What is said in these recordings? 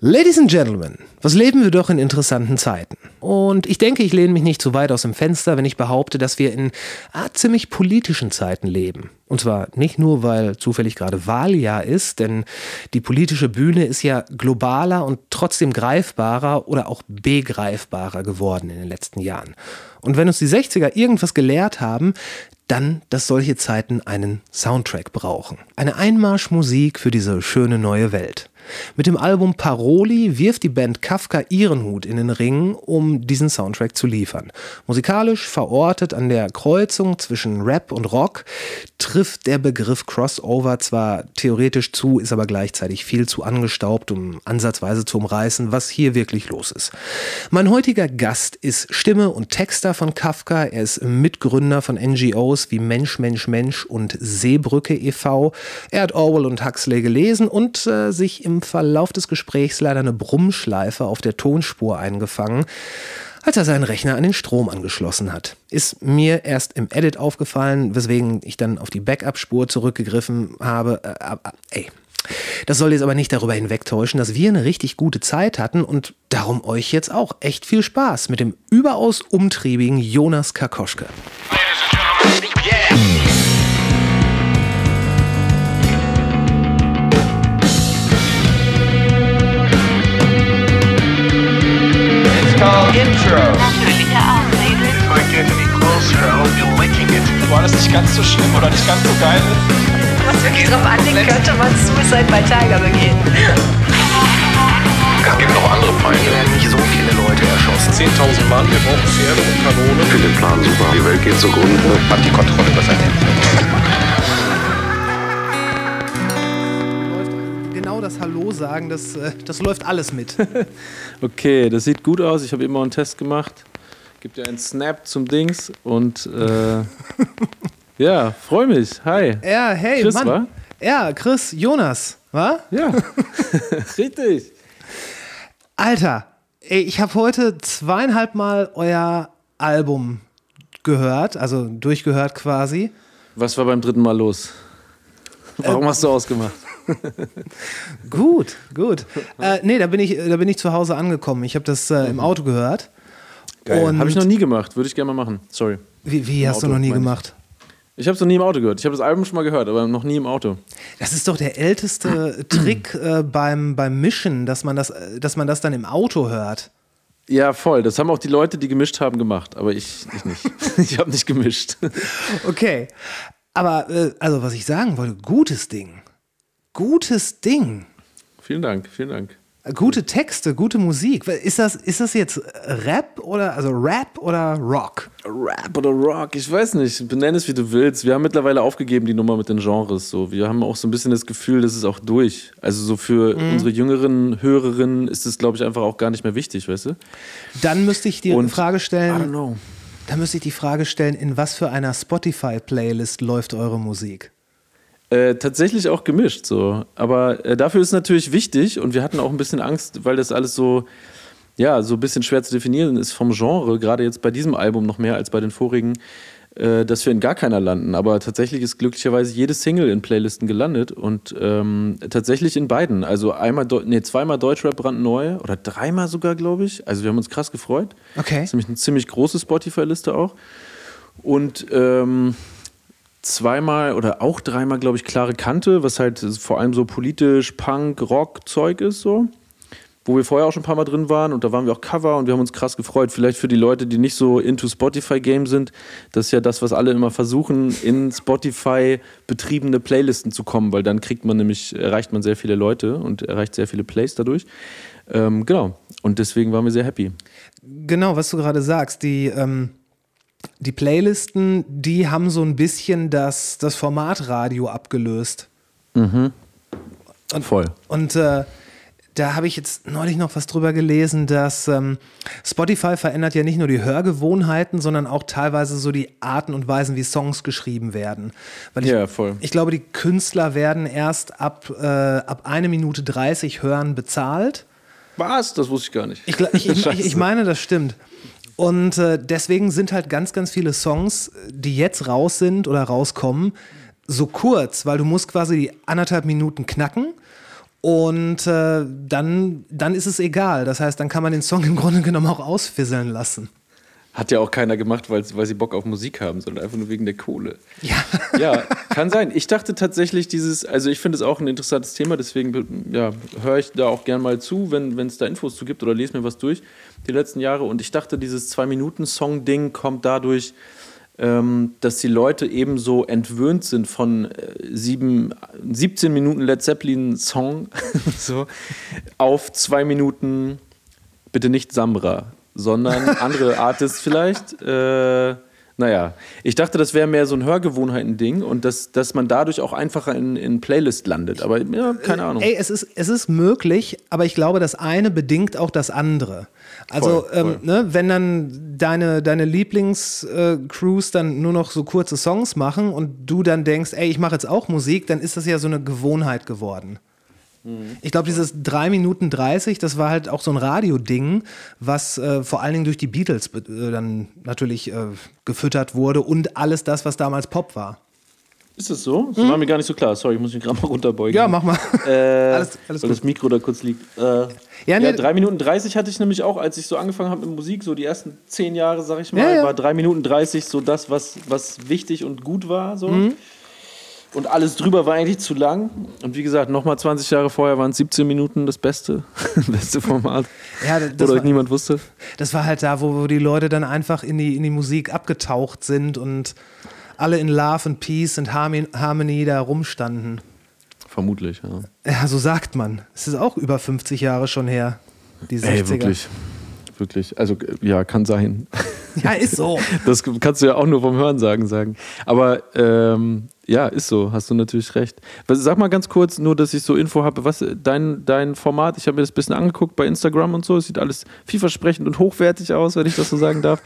Ladies and Gentlemen, was leben wir doch in interessanten Zeiten. Und ich denke, ich lehne mich nicht zu weit aus dem Fenster, wenn ich behaupte, dass wir in ah, ziemlich politischen Zeiten leben. Und zwar nicht nur, weil zufällig gerade Wahljahr ist, denn die politische Bühne ist ja globaler und trotzdem greifbarer oder auch begreifbarer geworden in den letzten Jahren. Und wenn uns die 60er irgendwas gelehrt haben, dann, dass solche Zeiten einen Soundtrack brauchen. Eine Einmarschmusik für diese schöne neue Welt. Mit dem Album Paroli wirft die Band Kafka ihren Hut in den Ring, um diesen Soundtrack zu liefern. Musikalisch verortet an der Kreuzung zwischen Rap und Rock trifft der Begriff Crossover zwar theoretisch zu, ist aber gleichzeitig viel zu angestaubt, um ansatzweise zu umreißen, was hier wirklich los ist. Mein heutiger Gast ist Stimme und Texter von Kafka. Er ist Mitgründer von NGOs wie Mensch, Mensch, Mensch und Seebrücke e.V. Er hat Orwell und Huxley gelesen und äh, sich im Verlauf des Gesprächs leider eine Brummschleife auf der Tonspur eingefangen, als er seinen Rechner an den Strom angeschlossen hat. Ist mir erst im Edit aufgefallen, weswegen ich dann auf die Backup-Spur zurückgegriffen habe. Äh, ey. Das soll jetzt aber nicht darüber hinwegtäuschen, dass wir eine richtig gute Zeit hatten und darum euch jetzt auch echt viel Spaß mit dem überaus umtriebigen Jonas Karkoschke. Intro. Natürlicher Auslese. War das nicht ganz so schlimm oder nicht ganz so geil? Was wirklich drauf anlegt, könnte man Suicide bei Tiger begehen. Es gibt noch andere Feinde. Hier werden nicht so viele Leute erschossen. 10.000 Mann, wir brauchen Pferde und Kanonen. Finde den Plan super. Die Welt geht zugrunde. Hat die Kontrolle über sein Leben. Genau das Hallo sagen, das, äh, das läuft alles mit. Okay, das sieht gut aus. Ich habe immer einen Test gemacht. Gibt dir einen Snap zum Dings und äh, ja, freue mich. Hi. Ja, hey, Chris, Mann. wa? Ja, Chris, Jonas, wa? Ja, richtig. Alter, ey, ich habe heute zweieinhalb Mal euer Album gehört, also durchgehört quasi. Was war beim dritten Mal los? Warum Ähm, hast du ausgemacht? Gut, gut. Äh, nee, da bin ich, da bin ich zu Hause angekommen. Ich habe das äh, im Auto gehört. Habe ich noch nie gemacht. Würde ich gerne mal machen. Sorry. Wie, wie hast du Auto, noch nie meine ich. gemacht? Ich habe es noch nie im Auto gehört. Ich habe das Album schon mal gehört, aber noch nie im Auto. Das ist doch der älteste Trick äh, beim, beim Mischen, dass man, das, äh, dass man das dann im Auto hört. Ja, voll. Das haben auch die Leute, die gemischt haben, gemacht. Aber ich, ich nicht. ich habe nicht gemischt. Okay. Aber, äh, also, was ich sagen wollte, gutes Ding. Gutes Ding. vielen Dank, vielen Dank. Gute Texte, gute Musik. Ist das, ist das jetzt Rap oder, also Rap oder Rock? Rap oder Rock, ich weiß nicht. Benenne es wie du willst. Wir haben mittlerweile aufgegeben die Nummer mit den Genres. So, wir haben auch so ein bisschen das Gefühl, das ist auch durch. Also so für Mhm. unsere jüngeren Hörerinnen ist es, glaube ich, einfach auch gar nicht mehr wichtig, weißt du? Dann müsste ich dir die Und- Frage I don't stellen, know. dann müsste ich die Frage stellen, in was für einer Spotify-Playlist läuft eure Musik? Äh, tatsächlich auch gemischt so. Aber äh, dafür ist natürlich wichtig und wir hatten auch ein bisschen Angst, weil das alles so, ja, so ein bisschen schwer zu definieren ist vom Genre, gerade jetzt bei diesem Album noch mehr als bei den vorigen, äh, dass wir in gar keiner landen. Aber tatsächlich ist glücklicherweise jede Single in Playlisten gelandet und ähm, tatsächlich in beiden. Also einmal, Deu nee, zweimal Deutschrap brandneu oder dreimal sogar, glaube ich. Also wir haben uns krass gefreut. Okay. Das ist nämlich eine ziemlich große Spotify-Liste auch. Und ähm, zweimal oder auch dreimal, glaube ich, klare Kante, was halt vor allem so politisch Punk, Rock Zeug ist so. Wo wir vorher auch schon ein paar Mal drin waren und da waren wir auch Cover und wir haben uns krass gefreut. Vielleicht für die Leute, die nicht so into Spotify-Game sind, das ist ja das, was alle immer versuchen, in Spotify betriebene Playlisten zu kommen, weil dann kriegt man nämlich, erreicht man sehr viele Leute und erreicht sehr viele Plays dadurch. Ähm, genau. Und deswegen waren wir sehr happy. Genau, was du gerade sagst, die, ähm, die Playlisten, die haben so ein bisschen das, das Format Radio abgelöst. Voll. Und äh, da habe ich jetzt neulich noch was drüber gelesen, dass ähm, Spotify verändert ja nicht nur die Hörgewohnheiten, sondern auch teilweise so die Arten und Weisen, wie Songs geschrieben werden. Weil ich, Ja, voll. ich glaube, die Künstler werden erst ab, äh, ab eine Minute 30 hören bezahlt. Was? Das wusste ich gar nicht. Ich, ich, ich, ich meine, das stimmt. Und äh, deswegen sind halt ganz, ganz viele Songs, die jetzt raus sind oder rauskommen, so kurz, weil du musst quasi die anderthalb Minuten knacken Und äh, dann, dann ist es egal. Das heißt, dann kann man den Song im Grunde genommen auch ausfisseln lassen. Hat ja auch keiner gemacht, weil, weil sie Bock auf Musik haben, sondern einfach nur wegen der Kohle. Ja. Ja, kann sein. Ich dachte tatsächlich, dieses, also ich finde es auch ein interessantes Thema, deswegen ja, höre ich da auch gern mal zu, wenn es da Infos zu gibt oder lese mir was durch die letzten Jahre. Und ich dachte, dieses Zwei-Minuten-Song-Ding kommt dadurch, ähm, dass die Leute eben so entwöhnt sind von äh, sieben, 17 Minuten Led Zeppelin-Song so, auf zwei Minuten, bitte nicht Samra, sondern andere Artists vielleicht. Äh, naja, ich dachte, das wäre mehr so ein Hörgewohnheiten-Ding und dass, dass man dadurch auch einfacher in, in Playlist landet. Aber ja, keine Ahnung. Ey, es ist, es ist möglich, aber ich glaube, das eine bedingt auch das andere. Also, Voll, voll. Ähm, ne, wenn dann deine, deine Lieblingscrews dann nur noch so kurze Songs machen und du dann denkst, ey, ich mache jetzt auch Musik, dann ist das ja so eine Gewohnheit geworden. Ich glaube, dieses 3 Minuten 30, das war halt auch so ein Radio-Ding, was äh, vor allen Dingen durch die Beatles äh, dann natürlich äh, gefüttert wurde und alles das, was damals Pop war. Ist das so? Das war mir gar nicht so klar. Sorry, ich muss mich gerade mal runterbeugen. Ja, mach mal. Äh, Alles- alles weil gut. das Mikro da kurz liegt. Äh, Ja, ja, nee. 3 Minuten 30 hatte ich nämlich auch, als ich so angefangen habe mit Musik, so die ersten 10 Jahre, sag ich mal, Ja, ja. war 3 Minuten 30 so das, was, was wichtig und gut war. So. Mhm. Und alles drüber war eigentlich zu lang. Und wie gesagt, nochmal 20 Jahre vorher waren es 17 Minuten das Beste, beste Format. Ja, das, das, Oder war, niemand wusste. das war halt da, wo, wo die Leute dann einfach in die, in die Musik abgetaucht sind und alle in Love and Peace und Harmony, da rumstanden. Vermutlich, ja. Ja, so sagt man. Es ist auch über 50 Jahre schon her, die 60er. Ey, wirklich. Wirklich. Also, ja, kann sein. Ja, ist so. Das kannst du ja auch nur vom Hörensagen sagen. Aber ähm, ja, ist so, hast du natürlich recht. Sag mal ganz kurz, nur dass ich so Info habe, was dein, dein Format, ich habe mir das ein bisschen angeguckt bei Instagram und so, es sieht alles vielversprechend und hochwertig aus, wenn ich das so sagen darf.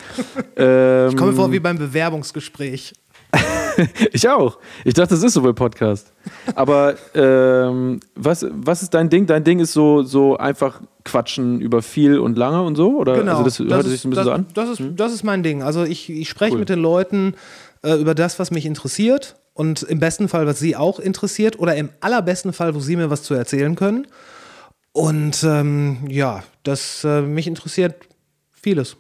ähm, Ich komme vor wie beim Bewerbungsgespräch. ich auch. Ich dachte, das ist so bei Podcast. Aber ähm, was, was ist dein Ding? Dein Ding ist so, so einfach quatschen über viel und lange und so? Oder? Genau. Also das hört sich ist, so ein bisschen das, so an? Das ist, das ist mein Ding. Also ich, ich spreche Cool. mit den Leuten äh, über das, was mich interessiert und im besten Fall, was sie auch interessiert oder im allerbesten Fall, wo sie mir was zu erzählen können. Und ähm, ja, das äh, mich interessiert vieles.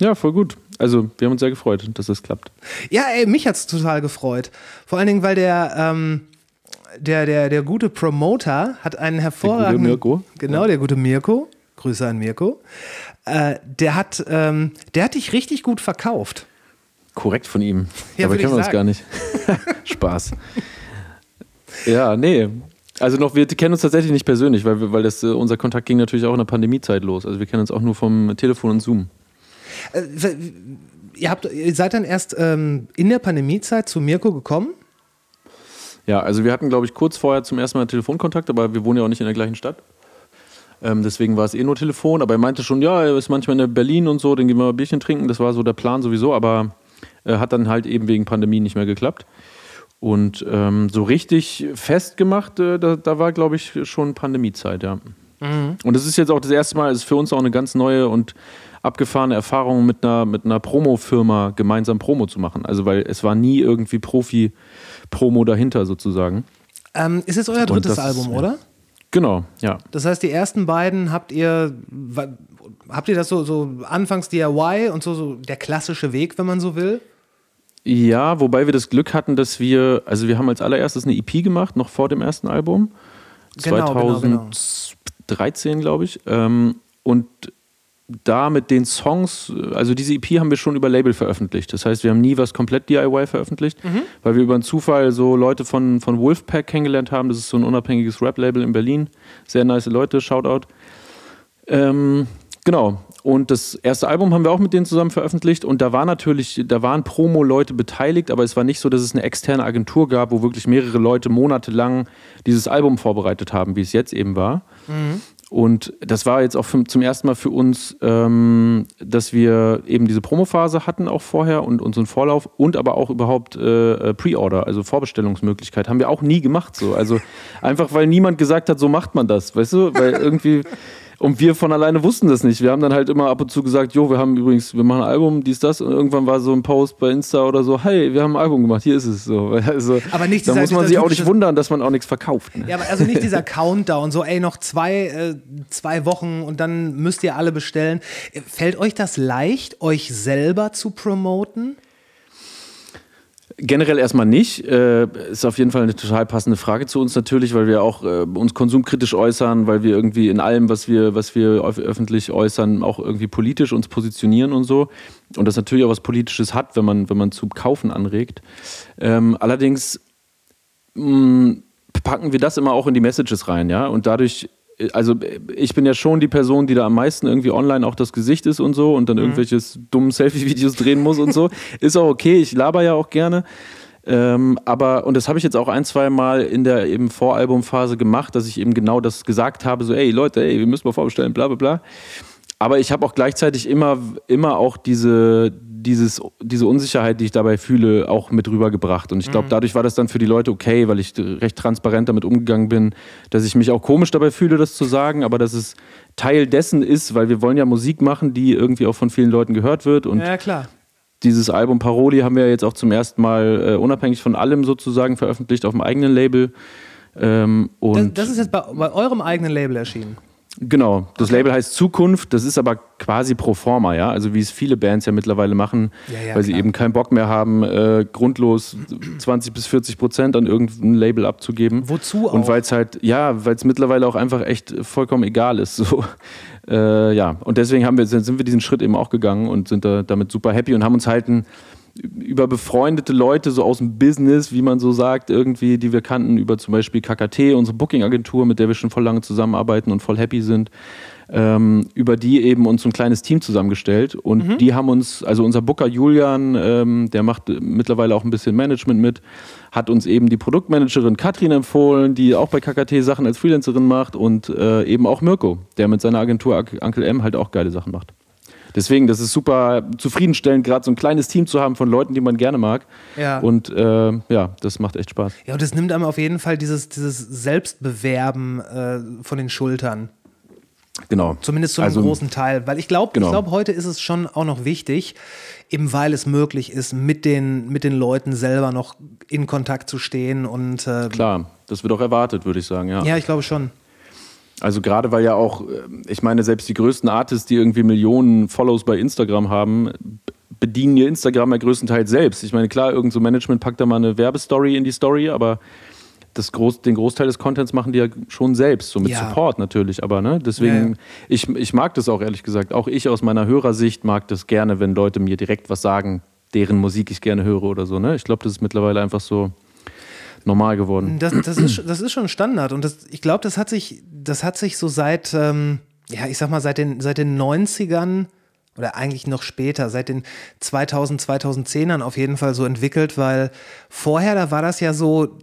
Ja, voll gut. Also, wir haben uns sehr gefreut, dass das klappt. Ja, ey, mich hat's total gefreut. Vor allen Dingen, weil der, ähm, der, der, der gute Promoter hat einen hervorragenden. Mirko? Genau, der gute Mirko. Grüße an Mirko. Äh, der, hat, ähm, der hat dich richtig gut verkauft. Korrekt von ihm. Ja, ich kennen wir uns gar nicht. Spaß. Ja, nee. Also noch, wir kennen uns tatsächlich nicht persönlich, weil, weil das, äh, unser Kontakt ging natürlich auch in der Pandemiezeit los. Also wir kennen uns auch nur vom Telefon und Zoom. Äh, ihr, habt, ihr seid dann erst ähm, in der Pandemiezeit zu Mirko gekommen? Ja, also wir hatten, glaube ich, kurz vorher zum ersten Mal Telefonkontakt, aber wir wohnen ja auch nicht in der gleichen Stadt. Ähm, deswegen war es eh nur Telefon, aber er meinte schon, ja, er ist manchmal in Berlin und so, dann gehen wir mal ein Bierchen trinken. Das war so der Plan sowieso, aber äh, hat dann halt eben wegen Pandemie nicht mehr geklappt. Und ähm, so richtig festgemacht, äh, da, da war, glaube ich, schon Pandemiezeit, ja. Und es ist jetzt auch das erste Mal, es ist für uns auch eine ganz neue und abgefahrene Erfahrung, mit einer, mit einer Promo-Firma gemeinsam Promo zu machen. Also, weil es war nie irgendwie Profi-Promo dahinter sozusagen. Ähm, ist jetzt euer drittes das Album, ja. oder? Genau, ja. Das heißt, die ersten beiden habt ihr, habt ihr das so, so anfangs DIY und so, so der klassische Weg, wenn man so will? Ja, wobei wir das Glück hatten, dass wir, also wir haben als allererstes eine EP gemacht, noch vor dem ersten Album. Genau, genau, genau. 2013, glaube ich. Ähm, und da mit den Songs, also diese EP haben wir schon über Label veröffentlicht. Das heißt, wir haben nie was komplett DIY veröffentlicht, Mhm. weil wir über einen Zufall so Leute von, von Wolfpack kennengelernt haben. Das ist so ein unabhängiges Rap-Label in Berlin. Sehr nice Leute, Shoutout. Ähm, genau. Und das erste Album haben wir auch mit denen zusammen veröffentlicht und da war natürlich, da waren Promo-Leute beteiligt, aber es war nicht so, dass es eine externe Agentur gab, wo wirklich mehrere Leute monatelang dieses Album vorbereitet haben, wie es jetzt eben war. Und das war jetzt auch zum ersten Mal für uns, ähm, dass wir eben diese Promophase hatten auch vorher und unseren Vorlauf und aber auch überhaupt äh, äh, Pre-Order, also Vorbestellungsmöglichkeit, haben wir auch nie gemacht so. Also einfach, weil niemand gesagt hat, so macht man das, weißt du? Weil irgendwie Und wir von alleine wussten das nicht. Wir haben dann halt immer ab und zu gesagt, jo, wir haben übrigens, wir machen ein Album, dies, das. Und irgendwann war so ein Post bei Insta oder so, hey, wir haben ein Album gemacht, hier ist es. So. Also, Aber nicht da dieser- muss man sich auch nicht wundern, dass man auch nichts verkauft. Ne? Ja, aber also nicht dieser Countdown, so ey, noch zwei, äh, zwei Wochen und dann müsst ihr alle bestellen. Fällt euch das leicht, euch selber zu promoten? Generell erstmal nicht. Äh, ist auf jeden Fall eine total passende Frage zu uns natürlich, weil wir auch äh, uns konsumkritisch äußern, weil wir irgendwie in allem, was wir, was wir öf- öffentlich äußern, auch irgendwie politisch uns positionieren und so. Und das natürlich auch was Politisches hat, wenn man, wenn man zu kaufen anregt. Ähm, allerdings mh, packen wir das immer auch in die Messages rein, ja. Und dadurch, also äh, ich bin ja schon die Person, die da am meisten irgendwie online auch das Gesicht ist und so und dann irgendwelches dummen Selfie-Videos drehen muss und so. ist auch okay, ich laber ja auch gerne. Ähm, aber, und das habe ich jetzt auch ein, zwei Mal in der eben Voralbumphase gemacht, dass ich eben genau das gesagt habe, so, ey Leute, ey, wir müssen mal vorbestellen, bla bla bla. Aber ich habe auch gleichzeitig immer, immer auch diese, dieses, diese Unsicherheit, die ich dabei fühle, auch mit rübergebracht. Und ich glaube, dadurch war das dann für die Leute okay, weil ich recht transparent damit umgegangen bin, dass ich mich auch komisch dabei fühle, das zu sagen, aber dass es Teil dessen ist, weil wir wollen ja Musik machen, die irgendwie auch von vielen Leuten gehört wird. Und Ja, klar. dieses Album Paroli haben wir jetzt auch zum ersten Mal äh, unabhängig von allem sozusagen veröffentlicht auf dem eigenen Label. Ähm, Das, und das ist jetzt bei, bei eurem eigenen Label erschienen. Genau, das Label heißt Zukunft, das ist aber quasi pro forma, ja, also wie es viele Bands ja mittlerweile machen, Ja, ja, weil sie klar. eben keinen Bock mehr haben, äh, grundlos 20 bis 40 Prozent an irgendein Label abzugeben. Wozu Und auch? weil es halt, ja, weil es mittlerweile auch einfach echt vollkommen egal ist, so. Äh, ja, und deswegen haben wir, sind, sind wir diesen Schritt eben auch gegangen und sind da damit super happy und haben uns halt ein, über befreundete Leute so aus dem Business, wie man so sagt, irgendwie, die wir kannten, über zum Beispiel KKT, unsere Booking-Agentur, mit der wir schon voll lange zusammenarbeiten und voll happy sind, ähm, über die eben uns so ein kleines Team zusammengestellt. Und Mhm. die haben uns, also unser Booker Julian, ähm, der macht mittlerweile auch ein bisschen Management mit, hat uns eben die Produktmanagerin Katrin empfohlen, die auch bei KKT Sachen als Freelancerin macht und äh, eben auch Mirko, der mit seiner Agentur Uncle M halt auch geile Sachen macht. Deswegen, das ist super zufriedenstellend, gerade so ein kleines Team zu haben von Leuten, die man gerne mag. Ja. Und äh, ja, das macht echt Spaß. Ja, und das nimmt einem auf jeden Fall dieses, dieses Selbstbewerben äh, von den Schultern. Genau. Zumindest zu einem Also- großen Teil. Weil ich glaube, Genau. ich glaube, heute ist es schon auch noch wichtig, eben weil es möglich ist, mit den, mit den Leuten selber noch in Kontakt zu stehen. Und äh, Klar, das wird auch erwartet, würde ich sagen, ja. ja, ich glaube schon. Also gerade weil ja auch, äh, ich meine, selbst die größten Artists, die irgendwie Millionen Follows bei Instagram haben, bedienen ihr Instagram ja größtenteils selbst. Ich meine, klar, irgend so Management packt da mal eine Werbestory in die Story, aber das Groß, den Großteil des Contents machen die ja schon selbst, so mit Ja. Support natürlich, aber ne, deswegen, ja. Ich, ich mag das auch ehrlich gesagt. Auch ich aus meiner Hörersicht mag das gerne, wenn Leute mir direkt was sagen, deren Musik ich gerne höre oder so. Ne? Ich glaube, das ist mittlerweile einfach so normal geworden. Das, das, ist, das ist schon Standard. Und das, ich glaube, das hat sich, das hat sich so seit, ähm, ja, ich sag mal, seit den, seit den 90ern oder eigentlich noch später, seit den 2000, 2010ern auf jeden Fall so entwickelt, weil vorher, da war das ja so,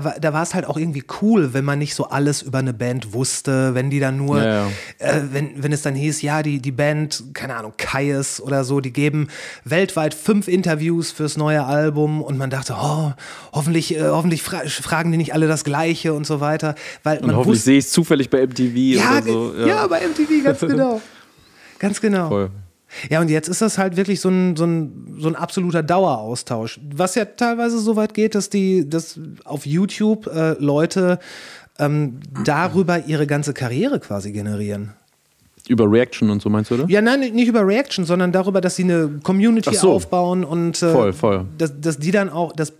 da, da, war- es halt auch irgendwie cool, wenn man nicht so alles über eine Band wusste, wenn die dann nur, Ja, ja. Äh, wenn, wenn es dann hieß, ja, die, die Band, keine Ahnung, Kaius oder so, die geben weltweit fünf Interviews fürs neue Album und man dachte, oh, hoffentlich, äh, hoffentlich fra fragen die nicht alle das Gleiche und so weiter. Weil Und man hoffentlich sehe ich es zufällig bei MTV ja, oder so. ge- ja. bei MTV, ganz genau. Ganz genau. Voll. Ja, und jetzt ist das halt wirklich so ein, so ein, so ein absoluter Daueraustausch. Was ja teilweise so weit geht, dass die, dass auf YouTube äh, Leute ähm, darüber ihre ganze Karriere quasi generieren. Über Reaction und so meinst du, oder? Ja, nein, nicht über Reaction, sondern darüber, dass sie eine Community so. aufbauen und äh, Voll, voll. Dass, dass die dann auch, dass,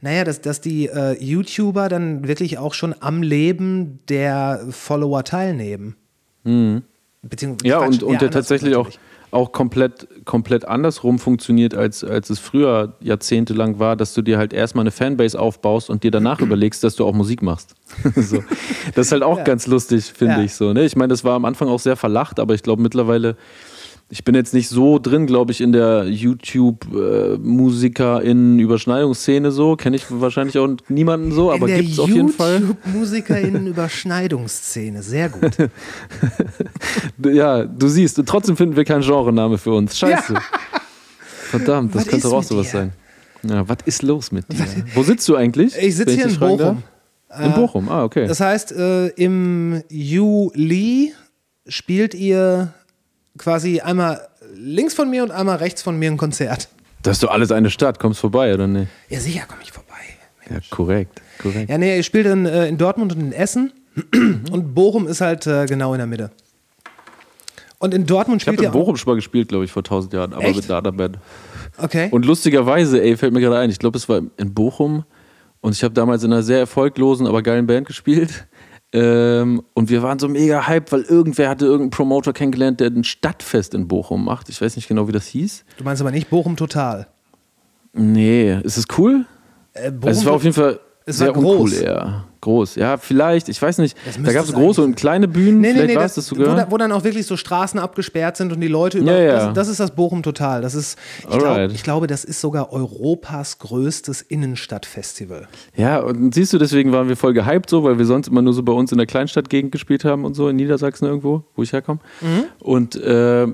naja, dass, dass die äh, YouTuber dann wirklich auch schon am Leben der Follower teilnehmen. Beziehungsweise, Mhm. Ja, Quatsch, und, und der tatsächlich auch, natürlich. Auch komplett, komplett andersrum funktioniert, als, als es früher jahrzehntelang war, dass du dir halt erstmal eine Fanbase aufbaust und dir danach überlegst, dass du auch Musik machst. so. Das ist halt auch ganz lustig, finde Ja. ich so. Ne? Ich meine, das war am Anfang auch sehr verlacht, aber ich glaube mittlerweile, ich bin jetzt nicht so drin, glaube ich, in der YouTube-Musiker-in-Überschneidungsszene so. Kenne ich wahrscheinlich auch niemanden so, aber gibt es auf jeden Fall. YouTube-MusikerInnen-Überschneidungsszene, sehr gut. Ja, du siehst, trotzdem finden wir keinen Genrename für uns. Scheiße. Verdammt, das Was könnte ist auch sowas dir? sein. Ja, was ist los mit dir? Wo sitzt du eigentlich? Ich sitze hier in Bochum. darf? In Bochum, ah, okay. Das heißt, äh, im Juli spielt ihr quasi einmal links von mir und einmal rechts von mir ein Konzert. Das ist doch alles eine Stadt, kommst vorbei, oder nicht? Ja, sicher komme ich vorbei. Ja, korrekt, korrekt. Ja, nee, ihr spielt in, äh, in Dortmund und in Essen und Bochum ist halt äh, genau in der Mitte. Und in Dortmund Ich habe spielt in. Bochum schon mal gespielt, glaube ich, vor 1000 Jahren, aber Echt? mit anderen Band. Okay. Und lustigerweise, ey, fällt mir gerade ein, ich glaube, es war in Bochum und ich habe damals in einer sehr erfolglosen, aber geilen Band gespielt. Ähm, und wir waren so mega hyped, weil irgendwer hatte irgendeinen Promoter kennengelernt, der ein Stadtfest in Bochum macht. Ich weiß nicht genau, wie das hieß. du meinst aber nicht Bochum total. Nee, ist es cool? Äh, Bochum Also es war auf jeden Fall es sehr war groß. uncool eher. Groß, ja, vielleicht, ich weiß nicht. Da gab es große und kleine Bühnen, Nee, nee, vielleicht nee, das, das wo, da, wo dann auch wirklich so Straßen abgesperrt sind und die Leute über. Ja, ja. Das, das ist das Bochum Total. Das ist, ich, glaub, ich glaube, das ist sogar Europas größtes Innenstadtfestival. Ja, und siehst du, deswegen waren wir voll gehypt so, weil wir sonst immer nur so bei uns in der Kleinstadtgegend gespielt haben und so, in Niedersachsen irgendwo, wo ich herkomme. Mhm. Und äh,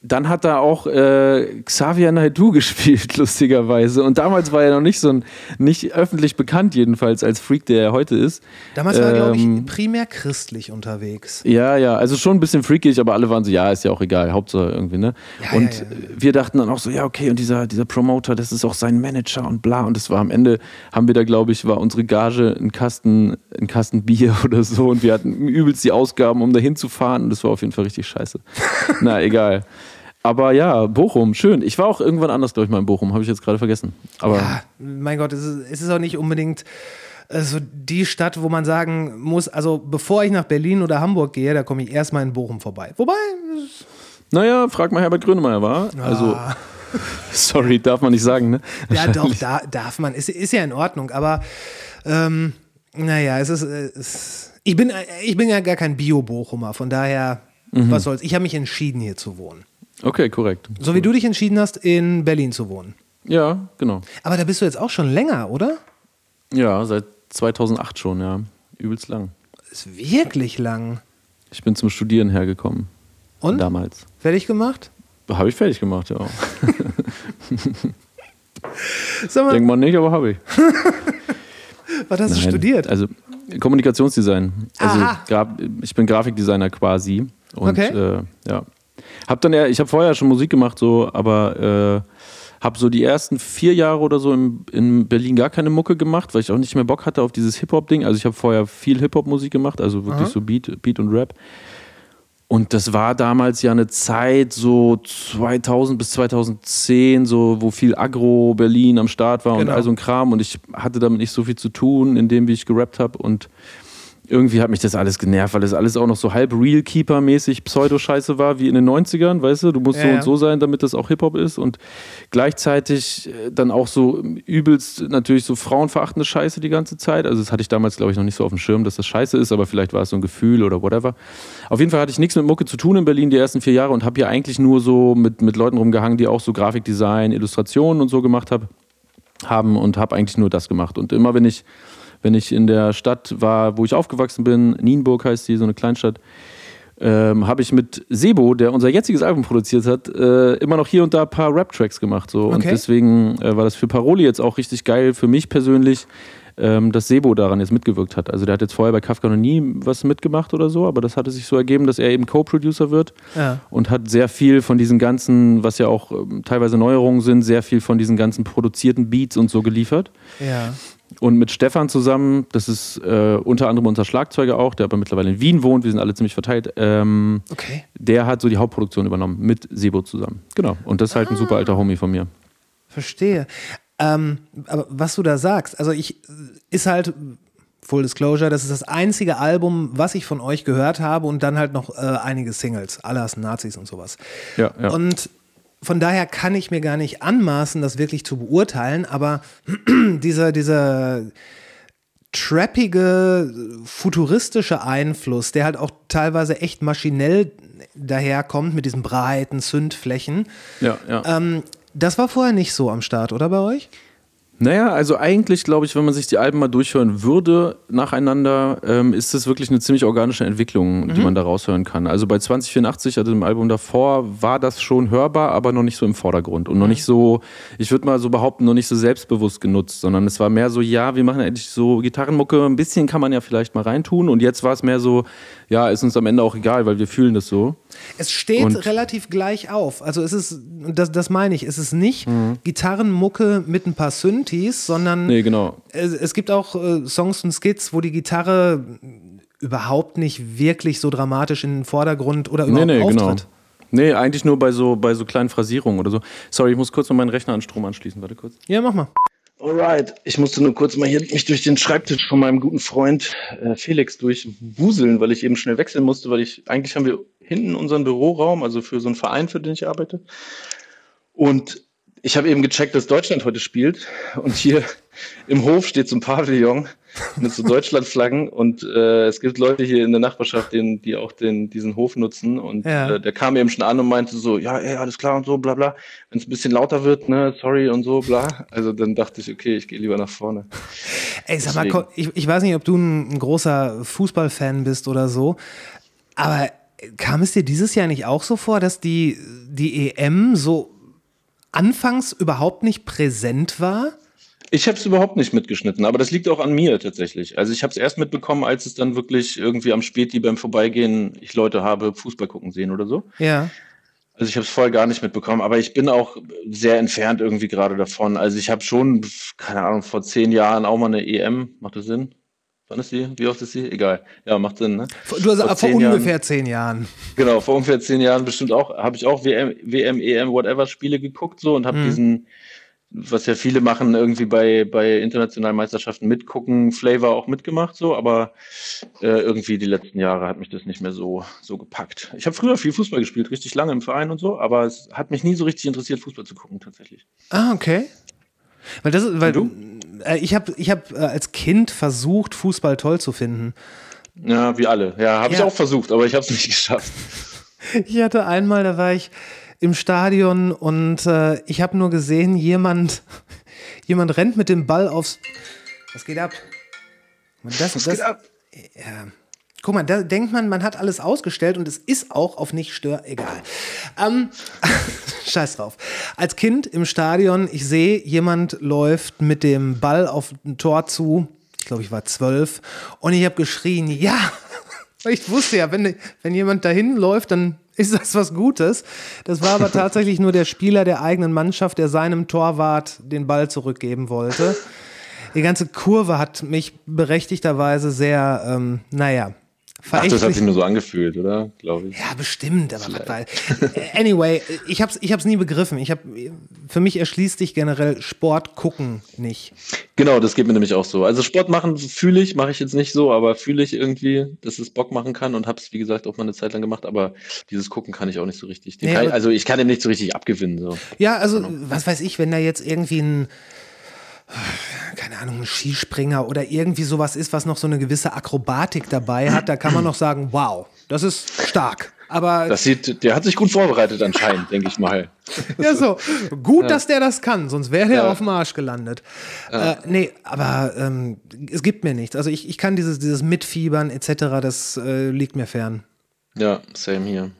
dann hat da auch äh, Xavier Naidoo gespielt, lustigerweise. Und damals war er noch nicht so ein, nicht öffentlich bekannt, jedenfalls als Freak, der er heute ist. Damals war er, glaube ich, Ähm, primär christlich unterwegs. Ja, ja, also schon ein bisschen freakig, aber alle waren so, ja, ist ja auch egal, Hauptsache irgendwie, ne? Ja, und ja, ja. wir dachten dann auch so, ja, okay, und dieser, dieser Promoter, das ist auch sein Manager und bla. Und das war am Ende, haben wir da, glaube ich, war unsere Gage ein Kasten, ein Kasten Bier oder so und wir hatten übelst die Ausgaben, um da hinzufahren und das war auf jeden Fall richtig scheiße. Na, egal. Aber ja, Bochum, schön. Ich war auch irgendwann anders, glaube ich, mal in Bochum, habe ich jetzt gerade vergessen. Aber Ja, mein Gott, es ist, es ist auch nicht unbedingt so die Stadt, wo man sagen muss, also bevor ich nach Berlin oder Hamburg gehe, da komme ich erstmal in Bochum vorbei. Wobei, naja, frag mal Herbert Grönemeyer, war. Also, Ah. sorry, darf man nicht sagen, ne? ja doch, da darf man, ist, ist ja in Ordnung, aber ähm, naja, es ist, es, ich, bin, ich bin ja gar kein Bio-Bochumer, von daher, Mhm. was soll's, ich habe mich entschieden, hier zu wohnen. Okay, korrekt. So wie du dich entschieden hast, in Berlin zu wohnen. Ja, genau. Aber da bist du jetzt auch schon länger, oder? Ja, seit 2008 schon, ja. Übelst lang. Ist wirklich lang. Ich bin zum Studieren hergekommen. Und? Damals. Fertig gemacht? Habe ich fertig gemacht, ja. Sag mal, Denkt man nicht, aber habe ich. was hast du Nein, studiert? Also Kommunikationsdesign. Also Aha. Ich bin Grafikdesigner quasi. Und Okay. äh, ja. Hab dann eher, ich habe vorher schon Musik gemacht, so, aber äh, habe so die ersten vier Jahre oder so in, in Berlin gar keine Mucke gemacht, weil ich auch nicht mehr Bock hatte auf dieses Hip-Hop-Ding. Also ich habe vorher viel Hip-Hop-Musik gemacht, also wirklich so Beat, Beat und Rap. Und das war damals ja eine Zeit, so 2000 bis 2010, so, wo viel Agro Berlin am Start war Genau. und all so ein Kram. Und ich hatte damit nicht so viel zu tun, in dem, wie ich gerappt habe. Und irgendwie hat mich das alles genervt, weil das alles auch noch so halb Real Keeper-mäßig Pseudo-Scheiße war, wie in den 90ern, weißt du? Du musst Ja, so ja. und so sein, damit das auch Hip-Hop ist. Und gleichzeitig äh, dann auch so übelst natürlich so frauenverachtende Scheiße die ganze Zeit. Also das hatte ich damals, glaube ich, noch nicht so auf dem Schirm, dass das scheiße ist, aber vielleicht war es so ein Gefühl oder whatever. Auf jeden Fall hatte ich nichts mit Mucke zu tun in Berlin die ersten vier Jahre und habe hier eigentlich nur so mit, mit Leuten rumgehangen, die auch so Grafikdesign, Illustrationen und so gemacht haben haben und habe eigentlich nur das gemacht. Und immer wenn ich, wenn ich in der Stadt war, wo ich aufgewachsen bin, Nienburg heißt die, so eine Kleinstadt, ähm, habe ich mit Sebo, der unser jetziges Album produziert hat, äh, immer noch hier und da ein paar Rap-Tracks gemacht. So. Und Okay. deswegen äh, war das für Paroli jetzt auch richtig geil für mich persönlich, ähm, dass Sebo daran jetzt mitgewirkt hat. Also der hat jetzt vorher bei Kafka noch nie was mitgemacht oder so, aber das hatte sich so ergeben, dass er eben Co-Producer wird Ja. und hat sehr viel von diesen ganzen, was ja auch ähm, teilweise Neuerungen sind, sehr viel von diesen ganzen produzierten Beats und so geliefert. Ja. Und mit Stefan zusammen, das ist äh, unter anderem unser Schlagzeuger auch, der aber mittlerweile in Wien wohnt, wir sind alle ziemlich verteilt, ähm, Okay. der hat so die Hauptproduktion übernommen mit Sebo zusammen. Genau. Und das ist halt ein super alter Homie von mir. Verstehe. Ähm, aber was du da sagst, also ich ist halt Full Disclosure, das ist das einzige Album, was ich von euch gehört habe und dann halt noch äh, einige Singles, Alas Nazis und sowas. Ja, ja. Und von daher kann ich mir gar nicht anmaßen, das wirklich zu beurteilen, aber dieser, dieser trappige, futuristische Einfluss, der halt auch teilweise echt maschinell daherkommt mit diesen breiten Zündflächen, ja, ja. ähm, das war vorher nicht so am Start, oder bei euch? Naja, also eigentlich glaube ich, wenn man sich die Alben mal durchhören würde nacheinander, ähm, ist das wirklich eine ziemlich organische Entwicklung, die man da raushören kann. Also bei 2084, also dem Album davor, war das schon hörbar, aber noch nicht so im Vordergrund und noch nicht so, ich würde mal so behaupten, noch nicht so selbstbewusst genutzt, sondern es war mehr so, ja, wir machen endlich so Gitarrenmucke, ein bisschen kann man ja vielleicht mal reintun und jetzt war es mehr so, ja, ist uns am Ende auch egal, weil wir fühlen das so. Es steht Und- relativ gleich auf. Also es ist, das, das meine ich, es ist nicht Gitarrenmucke mit ein paar Synthes, sondern Nee, genau. es, es gibt auch äh, Songs und Skits, wo die Gitarre überhaupt nicht wirklich so dramatisch in den Vordergrund oder Nee, überhaupt nee, genau. auftritt. Nee, eigentlich nur bei so, bei so kleinen Phrasierungen oder so. Sorry, ich muss kurz noch meinen Rechner an Strom anschließen. Warte kurz. Ja, mach mal. Alright, ich musste nur kurz mal hier mich durch den Schreibtisch von meinem guten Freund äh, Felix durchwuseln, weil ich eben schnell wechseln musste, weil ich eigentlich haben wir hinten unseren Büroraum, also für so einen Verein, für den ich arbeite. Und ich habe eben gecheckt, dass Deutschland heute spielt und hier im Hof steht so ein Pavillon mit so Deutschlandflaggen und äh, es gibt Leute hier in der Nachbarschaft, den, die auch den, diesen Hof nutzen und Ja. äh, der kam eben schon an und meinte so, ja, ey, alles klar und so, bla bla. Wenn es ein bisschen lauter wird, ne, sorry und so, bla. Also dann dachte ich, okay, ich gehe lieber nach vorne. Ey, sag mal, Deswegen. Ich, ich weiß nicht, ob du ein, ein großer Fußballfan bist oder so, aber kam es dir dieses Jahr nicht auch so vor, dass die, die EM so anfangs überhaupt nicht präsent war? Ich habe es überhaupt nicht mitgeschnitten, aber das liegt auch an mir tatsächlich. Also ich habe es erst mitbekommen, als es dann wirklich irgendwie am Späti beim Vorbeigehen ich Leute habe Fußball gucken sehen oder so. Ja. Also ich habe es vorher gar nicht mitbekommen, aber ich bin auch sehr entfernt irgendwie gerade davon. Also ich habe schon, keine Ahnung, vor zehn Jahren auch mal eine EM, macht das Sinn? Wann ist die? Wie oft ist die? Egal. Ja, macht Sinn, ne? Du hast Vor vor zehn Jahren. ungefähr zehn Jahren. Genau, vor ungefähr zehn Jahren bestimmt auch, habe ich auch WM, WM, EM, whatever Spiele geguckt so und habe diesen, was ja viele machen, irgendwie bei, bei internationalen Meisterschaften mitgucken, Flavor auch mitgemacht so, aber äh, irgendwie die letzten Jahre hat mich das nicht mehr so, so gepackt. Ich habe früher viel Fußball gespielt, richtig lange im Verein und so, aber es hat mich nie so richtig interessiert, Fußball zu gucken tatsächlich. Ah, okay. Weil das, weil du? Äh, ich habe ich hab, äh, als Kind versucht, Fußball toll zu finden. Ja, wie alle. Ja, habe ich Ja. auch versucht, aber ich habe es nicht geschafft. Ich hatte einmal, da war ich im Stadion und äh, ich habe nur gesehen, jemand, jemand rennt mit dem Ball aufs. Was geht ab? Das, das, geht ab? Ja. Guck mal, da denkt man, man hat alles ausgestellt und es ist auch auf nicht stör. Egal. Ähm, Scheiß drauf. Als Kind im Stadion, ich sehe, jemand läuft mit dem Ball auf ein Tor zu. Ich glaube, ich war zwölf. Und ich habe geschrien, ja. Ich wusste ja, wenn, wenn jemand dahin läuft, dann ist das was Gutes. Das war aber tatsächlich nur der Spieler der eigenen Mannschaft, der seinem Torwart den Ball zurückgeben wollte. Die ganze Kurve hat mich berechtigterweise sehr, ähm, naja, Ach, das hat sich nur so angefühlt, oder? Glaube ich. Ja, bestimmt, aber weil. Anyway, ich hab's, ich hab's nie begriffen. Ich hab, für mich erschließt sich generell Sport gucken nicht. Genau, das geht mir nämlich auch so. Also Sport machen fühle ich, mache ich jetzt nicht so, aber fühle ich irgendwie, dass es Bock machen kann und habe es, wie gesagt, auch mal eine Zeit lang gemacht, aber dieses Gucken kann ich auch nicht so richtig. Nee, ich, also ich kann dem nicht so richtig abgewinnen. So. Ja, also, was weiß ich, wenn da jetzt irgendwie ein, keine Ahnung, ein Skispringer oder irgendwie sowas ist, was noch so eine gewisse Akrobatik dabei hat, da kann man noch sagen, wow, das ist stark. Aber Das sieht, der hat sich gut vorbereitet anscheinend, denke ich mal. Ja, so. Gut, dass der das kann, sonst wäre der Ja. auf dem Arsch gelandet. Äh, nee, aber ähm, es gibt mir nichts. Also ich, ich kann dieses, dieses Mitfiebern etc., das äh, liegt mir fern. Ja, same hier.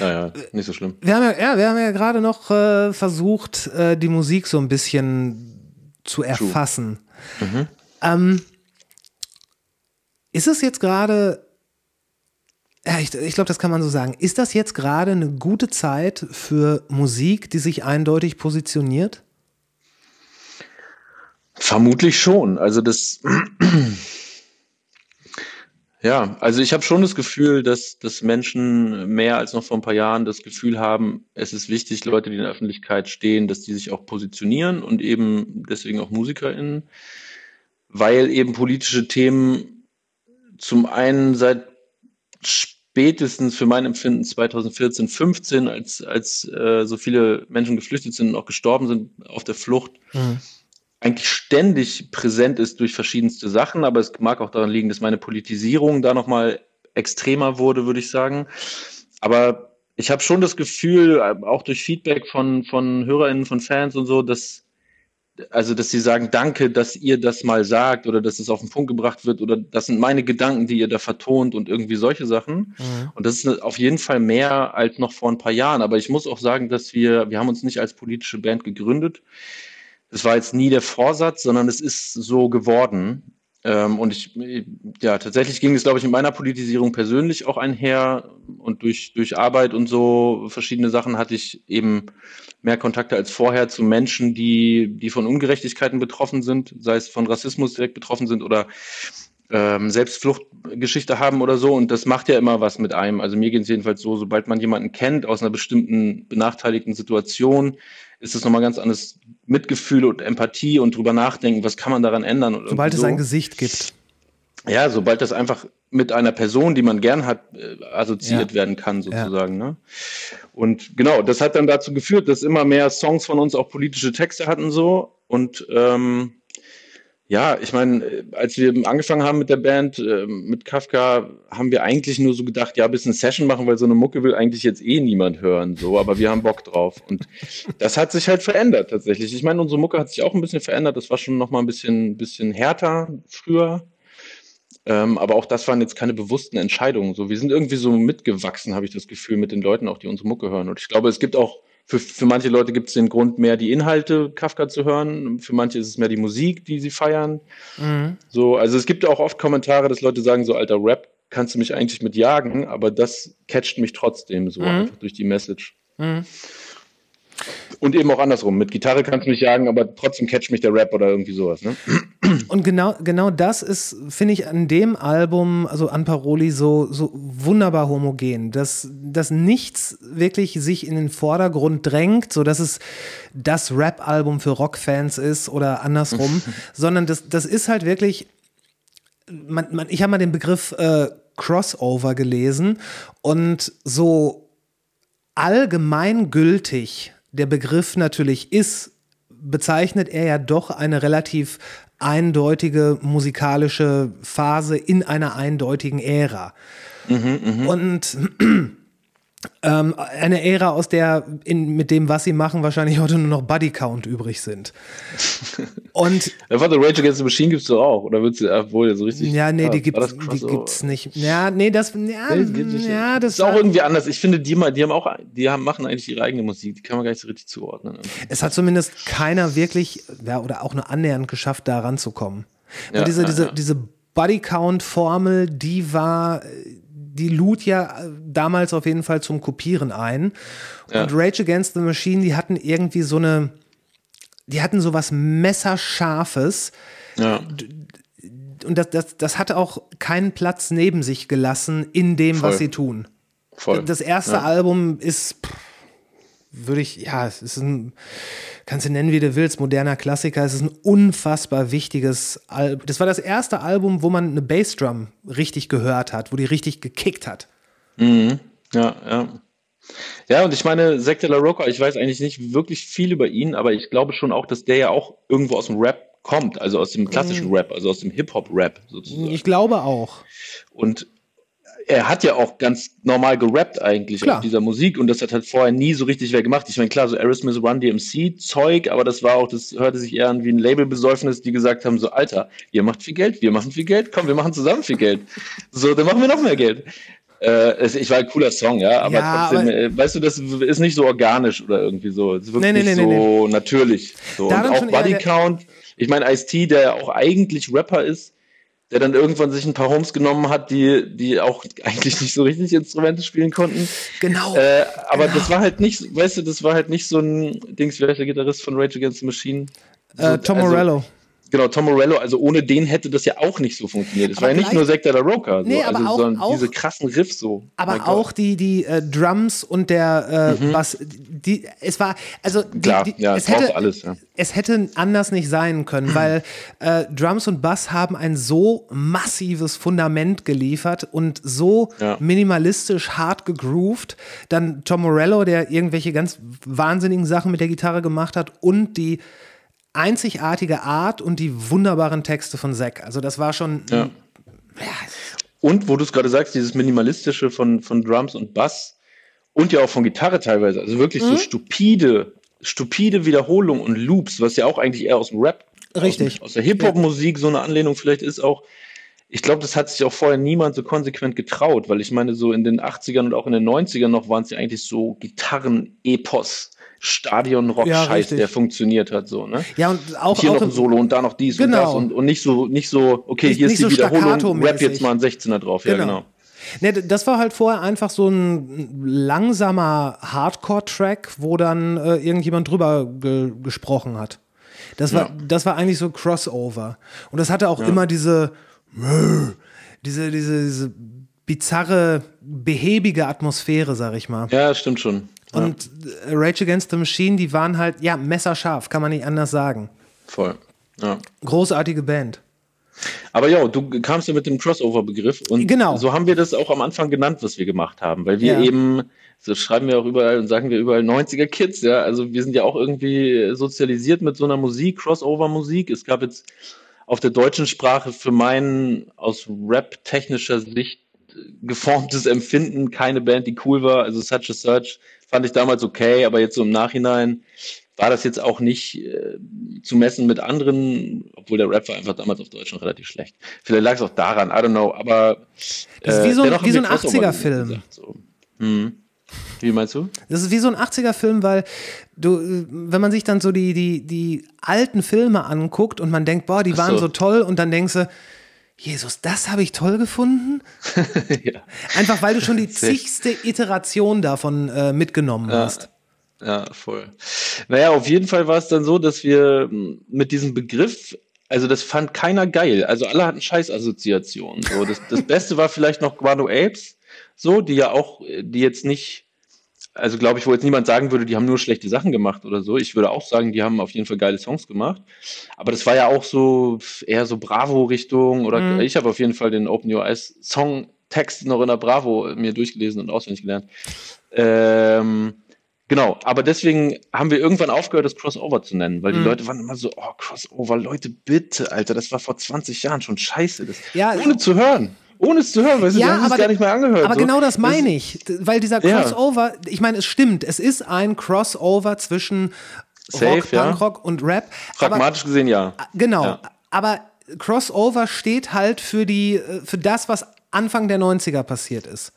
Naja, nicht so schlimm. Wir haben ja, ja, wir haben ja gerade noch äh, versucht, äh, die Musik so ein bisschen zu erfassen. Ähm, ist es jetzt gerade, ja, ich, ich glaube, das kann man so sagen, ist das jetzt gerade eine gute Zeit für Musik, die sich eindeutig positioniert? Vermutlich schon. Also das, ja, also ich habe schon das Gefühl, dass, dass Menschen mehr als noch vor ein paar Jahren das Gefühl haben, es ist wichtig, Leute, die in der Öffentlichkeit stehen, dass die sich auch positionieren und eben deswegen auch MusikerInnen, weil eben politische Themen zum einen seit spätestens für mein Empfinden 2014, 15, als, als äh, so viele Menschen geflüchtet sind und auch gestorben sind auf der Flucht, eigentlich ständig präsent ist durch verschiedenste Sachen, aber es mag auch daran liegen, dass meine Politisierung da nochmal extremer wurde, würde ich sagen. Aber ich habe schon das Gefühl, äh, auch durch Feedback von, von HörerInnen, von Fans und so, dass also dass sie sagen, danke, dass ihr das mal sagt oder dass es auf den Punkt gebracht wird oder das sind meine Gedanken, die ihr da vertont und irgendwie solche Sachen. Mhm. Und das ist auf jeden Fall mehr als noch vor ein paar Jahren. Aber ich muss auch sagen, dass wir, wir haben uns nicht als politische Band gegründet. Das war jetzt nie der Vorsatz, sondern es ist so geworden. Ähm, und ich, ja, tatsächlich ging es, glaube ich, mit meiner Politisierung persönlich auch einher. Und durch, durch Arbeit und so verschiedene Sachen hatte ich eben mehr Kontakte als vorher zu Menschen, die, die von Ungerechtigkeiten betroffen sind, sei es von Rassismus direkt betroffen sind oder ähm, Selbstfluchtgeschichte haben oder so. Und das macht ja immer was mit einem. Also mir geht es jedenfalls so, sobald man jemanden kennt aus einer bestimmten benachteiligten Situation, ist es nochmal ganz anderes Mitgefühl und Empathie und drüber nachdenken, was kann man daran ändern. Sobald es so. ein Gesicht gibt. Ja, sobald das einfach mit einer Person, die man gern hat, äh, assoziiert Ja. werden kann, sozusagen. Ne? Und genau, das hat dann dazu geführt, dass immer mehr Songs von uns auch politische Texte hatten so. Und ähm, ja, ich meine, als wir angefangen haben mit der Band, äh, mit Kafka, haben wir eigentlich nur so gedacht, ja, ein bisschen Session machen, weil so eine Mucke will eigentlich jetzt eh niemand hören, so, aber wir haben Bock drauf. Und das hat sich halt verändert tatsächlich. Ich meine, unsere Mucke hat sich auch ein bisschen verändert. Das war schon noch mal ein bisschen, bisschen härter früher. Ähm, aber auch das waren jetzt keine bewussten Entscheidungen. So, wir sind irgendwie so mitgewachsen, habe ich das Gefühl, mit den Leuten, auch die unsere Mucke hören. Und ich glaube, es gibt auch für, für manche Leute gibt es den Grund, mehr die Inhalte Kafka zu hören. Für manche ist es mehr die Musik, die sie feiern. So, also es gibt auch oft Kommentare, dass Leute sagen, so alter Rap, kannst du mich eigentlich mit jagen, aber das catcht mich trotzdem so einfach durch die Message. Und eben auch andersrum. Mit Gitarre kannst du mich jagen, aber trotzdem catcht mich der Rap oder irgendwie sowas. Ne? Und genau, genau das ist, finde ich, an dem Album, also an Paroli, so, so wunderbar homogen, dass, dass nichts wirklich sich in den Vordergrund drängt, so dass es das Rap-Album für Rockfans ist oder andersrum, sondern das, das ist halt wirklich, man, man, ich habe mal den Begriff äh, Crossover gelesen und so allgemeingültig der Begriff natürlich ist, bezeichnet er ja doch eine relativ eindeutige musikalische Phase in einer eindeutigen Ära. Und ähm, eine Ära, aus der in, mit dem, was sie machen, wahrscheinlich heute nur noch Buddy Count übrig sind. Und Ja, warte, Rage Against the Machine gibt's doch auch. Oder wird's obwohl so richtig. ja, nee, die gibt's, die Crossover? gibt's nicht. Ja, nee, das, ja, Nee, das ja, das ist auch irgendwie anders. Ich finde, die, mal- die haben auch, die haben, machen eigentlich ihre eigene Musik. Die kann man gar nicht so richtig zuordnen. Es hat zumindest keiner wirklich, ja, oder auch nur annähernd geschafft, da ranzukommen. Ja, Und diese, ja, diese, diese Body-Count-Formel, die war, die lud ja äh, damals auf jeden Fall zum Kopieren ein. Ja. Und Rage Against the Machine, die hatten irgendwie so eine, die hatten so was Messerscharfes. Ja. Und das, das, das hatte auch keinen Platz neben sich gelassen in dem, Voll. was sie tun. Voll. Das erste Ja. Album ist, würde ich, ja, es ist ein, kannst du nennen, wie du willst, moderner Klassiker. Es ist ein unfassbar wichtiges Album. Das war das erste Album, wo man eine Bassdrum richtig gehört hat, wo die richtig gekickt hat. Ja, ja. Ja, und ich meine, Zack de la Roca, ich weiß eigentlich nicht wirklich viel über ihn, aber ich glaube schon auch, dass der ja auch irgendwo aus dem Rap kommt, also aus dem klassischen Rap, also aus dem Hip-Hop-Rap sozusagen. Ich glaube auch. Und er hat ja auch ganz normal gerappt eigentlich Klar. auf dieser Musik und das hat halt vorher nie so richtig wer gemacht. Ich meine, klar, so Aerosmith Run DMC Zeug, aber das war auch, das hörte sich eher an wie ein Labelbesäufnis, die gesagt haben, so Alter, ihr macht viel Geld, wir machen viel Geld, komm, wir machen zusammen viel Geld. So, dann machen wir noch mehr Geld. Äh, ich war ein cooler Song, ja, aber Ja, trotzdem, aber- äh, weißt du, das ist nicht so organisch oder irgendwie so. Es wirkt Nee, nee, nicht nee, nee, so natürlich. So. Und auch Body Count, ich meine, Ice-T, der ja auch eigentlich Rapper ist, der dann irgendwann sich ein paar Homes genommen hat, die, die auch eigentlich nicht so richtig Instrumente spielen konnten. Genau. Äh, aber das war halt nicht, weißt du, das war halt nicht so ein Dings, wie heißt der Gitarrist von Rage Against the Machine? So, äh, Tom also- Morello. Genau, Tom Morello, also ohne den hätte das ja auch nicht so funktioniert. Es war ja nicht nur Zack de la Roca, so, Nee, aber also, auch- sondern auch- diese krassen Riffs so. Aber Mein auch die, die äh, Drums und der äh, Bass, die, es war, also die, Klar, die, ja, es hätte, alles, ja. es hätte anders nicht sein können, weil äh, Drums und Bass haben ein so massives Fundament geliefert und so Ja. minimalistisch hart gegroovt. Dann Tom Morello, der irgendwelche ganz wahnsinnigen Sachen mit der Gitarre gemacht hat und die einzigartige Art und die wunderbaren Texte von Zack. Also das war schon Ja. Und wo du es gerade sagst, dieses Minimalistische von, von Drums und Bass und ja auch von Gitarre teilweise, also wirklich Mhm. so stupide stupide Wiederholung und Loops, was ja auch eigentlich eher aus dem Rap, Richtig. aus, aus der Hip-Hop-Musik so eine Anlehnung vielleicht ist auch. Ich glaube, das hat sich auch vorher niemand so konsequent getraut, weil ich meine, so in den 80ern und auch in den 90ern noch waren es ja eigentlich so Gitarren-Epos. Ja, Stadion-Rock-Scheiß, richtig. der funktioniert hat, so, ne? Ja, und auch, hier auch noch ein Solo und da noch dies und Genau. das und, und nicht so, nicht so, okay, Nicht- hier ist die so Wiederholung, rap jetzt mal ein 16er drauf, ja, genau. Ne, d- das war halt vorher einfach so ein langsamer Hardcore-Track, wo dann äh, irgendjemand drüber ge gesprochen hat. Das war, Ja. das war eigentlich so Crossover. Und das hatte auch immer diese, diese, diese, diese bizarre, behäbige Atmosphäre, sag ich mal. Ja, stimmt schon. Ja, Und äh, Rage Against the Machine, die waren halt, ja, messerscharf, kann man nicht anders sagen. voll. Ja. Großartige Band. Aber ja, du kamst ja mit dem Crossover-Begriff und Genau. so haben wir das auch am Anfang genannt, was wir gemacht haben, weil wir Ja. eben, so schreiben wir auch überall und sagen wir überall 90er Kids, ja, also wir sind ja auch irgendwie sozialisiert mit so einer Musik, Crossover-Musik. Es gab jetzt auf der deutschen Sprache für meinen aus Rap-technischer Sicht geformtes Empfinden keine Band, die cool war. Also Such a Search fand ich damals okay, aber jetzt so im Nachhinein war das jetzt auch nicht äh, zu messen mit anderen, obwohl der Rap war einfach damals auf Deutsch schon relativ schlecht. Vielleicht lag es auch daran, I don't know, aber Das ist wie so ein- wie so ein Crossover 80er-Film. gesagt, so. Hm. Wie meinst du? Das ist wie so ein 80er-Film, weil du, äh, wenn man sich dann so die, die, die alten Filme anguckt und man denkt, boah, die waren so. so toll und dann denkst du, Jesus, das habe ich toll gefunden. ja. Einfach weil du schon die zigste Iteration davon äh, mitgenommen hast. Ja, voll. Naja, auf jeden Fall war es dann so, dass wir m, mit diesem Begriff, also das fand keiner geil. Also alle hatten Scheißassoziationen. So, das, das Beste war vielleicht noch Guano Apes, so, die ja auch, äh, die jetzt nicht, also glaube ich, wo jetzt niemand sagen würde, die haben nur schlechte Sachen gemacht oder so. Ich würde auch sagen, die haben auf jeden Fall geile Songs gemacht. Aber das war ja auch so eher so Bravo-Richtung oder Mhm. ich habe auf jeden Fall den Open Your Eyes Songtext noch in der Bravo mir durchgelesen und auswendig gelernt. Ähm, genau, aber deswegen haben wir irgendwann aufgehört, das Crossover zu nennen, weil die Mhm. Leute waren immer so, oh, Crossover, Leute, bitte, Alter, das war vor 20 Jahren schon scheiße. Das, Ja, ohne zu hören. Ohne es zu hören, weißt du, Ja, haben es aber- gar nicht mehr angehört. Aber so. genau das meine ich, weil dieser Ja. Crossover, ich meine, es stimmt, es ist ein Crossover zwischen Safe, Rock, ja. Punkrock und Rap. aber- Pragmatisch gesehen, ja. Genau, Ja. aber Crossover steht halt für die äh, für das, was Anfang der 90er passiert ist.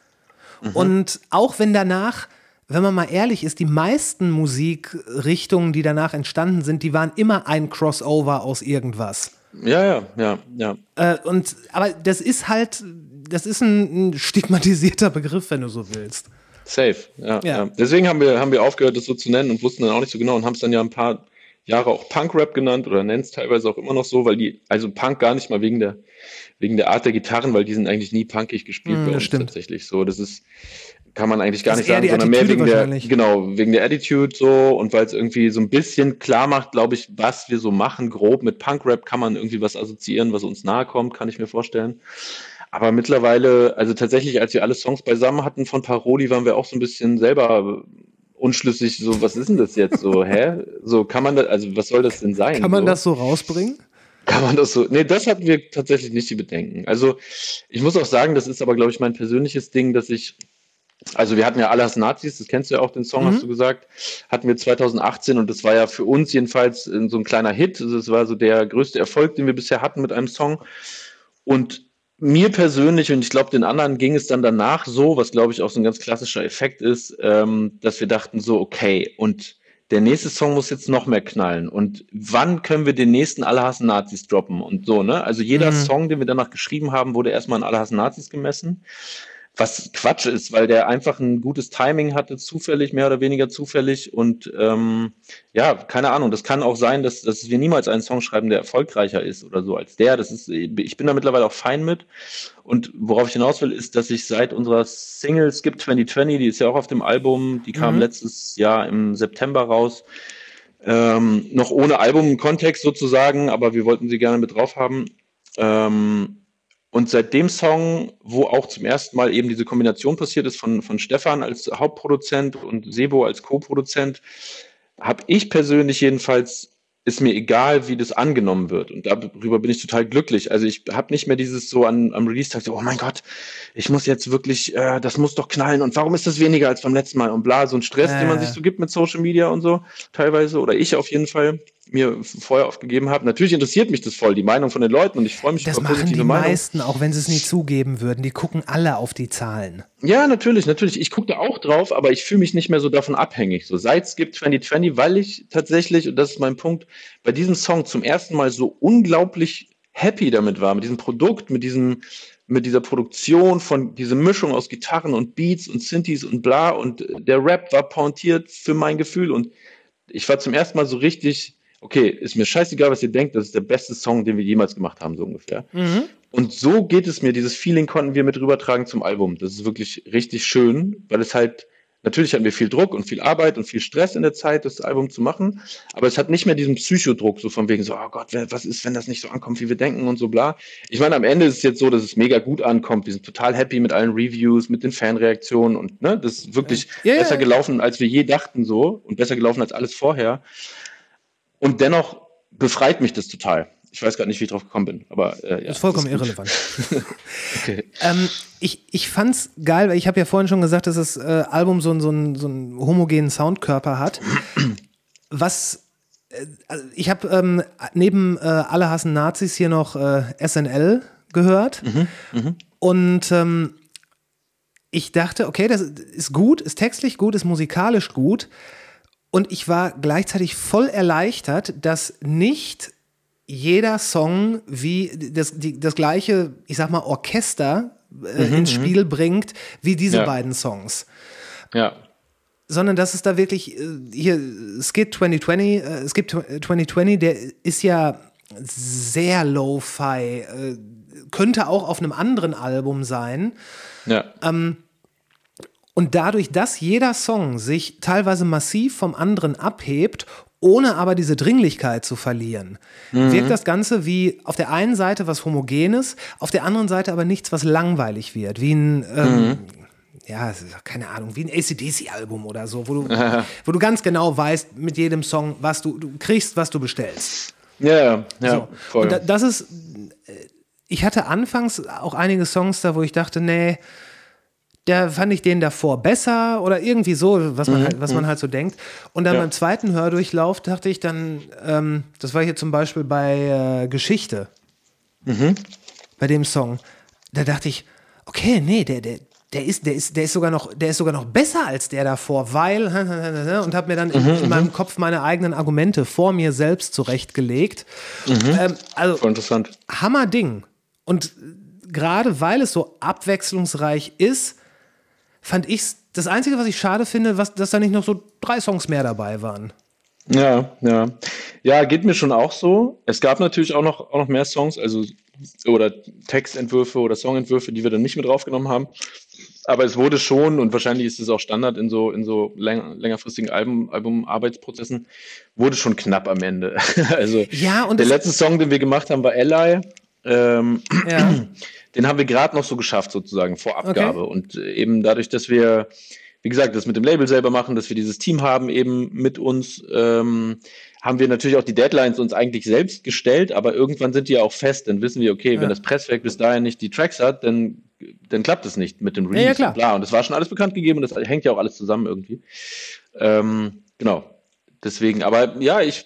Mhm. Und auch wenn danach, wenn man mal ehrlich ist, die meisten Musikrichtungen, die danach entstanden sind, die waren immer ein Crossover aus irgendwas. Ja, ja, ja, ja. Äh, und aber das ist halt, das ist ein, ein stigmatisierter Begriff, wenn du so willst. Safe, ja, Ja. ja. Deswegen haben wir, haben wir aufgehört, das so zu nennen und wussten dann auch nicht so genau und haben es dann ja ein paar Jahre auch Punk-Rap genannt oder nennen es teilweise auch immer noch so, weil die, also Punk gar nicht mal wegen der, wegen der Art der Gitarren, weil die sind eigentlich nie punkig gespielt Mm, bei uns stimmt. tatsächlich. So, das ist, kann man eigentlich gar nicht sagen, sondern mehr wegen der, genau, wegen der Attitude so und weil es irgendwie so ein bisschen klar macht, glaube ich, was wir so machen, grob mit Punk-Rap kann man irgendwie was assoziieren, was uns nahe kommt, kann ich mir vorstellen. Aber mittlerweile, also tatsächlich, als wir alle Songs beisammen hatten von Paroli, waren wir auch so ein bisschen selber unschlüssig, so, was ist denn das jetzt so, hä? So, kann man das, also was soll das denn sein? Kann man so? das so rausbringen? Kann man das so? Nee, das hatten wir tatsächlich nicht die Bedenken. Also, ich muss auch sagen, das ist aber, glaube ich, mein persönliches Ding, dass ich, also wir hatten ja Alles Nazis, das kennst du ja auch, den Song, Mhm. hast du gesagt, hatten wir 2018 und das war ja für uns jedenfalls äh, so ein kleiner Hit. Also Das war so der größte Erfolg, den wir bisher hatten mit einem Song. Und mir persönlich und ich glaube, den anderen ging es dann danach so, was glaube ich auch so ein ganz klassischer Effekt ist, ähm, dass wir dachten so, okay, und der nächste Song muss jetzt noch mehr knallen. Und wann können wir den nächsten Alle hassen Nazis droppen? Und so, ne? Also jeder Mhm. Song, den wir danach geschrieben haben, wurde erstmal in Alle hassen Nazis gemessen. Was Quatsch ist, weil der einfach ein gutes Timing hatte, zufällig, mehr oder weniger zufällig. Und ähm, ja, keine Ahnung, das kann auch sein, dass, dass wir niemals einen Song schreiben, der erfolgreicher ist oder so als der. Das ist, ich bin da mittlerweile auch fein mit. Und worauf ich hinaus will, ist, dass ich seit unserer Single Skip 2020, die ist ja auch auf dem Album, die kam Mhm. letztes Jahr im September raus, ähm, noch ohne Albumkontext sozusagen, aber wir wollten sie gerne mit drauf haben. Ähm, und seit dem Song, wo auch zum ersten Mal eben diese Kombination passiert ist von, von Stefan als Hauptproduzent und Sebo als Co-Produzent, habe ich persönlich jedenfalls ist mir egal, wie das angenommen wird. Und darüber bin ich total glücklich. Also ich habe nicht mehr dieses so an, am Release-Tag, so, oh mein Gott, ich muss jetzt wirklich, äh, das muss doch knallen und warum ist das weniger als beim letzten Mal? Und bla, so ein Stress, den man Äh. sich so gibt mit Social Media und so, teilweise, oder ich auf jeden Fall mir vorher aufgegeben habe. Natürlich interessiert mich das voll, die Meinung von den Leuten und ich freue mich Das über machen positive die Meinungen. meisten, auch wenn sie es nie zugeben würden. Die gucken alle auf die Zahlen. Ja, natürlich, natürlich. Ich gucke da auch drauf, aber ich fühle mich nicht mehr so davon abhängig. So seit es gibt 2020, weil ich tatsächlich, und das ist mein Punkt, bei diesem Song zum ersten Mal so unglaublich happy damit war, mit diesem Produkt, mit diesem, mit dieser Produktion von dieser Mischung aus Gitarren und Beats und Synthes und bla und äh, der Rap war pointiert für mein Gefühl und ich war zum ersten Mal so richtig, okay, ist mir scheißegal, was ihr denkt, das ist der beste Song, den wir jemals gemacht haben, so ungefähr. Und so geht es mir. Dieses Feeling konnten wir mit rübertragen zum Album. Das ist wirklich richtig schön, weil es halt, natürlich hatten wir viel Druck und viel Arbeit und viel Stress in der Zeit, das Album zu machen. Aber es hat nicht mehr diesen Psychodruck, so von wegen so, oh Gott, was ist, wenn das nicht so ankommt, wie wir denken und so bla. Ich meine, am Ende ist es jetzt so, dass es mega gut ankommt. Wir sind total happy mit allen Reviews, mit den Fanreaktionen und ne, das ist wirklich ja, besser gelaufen, als wir je dachten so und besser gelaufen als alles vorher. Und dennoch befreit mich das total. Ich weiß gar nicht, wie ich drauf gekommen bin, aber äh, ja, ist vollkommen gut. irrelevant. Okay. ähm, ich, ich fand's geil, weil ich habe ja vorhin schon gesagt, dass das äh, Album so, einen- so, einen, so einen homogenen Soundkörper hat. Was äh, also ich habe ähm, neben äh, Alle hassen Nazis hier noch äh, SNL gehört. Und ähm, ich dachte, okay, das ist gut, ist textlich gut, ist musikalisch gut. Und ich war gleichzeitig voll erleichtert, dass nicht jeder Song wie das, die, das gleiche, ich sag mal, Orchester äh, ins Spiel bringt wie diese Ja. beiden Songs. Ja. Sondern dass es da wirklich, äh, hier, Skid 2020, äh, Skip 2020, der ist ja sehr lo-fi, äh, könnte auch auf einem anderen Album sein. Ja. Und dadurch, dass jeder Song sich teilweise massiv vom anderen abhebt, ohne aber diese Dringlichkeit zu verlieren, wirkt das Ganze wie auf der einen Seite was Homogenes, auf der anderen Seite aber nichts, was langweilig wird, wie ein, ähm, ja, es ist keine Ahnung, wie ein ACDC-Album oder so, wo du, wo du ganz genau weißt mit jedem Song, was du, du kriegst, was du bestellst. Ja, ja, ja, So. voll. Und da, das ist, äh, ich hatte anfangs auch einige Songs da, wo ich dachte, nee, da fand ich den davor besser oder irgendwie so, was man, halt, was man halt so denkt. Und dann Mhm, Ja. beim zweiten Hördurchlauf dachte ich dann, ähm, das war hier zum Beispiel bei äh, Geschichte, Mhm. bei dem Song, da dachte ich, okay, nee, der, der, der ist, der ist, der ist sogar noch, der ist sogar noch besser als der davor, weil und habe mir dann Mhm, in, in meinem Kopf meine eigenen Argumente vor mir selbst zurechtgelegt. Mhm. Ähm, also voll interessant. Hammerding. Und gerade weil es so abwechslungsreich ist, fand ich das Einzige, was ich schade finde, was, dass da nicht noch so drei Songs mehr dabei waren. Ja, ja. Ja, geht mir schon auch so. Es gab natürlich auch noch, auch noch mehr Songs, also oder Textentwürfe oder Songentwürfe, die wir dann nicht mit draufgenommen haben. Aber es wurde schon, und wahrscheinlich ist es auch Standard in so, in so läng längerfristigen Album, Albumarbeitsprozessen, wurde schon knapp am Ende. also Ja, der letzte Song, den wir gemacht haben, war Ally. Ähm, Ja. den haben wir gerade noch so geschafft, sozusagen, vor Abgabe. Und äh, eben dadurch, dass wir, wie gesagt, das mit dem Label selber machen, dass wir dieses Team haben, eben mit uns, ähm, haben wir natürlich auch die Deadlines uns eigentlich selbst gestellt, aber irgendwann sind die ja auch fest. Dann wissen wir, okay, wenn das Presswerk bis dahin nicht die Tracks hat, dann, dann klappt es nicht mit dem Release. ja, klar. Und bla. Und das war schon alles bekannt gegeben und das hängt ja auch alles zusammen irgendwie. Ähm, genau. Deswegen, aber ja, ich,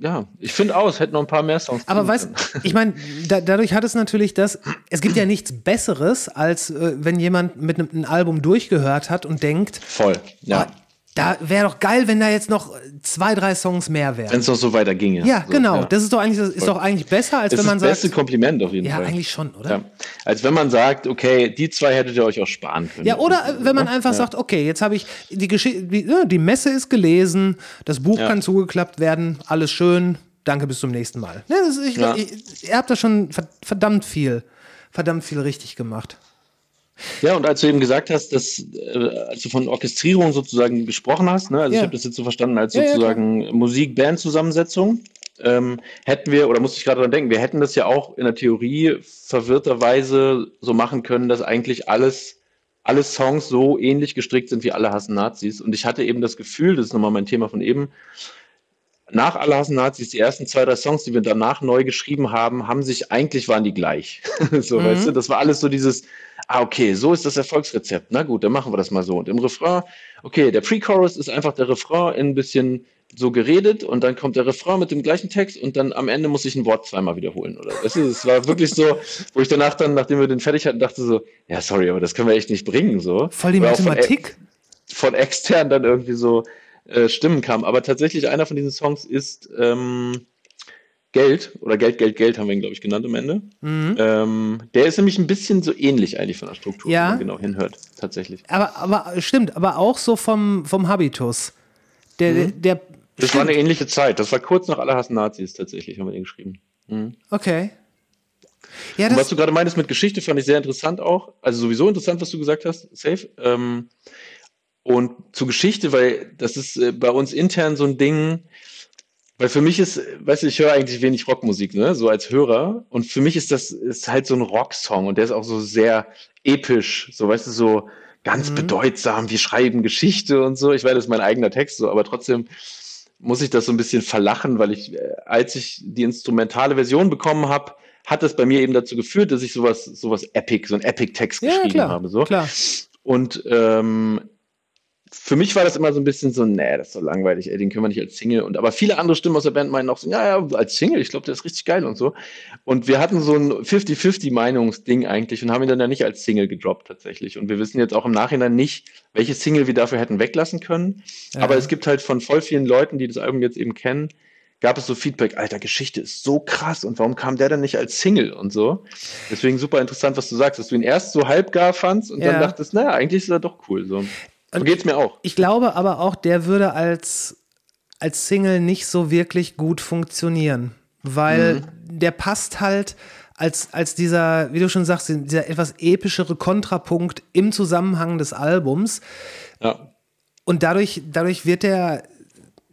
ja, ich finde auch, es hätten noch ein paar mehr Songs Aber weißt, können. ich meine, da, dadurch hat es natürlich das, es gibt ja nichts Besseres, als äh, wenn jemand mit einem, einem Album durchgehört hat und denkt, Voll, ja. ah, da wäre doch geil, wenn da jetzt noch zwei, drei Songs mehr wären. Wenn es noch so weiter ginge. Ja, so, genau. ja. Das ist doch eigentlich, das ist doch eigentlich besser, als Das wenn ist man das beste sagt. Kompliment auf jeden Ja, Fall. eigentlich schon, oder? Ja. Als wenn man sagt, okay, die zwei hättet ihr euch auch sparen können. Ja, oder wenn man einfach sagt, okay, jetzt habe ich die Geschichte, die, ja, die Messe ist gelesen, das Buch Ja. kann zugeklappt werden, alles schön, danke, bis zum nächsten Mal. Ja, das, ist- ich, Ja. ich, ihr habt da schon ver- verdammt viel, verdammt viel richtig gemacht. Ja, und als du eben gesagt hast, dass, äh, als du von Orchestrierung sozusagen gesprochen hast, ne, also Ja. ich habe das jetzt so verstanden als Ja, ja, sozusagen Musik-Band-Zusammensetzung, ähm, hätten wir, oder musste ich gerade dran denken, wir hätten das ja auch in der Theorie verwirrterweise so machen können, dass eigentlich alles, alle Songs so ähnlich gestrickt sind wie alle hassen Nazis. Und ich hatte eben das Gefühl, das ist nochmal mein Thema von eben, nach Alle hassen Nazis, die ersten zwei, drei Songs, die wir danach neu geschrieben haben, haben sich, eigentlich waren die gleich. so, weißt du, das war alles so dieses, ah, okay, so ist das Erfolgsrezept. Na gut, dann machen wir das mal so. Und im Refrain, okay, der Pre-Chorus ist einfach der Refrain in ein bisschen so geredet und dann kommt der Refrain mit dem gleichen Text und dann am Ende muss ich ein Wort zweimal wiederholen. Oder? Weißt du, es war wirklich so, wo ich danach dann, nachdem wir den fertig hatten, dachte so, ja, sorry, aber das können wir echt nicht bringen. So. Voll die auch von- Mathematik. von extern dann irgendwie so äh, Stimmen kamen. Aber tatsächlich einer von diesen Songs ist ähm, Geld oder Geld, Geld, Geld haben wir ihn, glaube ich, genannt am Ende. Ähm, der ist nämlich ein bisschen so ähnlich eigentlich von der Struktur, Ja. wenn man genau hinhört, tatsächlich. Aber, aber stimmt, aber auch so vom, vom Habitus. Der, Mhm. der, Das war eine ähnliche Zeit. Das war kurz nach Alle hassen Nazis tatsächlich, haben wir den geschrieben. okay. Ja, was du gerade meintest mit Geschichte, fand ich sehr interessant auch. Also sowieso interessant, was du gesagt hast, safe. Ähm, und zu Geschichte, weil das ist äh, bei uns intern so ein Ding, weil für mich ist, weißt du, ich höre eigentlich wenig Rockmusik, ne, so als Hörer. Und für mich ist das ist halt so ein Rocksong und der ist auch so sehr episch, so weißt du, so ganz bedeutsam, wir schreiben Geschichte und so. Ich weiß, das ist mein eigener Text so, aber trotzdem muss ich das so ein bisschen verlachen, weil ich, äh, als ich die instrumentale Version bekommen habe, hat das bei mir eben dazu geführt, dass ich sowas, sowas Epic, so ein Epic-Text ja, geschrieben klar, habe. So. klar. Und ähm, für mich war das immer so ein bisschen so, nee, das ist so langweilig, ey, den können wir nicht als Single. Und aber viele andere Stimmen aus der Band meinen auch so, ja, ja, als Single, ich glaube, der ist richtig geil und so. Und wir hatten so ein 50-50 Meinungsding eigentlich und haben ihn dann ja nicht als Single gedroppt tatsächlich. Und wir wissen jetzt auch im Nachhinein nicht, welche Single wir dafür hätten weglassen können. Aber es gibt halt von voll vielen Leuten, die das Album jetzt eben kennen, gab es so Feedback, alter, Geschichte ist so krass und warum kam der denn nicht als Single und so. Deswegen super interessant, was du sagst, dass du ihn erst so halbgar fandst und Ja. dann dachtest, naja, eigentlich ist er doch cool. So, so geht's mir auch. Ich glaube aber auch, der würde als, als Single nicht so wirklich gut funktionieren, weil der passt halt als, als dieser, wie du schon sagst, dieser etwas epischere Kontrapunkt im Zusammenhang des Albums. Ja. Und dadurch, dadurch wird der,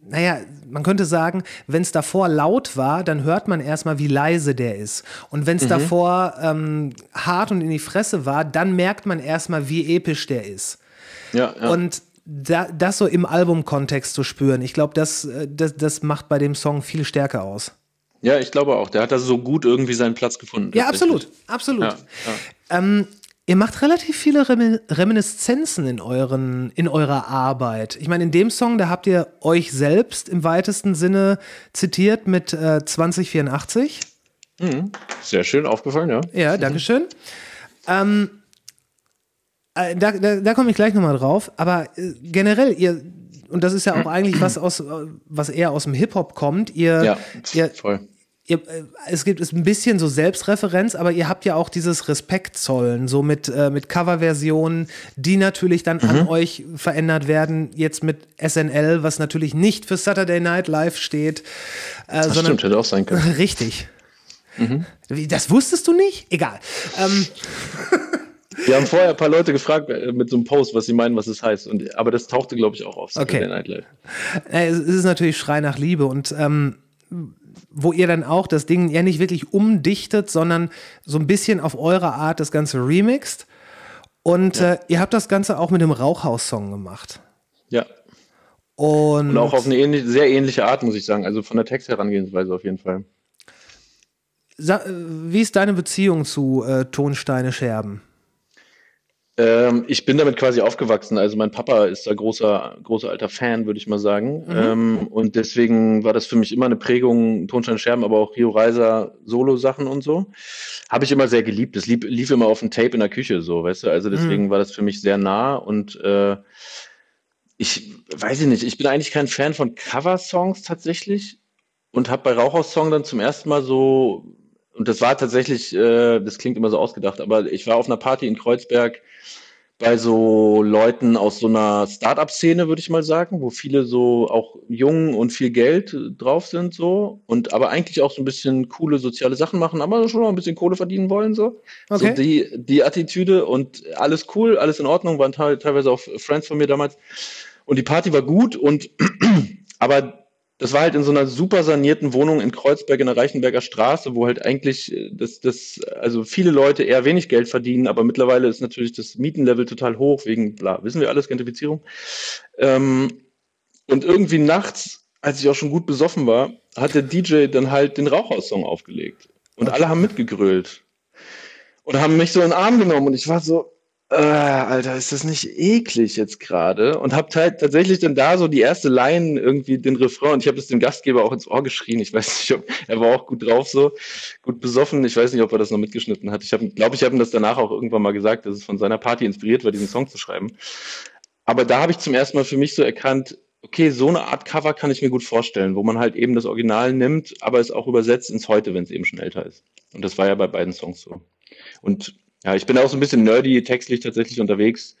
naja, man könnte sagen, wenn es davor laut war, dann hört man erstmal, wie leise der ist. Und wenn es davor ähm, hart und in die Fresse war, dann merkt man erstmal, wie episch der ist. Ja, ja. Und da, das so im Albumkontext zu spüren, ich glaube, das, äh, das, das macht bei dem Song viel stärker aus. ja, ich glaube auch. Der hat da so gut irgendwie seinen Platz gefunden. Ja, absolut, absolut. Ja, ja. Ähm, ihr macht relativ viele Remi Reminiszenzen in, euren, in eurer Arbeit. Ich meine, in dem Song, da habt ihr euch selbst im weitesten Sinne zitiert mit äh, 2084. Sehr schön aufgefallen, ja. Ja, Dankeschön. Ähm, äh, da da, da komme ich gleich nochmal drauf. Aber äh, generell, ihr, und das ist ja auch eigentlich was aus, äh, was eher aus dem Hip-Hop kommt, ihr, Ja, ihr, voll. ihr, äh, es gibt es ein bisschen so Selbstreferenz, aber ihr habt ja auch dieses Respekt zollen, so mit, äh, mit Coverversionen, die natürlich dann Mhm. an euch verändert werden, jetzt mit SNL, was natürlich nicht für Saturday Night Live steht, äh, Das sondern stimmt, hätte auch sein können. richtig. Mhm. Das wusstest du nicht? Egal. Ähm, Wir haben vorher ein paar Leute gefragt äh, mit so einem Post, was sie meinen, was es heißt. Und, aber das tauchte, glaube ich, auch auf Saturday Okay. Night Live. äh, es ist natürlich Schrei nach Liebe und ähm, wo ihr dann auch das Ding ja nicht wirklich umdichtet, sondern so ein bisschen auf eure Art das Ganze remixt. Und äh, ihr habt das Ganze auch mit dem Rauchhaus-Song gemacht. Ja. Und, Und auch auf eine ähnlich, sehr ähnliche Art, muss ich sagen. Also von der Textherangehensweise auf jeden Fall. Sa äh, wie ist deine Beziehung zu äh, Tonsteine Scherben? Ähm, ich bin damit quasi aufgewachsen. Also mein Papa ist da großer, großer alter Fan, würde ich mal sagen. Ähm, und deswegen war das für mich immer eine Prägung, Tonstein Scherben, aber auch Rio Reiser Solo-Sachen und so. Habe ich immer sehr geliebt. Das lief, lief immer auf dem Tape in der Küche, so, weißt du. Also deswegen war das für mich sehr nah und äh, ich weiß ich nicht, ich bin eigentlich kein Fan von Cover-Songs tatsächlich und habe bei Rauchhaus-Song dann zum ersten Mal so, und das war tatsächlich, äh, das klingt immer so ausgedacht, aber ich war auf einer Party in Kreuzberg bei so Leuten aus so einer Start-up-Szene, würde ich mal sagen, wo viele so auch jung und viel Geld äh, drauf sind, so, und aber eigentlich auch so ein bisschen coole soziale Sachen machen, aber schon noch ein bisschen Kohle verdienen wollen, so. Okay. So die, die Attitüde und alles cool, alles in Ordnung, waren te teilweise auch Friends von mir damals. Und die Party war gut und aber das war halt in so einer super sanierten Wohnung in Kreuzberg in der Reichenberger Straße, wo halt eigentlich äh, das, das, also viele Leute eher wenig Geld verdienen, aber mittlerweile ist natürlich das Mietenlevel total hoch, wegen bla, wissen wir alles, Gentrifizierung. Ähm, und irgendwie nachts als ich auch schon gut besoffen war, hat der DJ dann halt den Rauchhaus-Song aufgelegt. Und alle haben mitgegrölt. Und haben mich so in den Arm genommen und ich war so, äh, Alter, ist das nicht eklig jetzt gerade? Und hab halt tatsächlich dann da so die erste Line irgendwie den Refrain und ich habe es dem Gastgeber auch ins Ohr geschrien. Ich weiß nicht, ob er war auch gut drauf so, gut besoffen. Ich weiß nicht, ob er das noch mitgeschnitten hat. Ich glaube, glaub, ich habe ihm das danach auch irgendwann mal gesagt, dass es von seiner Party inspiriert war, diesen Song zu schreiben. Aber da habe ich zum ersten Mal für mich so erkannt, okay, so eine Art Cover kann ich mir gut vorstellen, wo man halt eben das Original nimmt, aber es auch übersetzt ins Heute, wenn es eben schon älter ist. Und das war ja bei beiden Songs so. Und ja, ich bin auch so ein bisschen nerdy textlich tatsächlich unterwegs,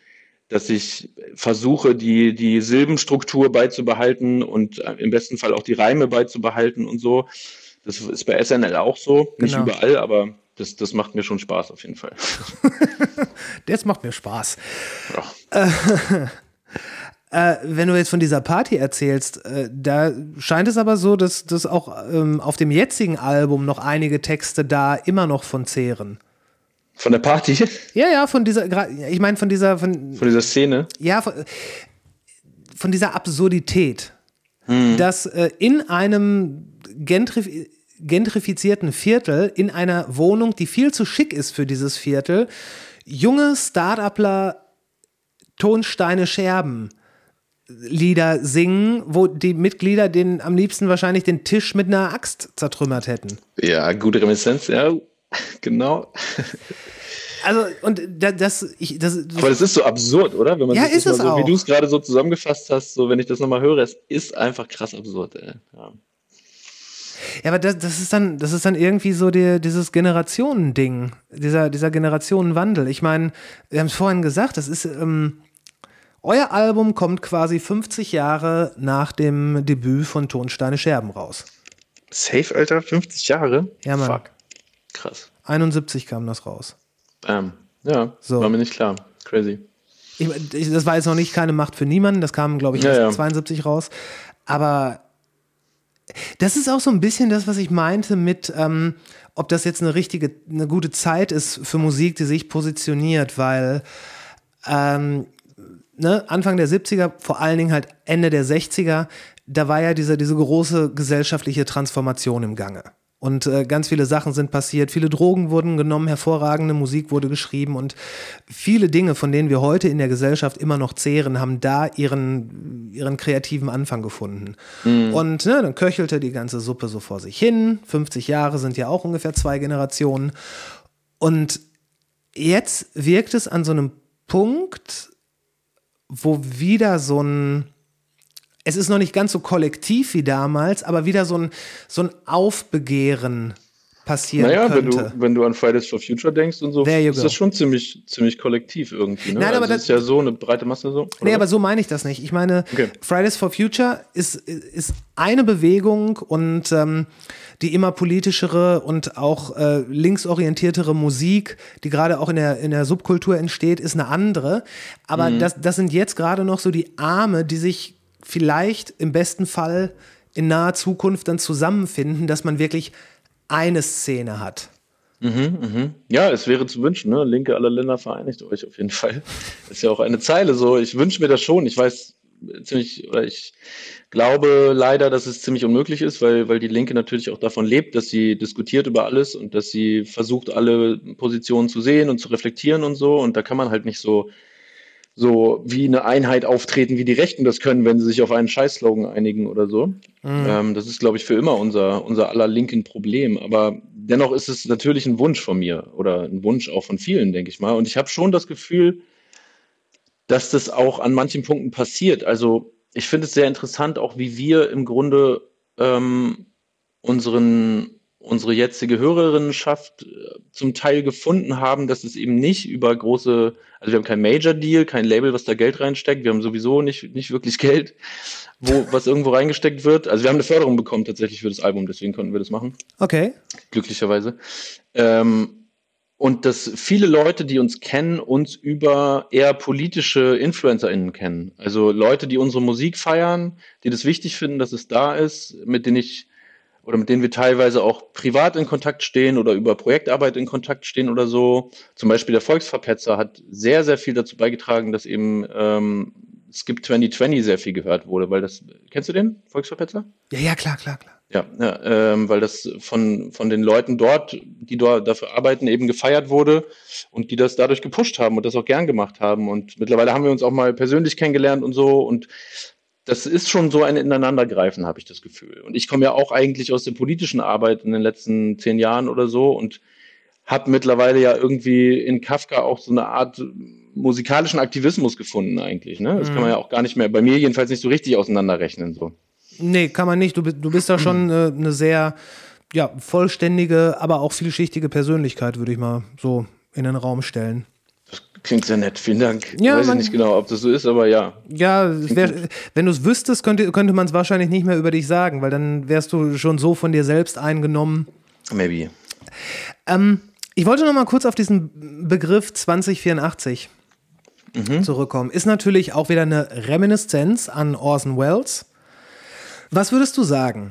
dass ich versuche, die, die Silbenstruktur beizubehalten und äh, im besten Fall auch die Reime beizubehalten und so. Das ist bei SNL auch so, nicht Genau. überall, aber das, das macht mir schon Spaß auf jeden Fall. Das macht mir Spaß. Ja. Äh, wenn du jetzt von dieser Party erzählst, äh, da scheint es aber so, dass, dass auch ähm, auf dem jetzigen Album noch einige Texte da immer noch von zehren. Von der Party, Ja, ja, von dieser, ich meine von dieser, von, von dieser Szene. ja, von, von dieser Absurdität, dass äh, in einem gentrif gentrifizierten Viertel, in einer Wohnung, die viel zu schick ist für dieses Viertel, junge Start-upler Tonsteine Scherben Lieder singen, wo die Mitglieder den am liebsten wahrscheinlich den Tisch mit einer Axt zertrümmert hätten. Ja, gute Reminiszenz, ja, genau. Also, und da- das, ich, das, Aber das ist so absurd, oder? Wenn man Ja, das ist es so, auch. wie du es gerade so zusammengefasst hast, so wenn ich das nochmal höre, es ist einfach krass absurd, ey. Ja. Ja, aber das, das ist dann, das ist dann irgendwie so die, dieses Generationending, dieser, dieser Generationenwandel. Ich meine, wir haben es vorhin gesagt, das ist, ähm, euer Album kommt quasi 50 Jahre nach dem Debüt von Tonsteine Scherben raus. Safe, Alter, 50 Jahre? Ja, Mann. Fuck. Krass. 71 kam das raus. Ähm, ja, So. war mir nicht klar. Crazy. Ich, ich, das war jetzt noch nicht keine Macht für niemanden, das kam, glaube ich, Ja, erst ja. 72 raus. Aber das ist auch so ein bisschen das, was ich meinte mit, ähm, ob das jetzt eine richtige, eine gute Zeit ist für Musik, die sich positioniert, weil ähm, ne, Anfang der 70er, vor allen Dingen halt Ende der 60er, da war ja diese, diese große gesellschaftliche Transformation im Gange. Und äh, ganz viele Sachen sind passiert, viele Drogen wurden genommen, hervorragende Musik wurde geschrieben und viele Dinge, von denen wir heute in der Gesellschaft immer noch zehren, haben da ihren, ihren kreativen Anfang gefunden. Und ne, dann köchelte die ganze Suppe so vor sich hin. 50 Jahre sind ja auch ungefähr zwei Generationen. Und jetzt wirkt es an so einem Punkt, wo wieder so ein, es ist noch nicht ganz so kollektiv wie damals, aber wieder so ein, so ein Aufbegehren passieren Naja, wenn könnte. du, wenn du an Fridays for Future denkst und so, ist das schon ziemlich, ziemlich kollektiv irgendwie. Ne? Nein, aber also das- ist ja so eine breite Masse so. Nee, oder aber was? so meine ich das nicht. Ich meine, Okay. Fridays for Future ist, ist eine Bewegung und ähm, die immer politischere und auch äh, linksorientiertere Musik, die gerade auch in der, in der Subkultur entsteht, ist eine andere. Aber Mhm. das, das sind jetzt gerade noch so die Arme, die sich vielleicht im besten Fall in naher Zukunft dann zusammenfinden, dass man wirklich eine Szene hat. Ja, es wäre zu wünschen, ne? Linke aller Länder vereinigt euch auf jeden Fall. Ist ja auch eine Zeile so. Ich wünsche mir das schon. Ich weiß ziemlich, oder ich glaube leider, dass es ziemlich unmöglich ist, weil, weil die Linke natürlich auch davon lebt, dass sie diskutiert über alles und dass sie versucht, alle Positionen zu sehen und zu reflektieren und so. Und da kann man halt nicht so, so wie eine Einheit auftreten, wie die Rechten das können, wenn sie sich auf einen Scheißslogan einigen oder so. Ähm, das ist, glaube ich, für immer unser, unser aller linken Problem. Aber dennoch ist es natürlich ein Wunsch von mir oder ein Wunsch auch von vielen, denke ich mal. Und ich habe schon das Gefühl, dass das auch an manchen Punkten passiert. Also ich finde es sehr interessant, auch wie wir im Grunde ähm, unseren, unsere jetzige Hörerinnenschaft äh, zum Teil gefunden haben, dass es eben nicht über große, also wir haben kein Major-Deal, kein Label, was da Geld reinsteckt, wir haben sowieso nicht, nicht wirklich Geld, wo, was irgendwo reingesteckt wird. Also wir haben eine Förderung bekommen tatsächlich für das Album, deswegen konnten wir das machen Okay. glücklicherweise. Ähm, und dass viele Leute, die uns kennen, uns über eher politische InfluencerInnen kennen. Also Leute, die unsere Musik feiern, die das wichtig finden, dass es da ist, mit denen ich oder mit denen wir teilweise auch privat in Kontakt stehen oder über Projektarbeit in Kontakt stehen oder so. Zum Beispiel der Volksverpetzer hat sehr, sehr viel dazu beigetragen, dass eben ähm, Skip 2020 sehr viel gehört wurde, weil das, kennst du den, Volksverpetzer? Ja, ja, klar, klar, klar. Ja, ja ähm, weil das von, von den Leuten dort, die dort dafür arbeiten, eben gefeiert wurde und die das dadurch gepusht haben und das auch gern gemacht haben. Und mittlerweile haben wir uns auch mal persönlich kennengelernt und so. Und das ist schon so ein Ineinandergreifen, habe ich das Gefühl. Und ich komme ja auch eigentlich aus der politischen Arbeit in den letzten zehn Jahren oder so und habe mittlerweile ja irgendwie in Kafka auch so eine Art musikalischen Aktivismus gefunden eigentlich. Ne? Das kann man ja auch gar nicht mehr, bei mir jedenfalls nicht so richtig auseinanderrechnen. So. Nee, kann man nicht. Du, bist- du bist da schon äh, eine sehr ja, vollständige, aber auch vielschichtige Persönlichkeit, würde ich mal so in den Raum stellen. Klingt sehr nett, vielen Dank. Ja, Weiß ich nicht genau, ob das so ist, aber ja. Ja, wär, wenn du es wüsstest, könnte, könnte man es wahrscheinlich nicht mehr über dich sagen, weil dann wärst du schon so von dir selbst eingenommen. Maybe. Ähm, ich wollte noch mal kurz auf diesen Begriff 2084 zurückkommen. Ist natürlich auch wieder eine Reminiszenz an Orson Welles. Was würdest du sagen?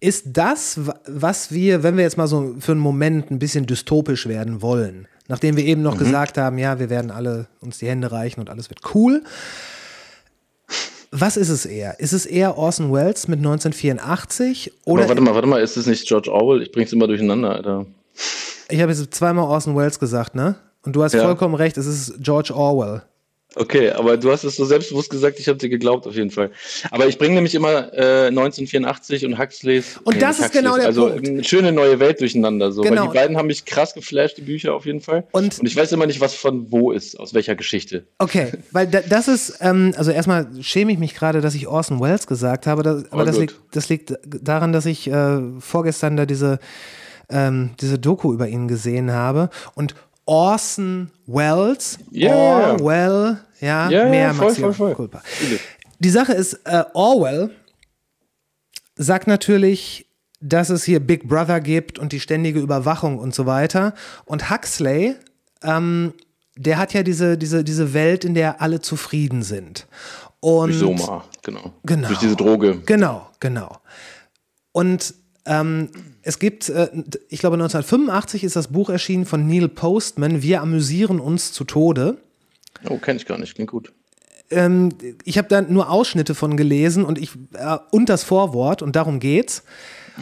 Ist das, wa- was wir, wenn wir jetzt mal so für einen Moment ein bisschen dystopisch werden wollen, nachdem wir eben noch gesagt haben, ja, wir werden alle uns die Hände reichen und alles wird cool. Was ist es eher? Ist es eher Orson Welles mit 1984 oder aber warte mal, warte mal, ist das nicht George Orwell? Ich bring's immer durcheinander, Alter. Ich habe jetzt zweimal Orson Welles gesagt, ne? Und du hast Ja. vollkommen recht, es ist George Orwell. Okay, aber du hast es so selbstbewusst gesagt, ich habe dir geglaubt auf jeden Fall. Aber ich bringe nämlich immer äh, 1984 und Huxleys. Und das ist Huxleys, genau der also Punkt. eine schöne neue Welt durcheinander. So. Genau. Weil die beiden haben mich krass geflasht, die Bücher auf jeden Fall. Und- und ich weiß immer nicht, was von wo ist, aus welcher Geschichte. Okay, weil da, das ist, ähm, also erstmal schäme ich mich gerade, dass ich Orson Welles gesagt habe, das, aber Oh, das liegt, das liegt daran, dass ich äh, vorgestern da diese, ähm, diese Doku über ihn gesehen habe und Orson Welles, ja. Orwell, ja, ja, mehr voll, voll, voll. Die Sache ist, äh, Orwell sagt natürlich, dass es hier Big Brother gibt und die ständige Überwachung und so weiter. Und Huxley, ähm, der hat ja diese, diese, diese Welt, in der alle zufrieden sind. Und Durch Soma, genau. Genau. Durch diese Droge. Genau, genau. Und ähm, es gibt, äh, ich glaube 1985 ist das Buch erschienen von Neil Postman, Wir amüsieren uns zu Tode. Oh, kenne ich gar nicht, klingt gut. ähm, ich habe da nur Ausschnitte von gelesen und ich äh, und das Vorwort und darum geht's.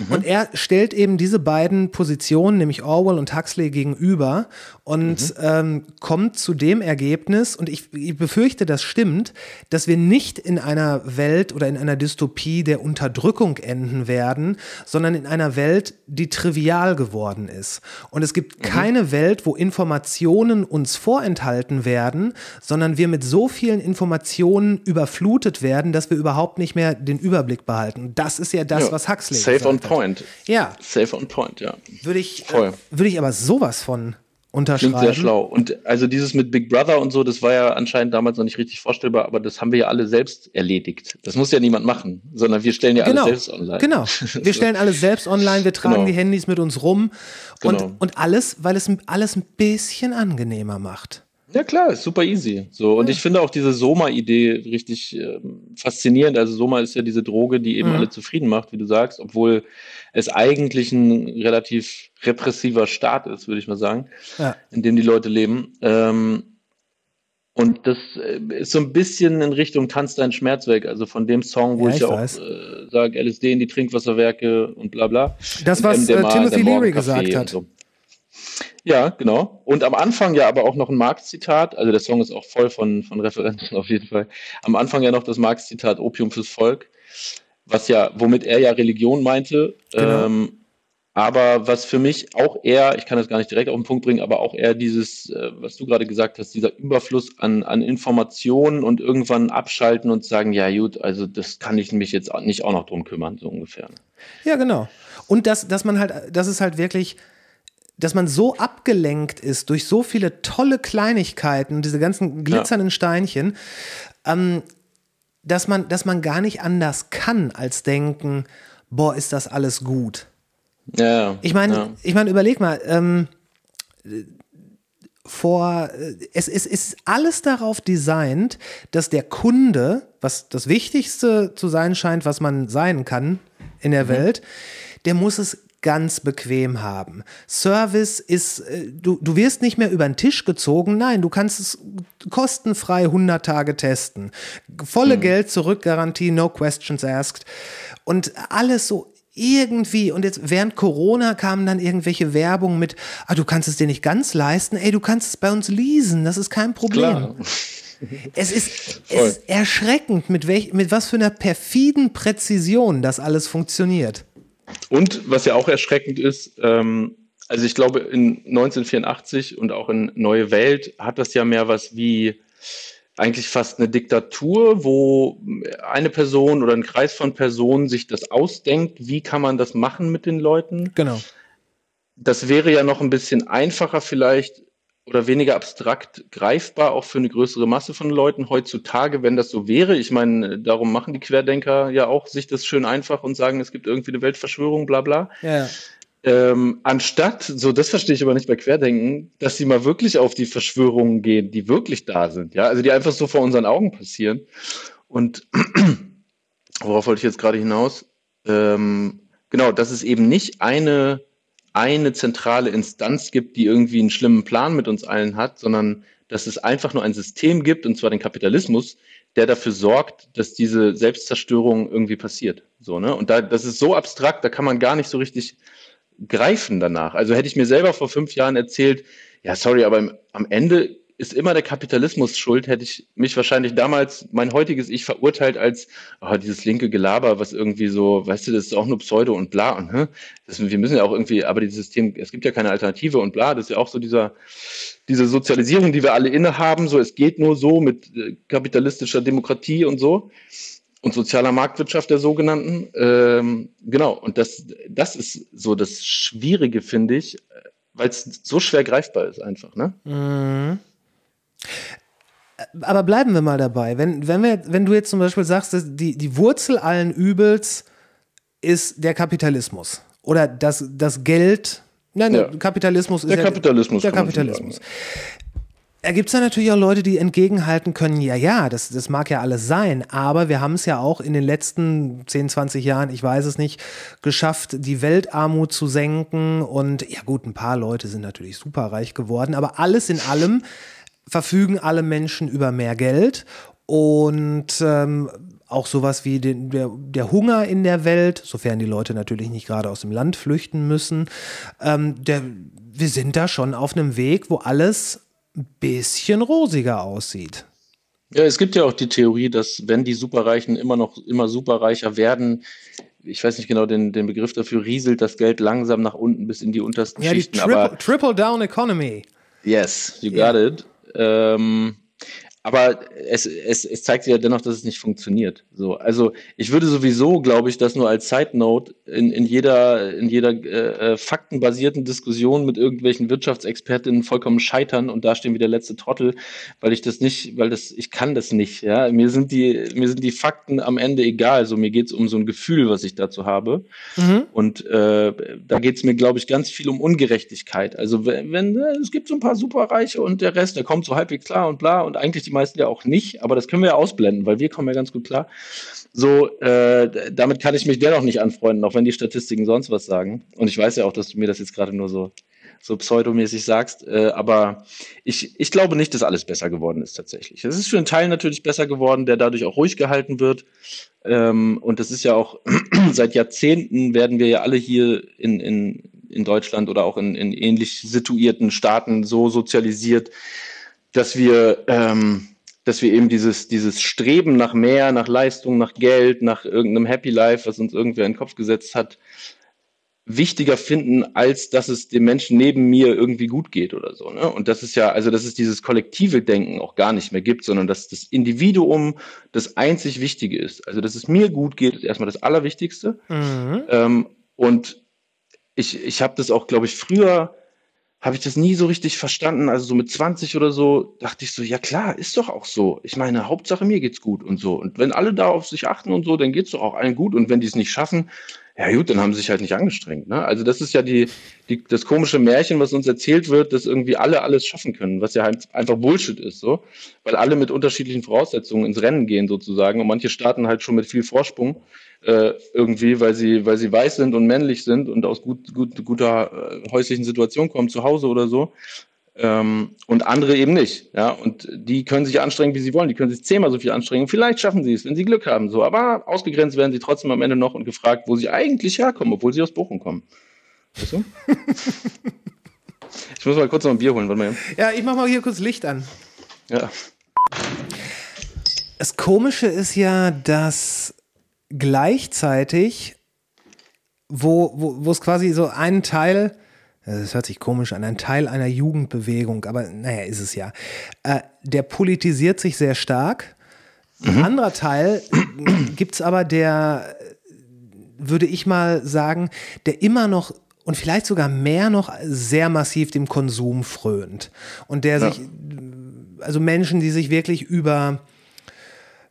Und er stellt eben diese beiden Positionen, nämlich Orwell und Huxley, gegenüber und ähm, kommt zu dem Ergebnis, und ich, ich befürchte, das stimmt, dass wir nicht in einer Welt oder in einer Dystopie der Unterdrückung enden werden, sondern in einer Welt, die trivial geworden ist. Und es gibt keine Welt, wo Informationen uns vorenthalten werden, sondern wir mit so vielen Informationen überflutet werden, dass wir überhaupt nicht mehr den Überblick behalten. Das ist ja das, Ja. was Huxley Safe on hat. point. Ja, Safe on point, ja. würde ich, äh, würde ich aber sowas von unterschreiben. Klingt sehr schlau. Und also dieses mit Big Brother und so, das war ja anscheinend damals noch nicht richtig vorstellbar, aber das haben wir ja alle selbst erledigt. Das muss ja niemand machen, sondern wir stellen ja Genau, alles selbst online. genau. Wir stellen alles selbst online, wir tragen Genau. die Handys mit uns rum Genau. und, und alles, weil es alles ein bisschen angenehmer macht. Ja klar, ist super easy. So und ich finde auch diese Soma-Idee richtig ähm, faszinierend. Also Soma ist ja diese Droge, die eben Mhm. alle zufrieden macht, wie du sagst, obwohl es eigentlich ein relativ repressiver Staat ist, würde ich mal sagen, Ja. in dem die Leute leben. Ähm, und das äh, ist so ein bisschen in Richtung Tanz dein Schmerz weg, also von dem Song, wo Ja, ich, ja auch äh, sage, LSD in die Trinkwasserwerke und bla bla. Das, was äh, Timothy Leary gesagt hat. so. Ja, genau. Und am Anfang ja aber auch noch ein Marx-Zitat. Also der Song ist auch voll von, von Referenzen auf jeden Fall. Am Anfang ja noch das Marx-Zitat Opium fürs Volk, was ja, womit er ja Religion meinte. Genau. Ähm, aber was für mich auch eher, ich kann das gar nicht direkt auf den Punkt bringen, aber auch eher dieses, äh, was du gerade gesagt hast, dieser Überfluss an, an Informationen und irgendwann abschalten und sagen, ja gut, also das kann ich mich jetzt nicht auch noch drum kümmern, so ungefähr. Ja, genau. Und dass, dass man halt, das ist halt wirklich, dass man so abgelenkt ist durch so viele tolle Kleinigkeiten, diese ganzen glitzernden Steinchen, ähm, dass, man, dass man gar nicht anders kann, als denken, boah, ist das alles gut. Ja, ja. Ich meine, ja. ich meine, überleg mal, ähm, vor, äh, es, es ist alles darauf designt, dass der Kunde, was das Wichtigste zu sein scheint, was man sein kann in Mhm. der Welt, der muss es ganz bequem haben. Service ist, äh, du, du wirst nicht mehr über den Tisch gezogen, nein, du kannst es kostenfrei 100 Tage testen. Volle Geld zurück Garantie, no questions asked. Und alles so irgendwie, und jetzt während Corona kamen dann irgendwelche Werbung mit, ah, du kannst es dir nicht ganz leisten, ey, du kannst es bei uns leasen, das ist kein Problem. Klar. Es ist, es ist erschreckend, mit, welch, mit was für einer perfiden Präzision das alles funktioniert. Und was ja auch erschreckend ist, ähm, also ich glaube, in 1984 und auch in Neue Welt hat das ja mehr was wie eigentlich fast eine Diktatur, wo eine Person oder ein Kreis von Personen sich das ausdenkt, wie kann man das machen mit den Leuten. Genau. Das wäre ja noch ein bisschen einfacher vielleicht oder weniger abstrakt greifbar, auch für eine größere Masse von Leuten heutzutage, wenn das so wäre. Ich meine, darum machen die Querdenker ja auch sich das schön einfach und sagen, es gibt irgendwie eine Weltverschwörung, bla bla. Ja. Ähm, anstatt, so das verstehe ich aber nicht bei Querdenken, dass sie mal wirklich auf die Verschwörungen gehen, die wirklich da sind, ja, also die einfach so vor unseren Augen passieren. Und worauf wollte ich jetzt gerade hinaus? Ähm, genau, dass es eben nicht eine, eine zentrale Instanz gibt, die irgendwie einen schlimmen Plan mit uns allen hat, sondern dass es einfach nur ein System gibt, und zwar den Kapitalismus, der dafür sorgt, dass diese Selbstzerstörung irgendwie passiert. So, ne? Und da, das ist so abstrakt, da kann man gar nicht so richtig greifen danach. Also hätte ich mir selber vor fünf Jahren erzählt, ja, sorry, aber am Ende ist immer der Kapitalismus schuld, hätte ich mich wahrscheinlich damals, mein heutiges Ich verurteilt als, oh, dieses linke Gelaber, was irgendwie so, weißt du, das ist auch nur Pseudo und bla und, hm? das, wir müssen ja auch irgendwie, aber dieses System, es gibt ja keine Alternative und bla, das ist ja auch so dieser, diese Sozialisierung, die wir alle innehaben, so, es geht nur so mit äh, kapitalistischer Demokratie und so und sozialer Marktwirtschaft der sogenannten. Ähm, genau, und das, das ist so das Schwierige, finde ich, weil es so schwer greifbar ist einfach. Ne? Mhm. Aber bleiben wir mal dabei. Wenn, wenn, wir, wenn du jetzt zum Beispiel sagst, dass die, die Wurzel allen Übels ist der Kapitalismus oder das, das Geld. Nein, Ja. der Kapitalismus ist Der ja- Kapitalismus, Der Kapitalismus. Da gibt es ja natürlich auch Leute, die entgegenhalten können, ja, ja, das, das mag ja alles sein, aber wir haben es ja auch in den letzten 10, 20 Jahren, ich weiß es nicht, geschafft, die Weltarmut zu senken. Und ja gut, ein paar Leute sind natürlich superreich geworden, aber alles in allem verfügen alle Menschen über mehr Geld und ähm, auch sowas wie den, der, der Hunger in der Welt, sofern die Leute natürlich nicht gerade aus dem Land flüchten müssen, ähm, der, wir sind da schon auf einem Weg, wo alles ein bisschen rosiger aussieht. Ja, es gibt ja auch die Theorie, dass wenn die Superreichen immer noch immer superreicher werden, ich weiß nicht genau den, den Begriff dafür, rieselt das Geld langsam nach unten bis in die untersten Ja, die Schichten. Triple, aber Triple Down Economy. yes, you Ja. got it. Ähm, aber es, es, es zeigt sich ja dennoch, dass es nicht funktioniert. So, also ich würde sowieso, glaube ich, das nur als Side Note in, in jeder, in jeder äh, äh, faktenbasierten Diskussion mit irgendwelchen Wirtschaftsexpertinnen vollkommen scheitern und da stehen wie der letzte Trottel, weil ich das nicht, weil das, ich kann das nicht. Ja, mir sind die, mir sind die Fakten am Ende egal. So mir geht's um so ein Gefühl, was ich dazu habe. Und äh, da geht's mir, glaube ich, ganz viel um Ungerechtigkeit. Also wenn, wenn es gibt so ein paar Superreiche und der Rest, der kommt so halbwegs klar und bla und eigentlich die meisten ja auch nicht, aber das können wir ja ausblenden, weil wir kommen ja ganz gut klar. So, äh, damit kann ich mich dennoch nicht anfreunden, auch wenn die Statistiken sonst was sagen. Und ich weiß ja auch, dass du mir das jetzt gerade nur so so pseudomäßig sagst, äh, aber ich, ich glaube nicht, dass alles besser geworden ist tatsächlich. Es ist für einen Teil natürlich besser geworden, der dadurch auch ruhig gehalten wird. Ähm, und das ist ja auch, seit Jahrzehnten werden wir ja alle hier in, in, in Deutschland oder auch in, in ähnlich situierten Staaten so sozialisiert, dass wir, ähm, dass wir eben dieses, dieses Streben nach mehr, nach Leistung, nach Geld, nach irgendeinem Happy Life, was uns irgendwer in den Kopf gesetzt hat, wichtiger finden, als dass es dem Menschen neben mir irgendwie gut geht oder so. Ne? Und das ist ja, also dass es dieses kollektive Denken auch gar nicht mehr gibt, sondern dass das Individuum das einzig Wichtige ist. Also dass es mir gut geht, ist erstmal das Allerwichtigste. Ähm, und ich, ich habe das auch, glaube ich, früher habe ich das nie so richtig verstanden. Also so mit 20 oder so dachte ich so, ja klar, ist doch auch so. Ich meine, Hauptsache mir geht's gut und so. Und wenn alle da auf sich achten und so, dann geht's doch auch allen gut. Und wenn die es nicht schaffen, Ja gut, dann haben sie sich halt nicht angestrengt. Ne? Also das ist ja die, die, das komische Märchen, was uns erzählt wird, dass irgendwie alle alles schaffen können, was ja halt einfach Bullshit ist, so, weil alle mit unterschiedlichen Voraussetzungen ins Rennen gehen sozusagen und manche starten halt schon mit viel Vorsprung äh, irgendwie, weil sie, weil sie weiß sind und männlich sind und aus gut, gut, guter äh, häuslichen Situation kommen, zu Hause oder so. Ähm, und andere eben nicht. Ja, und die können sich anstrengen, wie sie wollen. Die können sich zehnmal so viel anstrengen. Vielleicht schaffen sie es, wenn sie Glück haben. So, aber ausgegrenzt werden sie trotzdem am Ende noch und gefragt, wo sie eigentlich herkommen, obwohl sie aus Bochum kommen. Weißt du? ich muss mal kurz noch ein Bier holen. Warte mal. Ja, ich mach mal hier kurz Licht an. Ja. Das Komische ist ja, dass gleichzeitig, wo, wo, wo es quasi so einen Teil, das hört sich komisch an, ein Teil einer Jugendbewegung, aber naja, ist es ja, äh, der politisiert sich sehr stark. Ein anderer Teil gibt es aber, der, würde ich mal sagen, der immer noch und vielleicht sogar mehr noch sehr massiv dem Konsum frönt. Und der Ja. sich, also Menschen, die sich wirklich über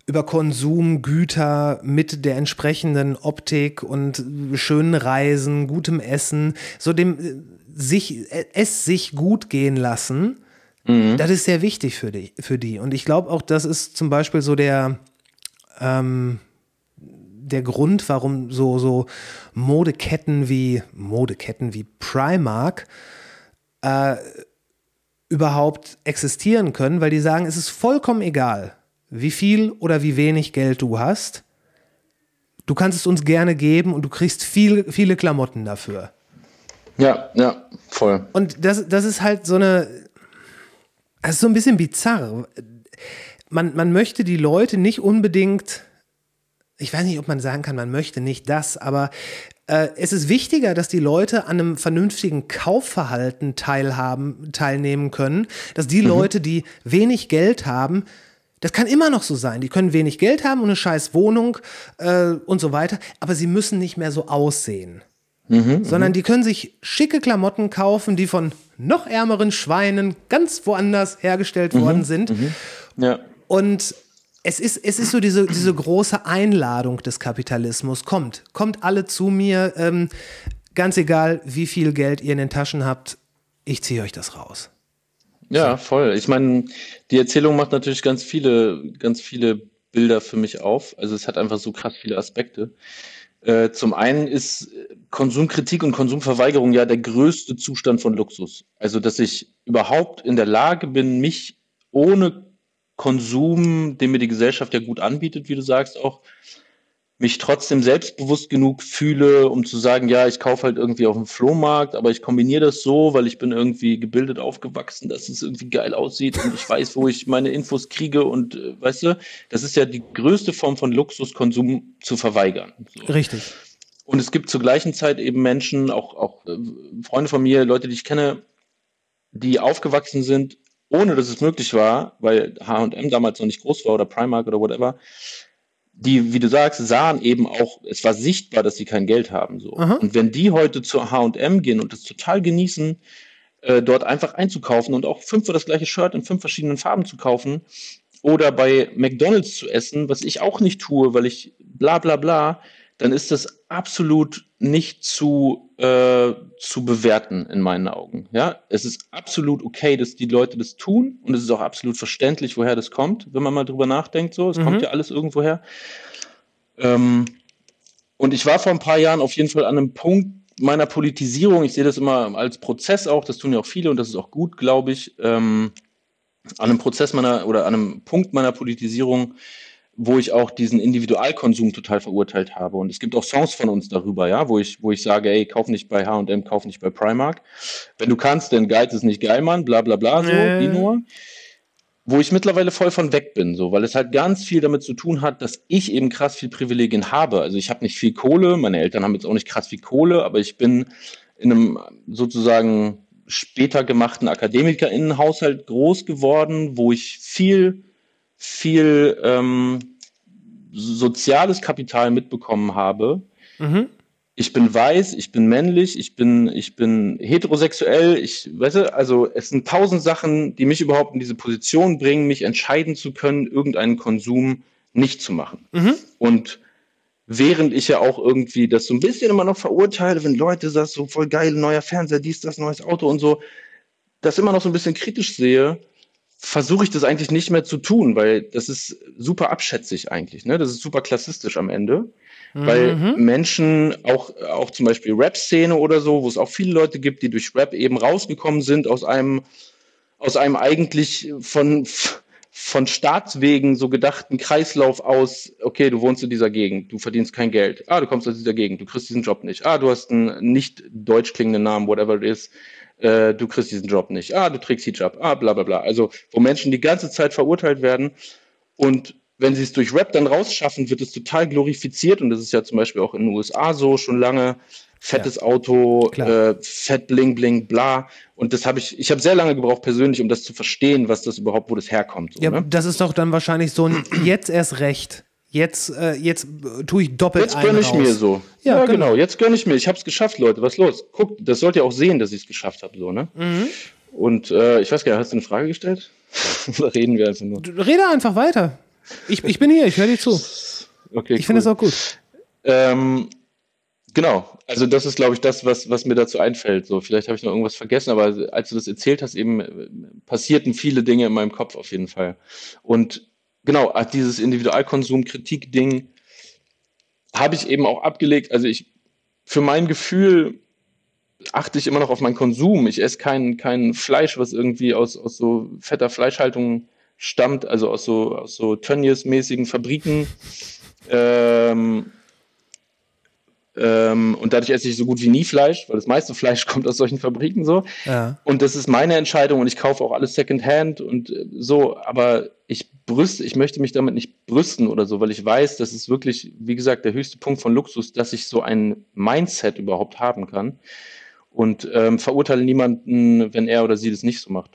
über Konsumgüter mit der entsprechenden Optik und schönen Reisen, gutem Essen, so dem sich äh, es sich gut gehen lassen, das ist sehr wichtig für die. Für die. Und ich glaube auch, das ist zum Beispiel so der ähm, der Grund, warum so so Modeketten wie Modeketten wie Primark äh, überhaupt existieren können, weil die sagen, es ist vollkommen egal, wie viel oder wie wenig Geld du hast. Du kannst es uns gerne geben und du kriegst viel, viele Klamotten dafür. Ja, ja, voll. Und das, das ist halt so eine, das ist so ein bisschen bizarr. Man, man möchte die Leute nicht unbedingt, ich weiß nicht, ob man sagen kann, man möchte nicht das, aber äh, es ist wichtiger, dass die Leute an einem vernünftigen Kaufverhalten teilhaben, teilnehmen können, dass die Leute, die wenig Geld haben, das kann immer noch so sein. Die können wenig Geld haben und eine scheiß Wohnung äh, und so weiter, aber sie müssen nicht mehr so aussehen sondern die können sich schicke Klamotten kaufen, die von noch ärmeren Schweinen ganz woanders hergestellt worden sind. Ja. Und es ist, es ist so diese, diese große Einladung des Kapitalismus. Kommt, kommt alle zu mir, ähm, ganz egal, wie viel Geld ihr in den Taschen habt, ich ziehe euch das raus. Ja, voll. Ich meine, die Erzählung macht natürlich ganz viele, ganz viele Bilder für mich auf. Also es hat einfach so krass viele Aspekte. Äh, zum einen ist Konsumkritik und Konsumverweigerung ja der größte Zustand von Luxus. Also, dass ich überhaupt in der Lage bin, mich ohne Konsum, den mir die Gesellschaft ja gut anbietet, wie du sagst, auch mich trotzdem selbstbewusst genug fühle, um zu sagen, ja, ich kaufe halt irgendwie auf dem Flohmarkt, aber ich kombiniere das so, weil ich bin irgendwie gebildet aufgewachsen, dass es irgendwie geil aussieht und ich weiß, wo ich meine Infos kriege und äh, weißt du, das ist ja die größte Form von Luxuskonsum zu verweigern. So. Richtig. Und es gibt zur gleichen Zeit eben Menschen, auch, auch äh, Freunde von mir, Leute, die ich kenne, die aufgewachsen sind, ohne dass es möglich war, weil H&M damals noch nicht groß war oder Primark oder whatever, die, wie du sagst, sahen eben auch, es war sichtbar, dass sie kein Geld haben. So. Aha. Und wenn die heute zu H&M gehen und das total genießen, äh, dort einfach einzukaufen und auch fünf für das gleiche Shirt in fünf verschiedenen Farben zu kaufen oder bei McDonald's zu essen, was ich auch nicht tue, weil ich bla bla bla, dann ist das absolut nicht zu, äh, zu bewerten in meinen Augen. Ja, es ist absolut okay, dass die Leute das tun und es ist auch absolut verständlich, woher das kommt, wenn man mal drüber nachdenkt. So, es kommt ja alles irgendwo her. Ähm, und ich war vor ein paar Jahren auf jeden Fall an einem Punkt meiner Politisierung. Ich sehe das immer als Prozess auch. Das tun ja auch viele und das ist auch gut, glaube ich. Ähm, an einem Prozess meiner oder an einem Punkt meiner Politisierung, wo ich auch diesen Individualkonsum total verurteilt habe. Und es gibt auch Songs von uns darüber, ja, wo ich, wo ich sage, ey, kauf nicht bei H&M, kauf nicht bei Primark. Wenn du kannst, denn Geiz ist nicht geil, Mann, bla bla bla, so, die nur. Wo ich mittlerweile voll von weg bin, so, weil es halt ganz viel damit zu tun hat, dass ich eben krass viel Privilegien habe. Also ich habe nicht viel Kohle, meine Eltern haben jetzt auch nicht krass viel Kohle, aber ich bin in einem sozusagen später gemachten AkademikerInnenhaushalt groß geworden, wo ich viel, viel ähm, soziales Kapital mitbekommen habe. Ich bin weiß, ich bin männlich, ich bin, ich bin heterosexuell, ich weißt du, also es sind tausend Sachen, die mich überhaupt in diese Position bringen, mich entscheiden zu können, irgendeinen Konsum nicht zu machen. Und während ich ja auch irgendwie das so ein bisschen immer noch verurteile, wenn Leute sagen, so voll geil, neuer Fernseher, dies, das, neues Auto und so, das immer noch so ein bisschen kritisch sehe, versuche ich das eigentlich nicht mehr zu tun, weil das ist super abschätzig eigentlich. Ne? Das ist super klassistisch am Ende. Weil Menschen, auch, auch zum Beispiel Rap-Szene oder so, wo es auch viele Leute gibt, die durch Rap eben rausgekommen sind aus einem, aus einem eigentlich von, von Staatswegen so gedachten Kreislauf aus, okay, du wohnst in dieser Gegend, du verdienst kein Geld. Ah, du kommst aus dieser Gegend, du kriegst diesen Job nicht. Ah, du hast einen nicht deutsch klingenden Namen, whatever it is. Äh, du kriegst diesen Job nicht. Ah, du trägst Hijab. Ah, bla bla bla. Also, wo Menschen die ganze Zeit verurteilt werden und wenn sie es durch Rap dann rausschaffen, wird es total glorifiziert und das ist ja zum Beispiel auch in den USA so schon lange. Fettes Auto, klar. äh, fett bling bling bla. Und das habe ich, ich habe sehr lange gebraucht persönlich, um das zu verstehen, was das überhaupt, wo das herkommt. So, Ja, ne? das ist doch dann wahrscheinlich so ein jetzt erst recht. Jetzt, äh, jetzt tue ich doppelt Jetzt gönne ich raus. mir so. Ja, Ja, genau. genau. Jetzt gönne ich mir. Ich habe es geschafft, Leute. Was ist los? Guck, das sollt ihr auch sehen, dass ich es geschafft habe, so ne? Mhm. Und äh, ich weiß gar nicht, hast du eine Frage gestellt? Oder reden wir einfach nur? Du- Rede einfach weiter. Ich, ich bin hier, ich höre dir zu. Okay, Ich finde es cool. auch gut. Ähm, genau, also das ist, glaube ich, das, was, was mir dazu einfällt. So, vielleicht habe ich noch irgendwas vergessen, aber als du das erzählt hast, eben äh, passierten viele Dinge in meinem Kopf auf jeden Fall. Und genau, dieses Individualkonsum-Kritik-Ding habe ich eben auch abgelegt. Also ich, für mein Gefühl achte ich immer noch auf meinen Konsum. Ich esse kein, kein Fleisch, was irgendwie aus, aus so fetter Fleischhaltung stammt, also aus so, aus so Tönnies-mäßigen Fabriken. Ähm, ähm, und dadurch esse ich so gut wie nie Fleisch, weil das meiste Fleisch kommt aus solchen Fabriken so. Ja. Und das ist meine Entscheidung und ich kaufe auch alles Secondhand und so, aber ich brüste, ich möchte mich damit nicht brüsten oder so, weil ich weiß, das ist wirklich, wie gesagt, der höchste Punkt von Luxus, dass ich so ein Mindset überhaupt haben kann und ähm, verurteile niemanden, wenn er oder sie das nicht so macht.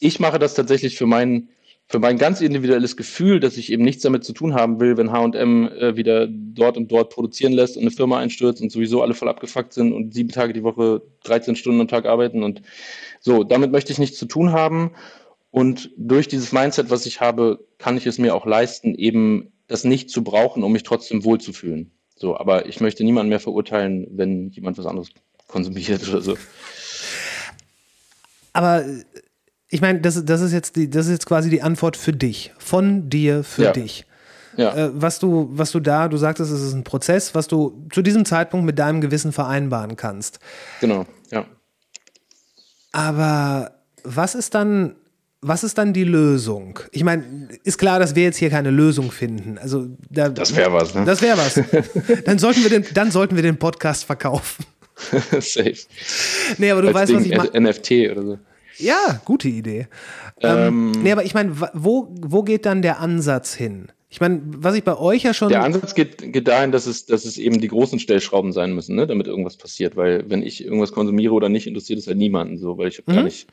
Ich mache das tatsächlich für mein, für mein ganz individuelles Gefühl, dass ich eben nichts damit zu tun haben will, wenn H&M wieder dort und dort produzieren lässt und eine Firma einstürzt und sowieso alle voll abgefuckt sind und sieben Tage die Woche 13 Stunden am Tag arbeiten und so, damit möchte ich nichts zu tun haben. Und durch dieses Mindset, was ich habe, kann ich es mir auch leisten, eben das nicht zu brauchen, um mich trotzdem wohlzufühlen. So, aber ich möchte niemanden mehr verurteilen, wenn jemand was anderes konsumiert oder so. Aber äh, ich meine, das, das, ist jetzt die, das ist jetzt quasi die Antwort für dich. Von dir für Ja. dich. Ja. Äh, was, du, was du da, du sagtest, es ist ein Prozess, was du zu diesem Zeitpunkt mit deinem Gewissen vereinbaren kannst. Genau, ja. Aber was ist dann, was ist dann die Lösung? Ich meine, ist klar, dass wir jetzt hier keine Lösung finden. Also da, Das wäre was, ne? Das wäre was. dann, sollten wir den, dann sollten wir den Podcast verkaufen. Safe. Nee, aber du Als weißt, Ding, was ich meine. NFT oder so. Ja, gute Idee. Ähm, nee, aber ich meine, wo, wo geht dann der Ansatz hin? Ich meine, was ich bei euch ja schon. Der Ansatz geht, geht dahin, dass es, dass es eben die großen Stellschrauben sein müssen, ne, damit irgendwas passiert. Weil wenn ich irgendwas konsumiere oder nicht, interessiert es halt niemanden so, weil ich habe gar nicht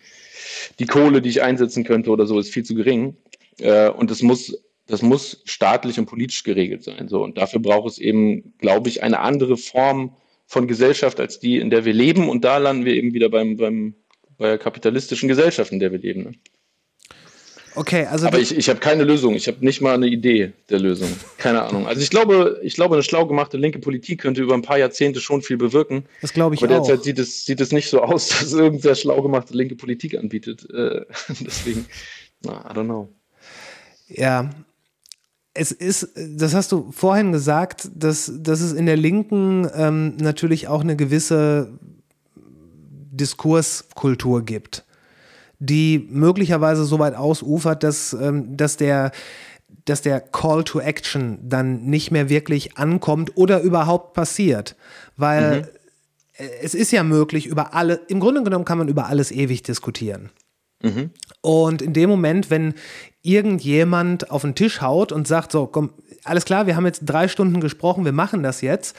die Kohle, die ich einsetzen könnte oder so, ist viel zu gering. Äh, und das muss, das muss staatlich und politisch geregelt sein. So. Und dafür braucht es eben, glaube ich, eine andere Form von Gesellschaft als die, in der wir leben. Und da landen wir eben wieder beim, beim, bei der kapitalistischen Gesellschaft, in der wir leben. Ne? Okay, also Aber ich, ich habe keine Lösung. Ich habe nicht mal eine Idee der Lösung. Keine Ahnung. Also ich glaube, ich glaube, eine schlau gemachte linke Politik könnte über ein paar Jahrzehnte schon viel bewirken. das glaube ich Aber auch. derzeit sieht es, sieht es nicht so aus, dass irgendeine schlau gemachte linke Politik anbietet. Äh, deswegen, na, I don't know. Ja. Es ist, das hast du vorhin gesagt, dass, dass es in der Linken ähm, natürlich auch eine gewisse Diskurskultur gibt, die möglicherweise so weit ausufert, dass, ähm, dass, der, dass der Call to Action dann nicht mehr wirklich ankommt oder überhaupt passiert. Weil äh, es ist ja möglich, über alle, im Grunde genommen kann man über alles ewig diskutieren. Und in dem Moment, wenn irgendjemand auf den Tisch haut und sagt, so, komm, alles klar, wir haben jetzt drei Stunden gesprochen, wir machen das jetzt,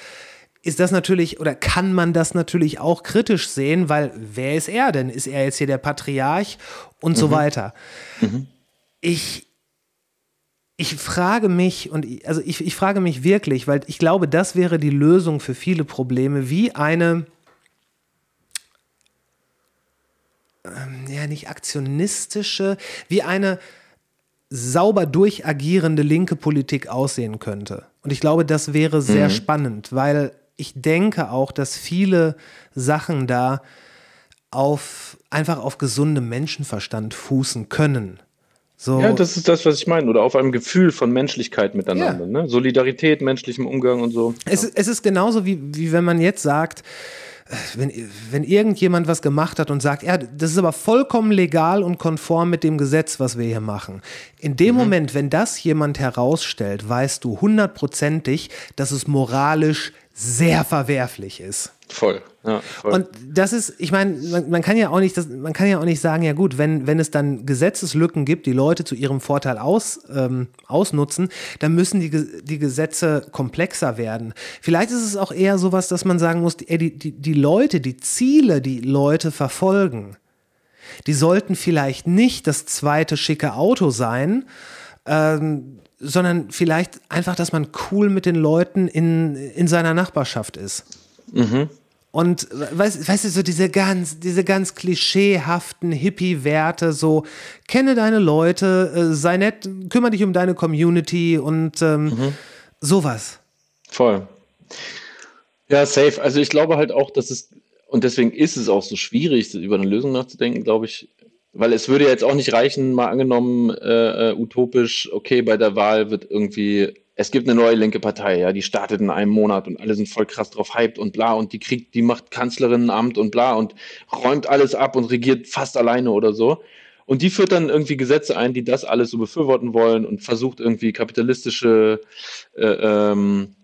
ist das natürlich oder kann man das natürlich auch kritisch sehen, weil wer ist er denn? Ist er jetzt hier der Patriarch und so weiter? Ich, ich frage mich, und ich- also ich, ich frage mich wirklich, weil ich glaube, das wäre die Lösung für viele Probleme, wie eine, ähm, ja, nicht aktionistische, wie eine sauber durchagierende linke Politik aussehen könnte. Und ich glaube, das wäre sehr Mhm. spannend, weil ich denke auch, dass viele Sachen da auf einfach auf gesundem Menschenverstand fußen können. So, Ja, das ist das, was ich meine. Oder auf einem Gefühl von Menschlichkeit miteinander. Ne? Solidarität, menschlichem Umgang und so. Es, es ist genauso wie, wie wenn man jetzt sagt, wenn, wenn irgendjemand was gemacht hat und sagt, ja, das ist aber vollkommen legal und konform mit dem Gesetz, was wir hier machen. In dem Moment, wenn das jemand herausstellt, weißt du hundertprozentig, dass es moralisch sehr verwerflich ist. Voll. Ja, voll. Und das ist, ich meine, man, man kann ja auch nicht, das, man kann ja auch nicht sagen, ja gut, wenn, wenn es dann Gesetzeslücken gibt, die Leute zu ihrem Vorteil aus, ähm, ausnutzen, dann müssen die, die Gesetze komplexer werden. Vielleicht ist es auch eher sowas, dass man sagen muss, die, die, die Leute, die Ziele, die Leute verfolgen, die sollten vielleicht nicht das zweite schicke Auto sein, ähm, sondern vielleicht einfach, dass man cool mit den Leuten in, in seiner Nachbarschaft ist. Und weißt, weißt du, so diese ganz, diese ganz klischeehaften Hippie-Werte, so kenne deine Leute, äh, sei nett, kümmere dich um deine Community und ähm, sowas. Voll. Ja, safe. Also ich glaube halt auch, dass es, und deswegen ist es auch so schwierig, über eine Lösung nachzudenken, glaube ich, weil es würde jetzt auch nicht reichen, mal angenommen, äh, äh, utopisch, okay, bei der Wahl wird irgendwie, es gibt eine neue linke Partei, ja, die startet in einem Monat und alle sind voll krass drauf hyped und bla und die kriegt, die macht Kanzlerinnenamt und bla und räumt alles ab und regiert fast alleine oder so. Und die führt dann irgendwie Gesetze ein, die das alles so befürworten wollen und versucht irgendwie kapitalistische äh, ähm,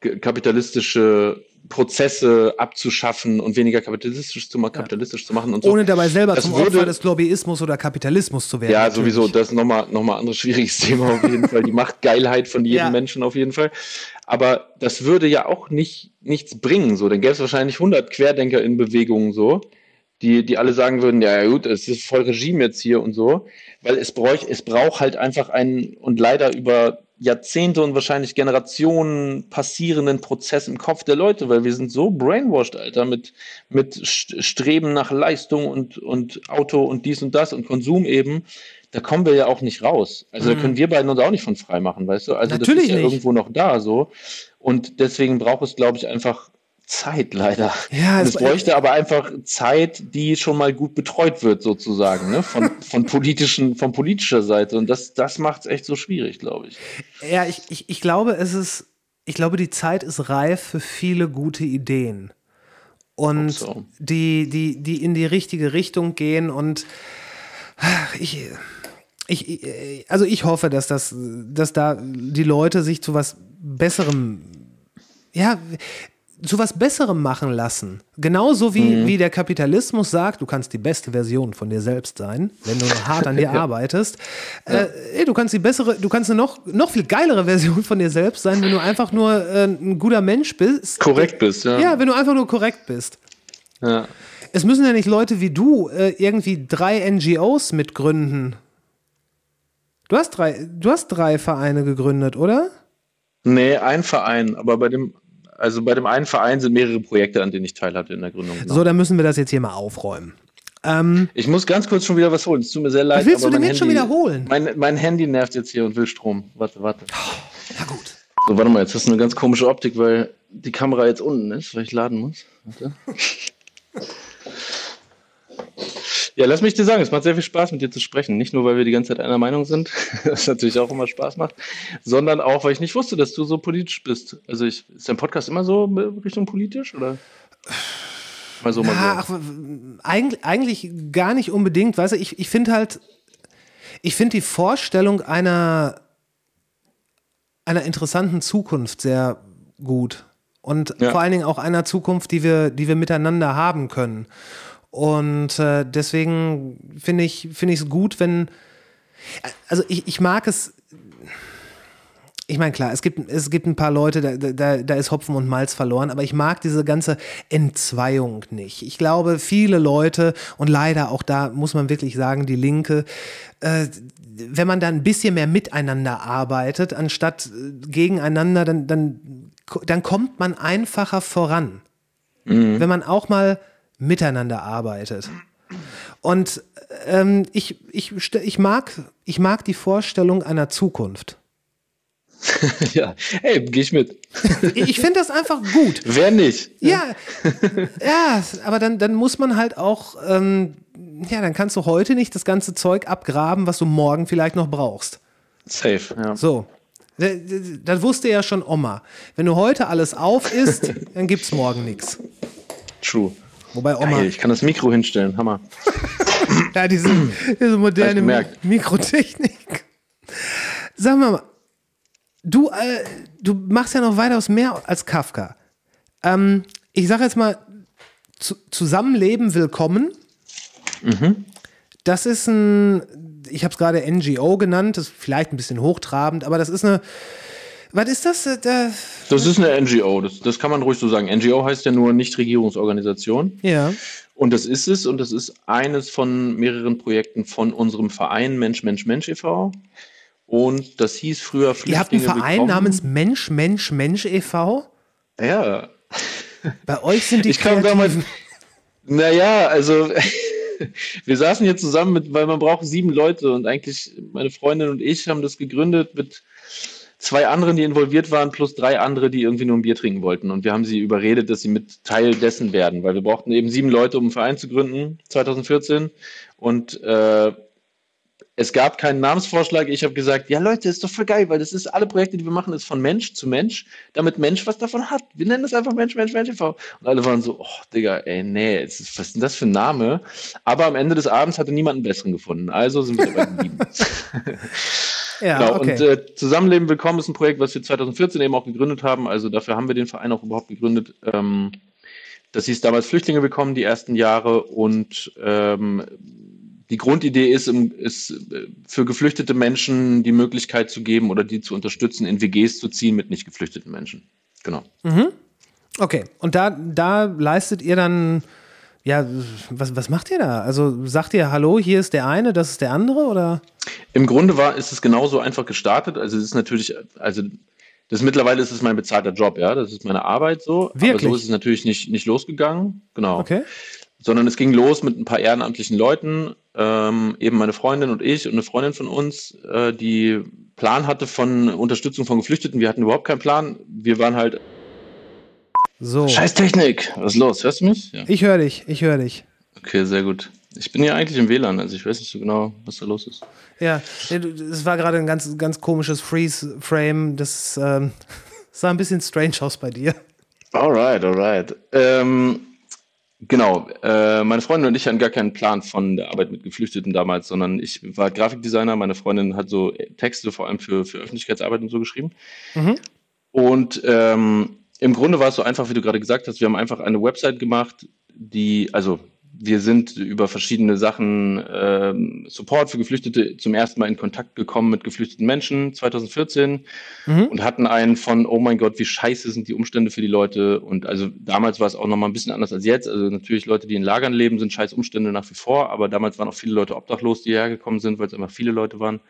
kapitalistische Prozesse abzuschaffen und weniger kapitalistisch zu, ma kapitalistisch zu machen und so. Ohne dabei selber Das zum würde- Opfer des Lobbyismus oder Kapitalismus zu werden. Ja, natürlich. sowieso, das ist nochmal noch mal ein anderes schwieriges Thema auf jeden Fall. Die Machtgeilheit von jedem Ja. Menschen auf jeden Fall. Aber das würde ja auch nicht, nichts bringen. So, dann gäbe es wahrscheinlich 100 Querdenker in Bewegung so, die, die alle sagen würden, ja gut, es ist voll Regime jetzt hier und so. Weil es bräuch, es braucht halt einfach einen und leider über Jahrzehnte und wahrscheinlich Generationen passierenden Prozess im Kopf der Leute, weil wir sind so brainwashed, Alter, mit, mit St- Streben nach Leistung und, und Auto und dies und das und Konsum eben. Da kommen wir ja auch nicht raus. Also da können wir beiden uns auch nicht von frei machen, weißt du? Also Mhm. Natürlich das ist ja nicht. irgendwo noch da so. Und deswegen braucht es, glaube ich, einfach Zeit leider. Ja, es- bräuchte aber einfach Zeit, die schon mal gut betreut wird, sozusagen, ne? Von, von politischen, von politischer Seite. Und das, das macht es echt so schwierig, glaube ich. Ja, ich, ich, ich glaube, es ist, ich glaube, die Zeit ist reif für viele gute Ideen. Und so. die, die, die in die richtige Richtung gehen. Und ich, ich- also ich hoffe, dass das, dass da die Leute sich zu was Besserem, ja, zu was Besserem machen lassen. Genauso wie, wie der Kapitalismus sagt, du kannst die beste Version von dir selbst sein, wenn du noch hart an dir arbeitest. Äh, ey, du kannst die bessere, du kannst eine noch, noch viel geilere Version von dir selbst sein, wenn du einfach nur äh, ein guter Mensch bist. Korrekt bist, ja. Ja, wenn du einfach nur korrekt bist. ja. Es müssen ja nicht Leute wie du äh, irgendwie drei NGOs mitgründen. Du hast drei, du hast drei Vereine gegründet, oder? Nee, ein Verein, aber bei dem, also bei dem einen Verein sind mehrere Projekte, an denen ich teilhatte in der Gründung. genau. So, dann müssen wir das jetzt hier mal aufräumen. Ähm, Ich muss ganz kurz schon wieder was holen. Es tut mir sehr leid. Was willst aber du denn jetzt schon Handy- wieder holen? Mein, mein Handy nervt jetzt hier und will Strom. Warte, warte. na gut. So, warte mal, jetzt hast du eine ganz komische Optik, weil die Kamera jetzt unten ist, weil ich laden muss. Warte. Ja, lass mich dir sagen, es macht sehr viel Spaß, mit dir zu sprechen. Nicht nur, weil wir die ganze Zeit einer Meinung sind, was natürlich auch immer Spaß macht, sondern auch, weil ich nicht wusste, dass du so politisch bist. Also ich, ist dein Podcast immer so Richtung politisch oder? Mal so, mal Ja, so. ach, eigentlich, eigentlich gar nicht unbedingt. Weißt du, ich, ich finde halt, ich finde die Vorstellung einer, einer interessanten Zukunft sehr gut. Und Ja. vor allen Dingen auch einer Zukunft, die wir, die wir miteinander haben können. Und äh, deswegen finde ich es gut, wenn also ich, ich mag es ich meine, klar, es gibt, es gibt ein paar Leute, da, da, da ist Hopfen und Malz verloren, aber ich mag diese ganze Entzweiung nicht. Ich glaube, viele Leute, und leider auch da muss man wirklich sagen, die Linke, äh, wenn man da ein bisschen mehr miteinander arbeitet, anstatt äh, gegeneinander, dann, dann, dann kommt man einfacher voran. Wenn man auch mal miteinander arbeitet. Und ähm, ich, ich, ich, mag, ich mag die Vorstellung einer Zukunft. ja, hey, geh ich mit. Ich finde das einfach gut. Wer nicht? Ja, ja, aber dann, dann muss man halt auch, ähm, ja, dann kannst du heute nicht das ganze Zeug abgraben, was du morgen vielleicht noch brauchst. Safe. Ja. So. Das wusste ja schon Oma. Wenn du heute alles auf isst, dann gibt's morgen nichts. True. Wobei Oma, Geil, ich kann das Mikro hinstellen. Hammer. ja, diese, diese moderne gemerkt. Mikrotechnik. Sag mal, du, äh, du machst ja noch weitaus mehr als Kafka. Ähm, ich sage jetzt mal, zu, Zusammenleben willkommen. Mhm. Das ist ein, ich habe es gerade NGO genannt, das ist vielleicht ein bisschen hochtrabend, aber das ist eine, was ist das? Äh, Da, Das ist eine NGO, das, das kann man ruhig so sagen. NGO heißt ja nur Nichtregierungsorganisation. ja. Und das ist es und das ist eines von mehreren Projekten von unserem Verein Mensch, Mensch, Mensch e.V. Und das hieß früher Flüchtlinge Ihr habt einen Verein willkommen. namens Mensch, Mensch, Mensch e.V. Ja, Bei euch sind die Ich kam damals-. Naja, also wir saßen hier zusammen mit, weil man braucht sieben Leute und eigentlich meine Freundin und ich haben das gegründet mit zwei anderen, die involviert waren, plus drei andere, die irgendwie nur ein Bier trinken wollten. Und wir haben sie überredet, dass sie mit Teil dessen werden, weil wir brauchten eben sieben Leute, um einen Verein zu gründen, 2014. Und äh, es gab keinen Namensvorschlag. Ich habe gesagt, ja Leute, ist doch voll geil, weil das ist alle Projekte, die wir machen, ist von Mensch zu Mensch, damit Mensch was davon hat. Wir nennen das einfach Mensch, Mensch, Mensch e.V. Und alle waren so, oh Digga, ey, nee, was ist denn das für ein Name? Aber am Ende des Abends hatte niemand einen besseren gefunden. Also sind wir dabei geblieben. Ja, Genau, okay. und äh, Zusammenleben Willkommen ist ein Projekt, was wir 2014 eben auch gegründet haben. Also dafür haben wir den Verein auch überhaupt gegründet. Ähm, das hieß damals Flüchtlinge Willkommen die ersten Jahre und ähm, die Grundidee ist, ist äh, für geflüchtete Menschen die Möglichkeit zu geben oder die zu unterstützen, in WGs zu ziehen mit nicht geflüchteten Menschen. Genau. Okay, und da, da leistet ihr dann, ja, was, was macht ihr da? Also sagt ihr, hallo, hier ist der eine, das ist der andere oder? Im Grunde war, ist es genauso einfach gestartet. Also es ist natürlich, also das mittlerweile ist es mein bezahlter Job, ja. Das ist meine Arbeit so. Aber Wirklich? so ist es natürlich nicht, nicht losgegangen. Genau. Okay. sondern es ging los mit ein paar ehrenamtlichen Leuten, ähm, eben meine Freundin und ich und eine Freundin von uns, äh, die Plan hatte von Unterstützung von Geflüchteten. Wir hatten überhaupt keinen Plan. Wir waren halt. So. Scheiß Technik! Was ist los? Hörst du mich? Ja. Ich höre dich, ich höre dich. Okay, sehr gut. Ich bin ja eigentlich im WLAN, also ich weiß nicht so genau, was da los ist. Ja, es war gerade ein ganz, ganz komisches Freeze-Frame. Das ähm, sah ein bisschen strange aus bei dir. Alright, alright. Ähm, genau, äh, meine Freundin und ich hatten gar keinen Plan von der Arbeit mit Geflüchteten damals, sondern ich war Grafikdesigner, meine Freundin hat so Texte vor allem für, für Öffentlichkeitsarbeit und so geschrieben. Und ähm, im Grunde war es so einfach, wie du gerade gesagt hast, wir haben einfach eine Website gemacht, die, also wir sind über verschiedene Sachen, ähm, Support für Geflüchtete, zum ersten Mal in Kontakt gekommen mit geflüchteten Menschen 2014 und hatten einen von, oh mein Gott, wie scheiße sind die Umstände für die Leute. Und also damals war es auch nochmal ein bisschen anders als jetzt. Also natürlich Leute, die in Lagern leben, sind scheiß Umstände nach wie vor, aber damals waren auch viele Leute obdachlos, die hierher gekommen sind, weil es einfach viele Leute waren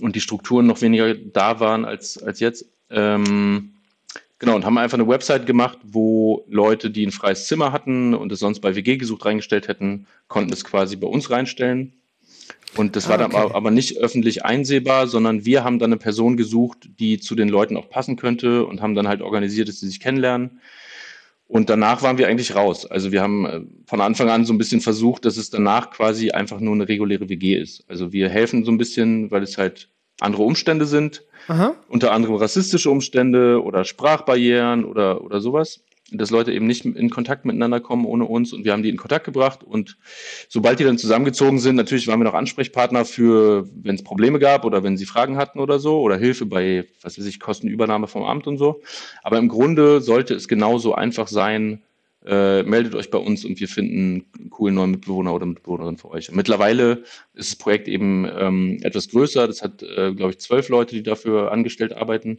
und die Strukturen noch weniger da waren als, als jetzt. Ähm, Genau, und haben einfach eine Website gemacht, wo Leute, die ein freies Zimmer hatten und es sonst bei WG gesucht reingestellt hätten, konnten es quasi bei uns reinstellen. Und das war dann okay. aber, aber nicht öffentlich einsehbar, sondern wir haben dann eine Person gesucht, die zu den Leuten auch passen könnte und haben dann halt organisiert, dass sie sich kennenlernen. Und danach waren wir eigentlich raus. Also wir haben äh, von Anfang an so ein bisschen versucht, dass es danach quasi einfach nur eine reguläre WG ist. Also wir helfen so ein bisschen, weil es halt andere Umstände sind Aha. unter anderem rassistische Umstände oder Sprachbarrieren oder, oder sowas, dass Leute eben nicht in Kontakt miteinander kommen ohne uns und wir haben die in Kontakt gebracht und sobald die dann zusammengezogen sind, natürlich waren wir noch Ansprechpartner für, wenn es Probleme gab oder wenn sie Fragen hatten oder so oder Hilfe bei, was weiß ich, Kostenübernahme vom Amt und so. Aber im Grunde sollte es genauso einfach sein, äh, meldet euch bei uns und wir finden einen coolen neuen Mitbewohner oder Mitbewohnerin für euch. Und mittlerweile ist das Projekt eben ähm, etwas größer. Das hat, äh, glaube ich, zwölf Leute, die dafür angestellt arbeiten.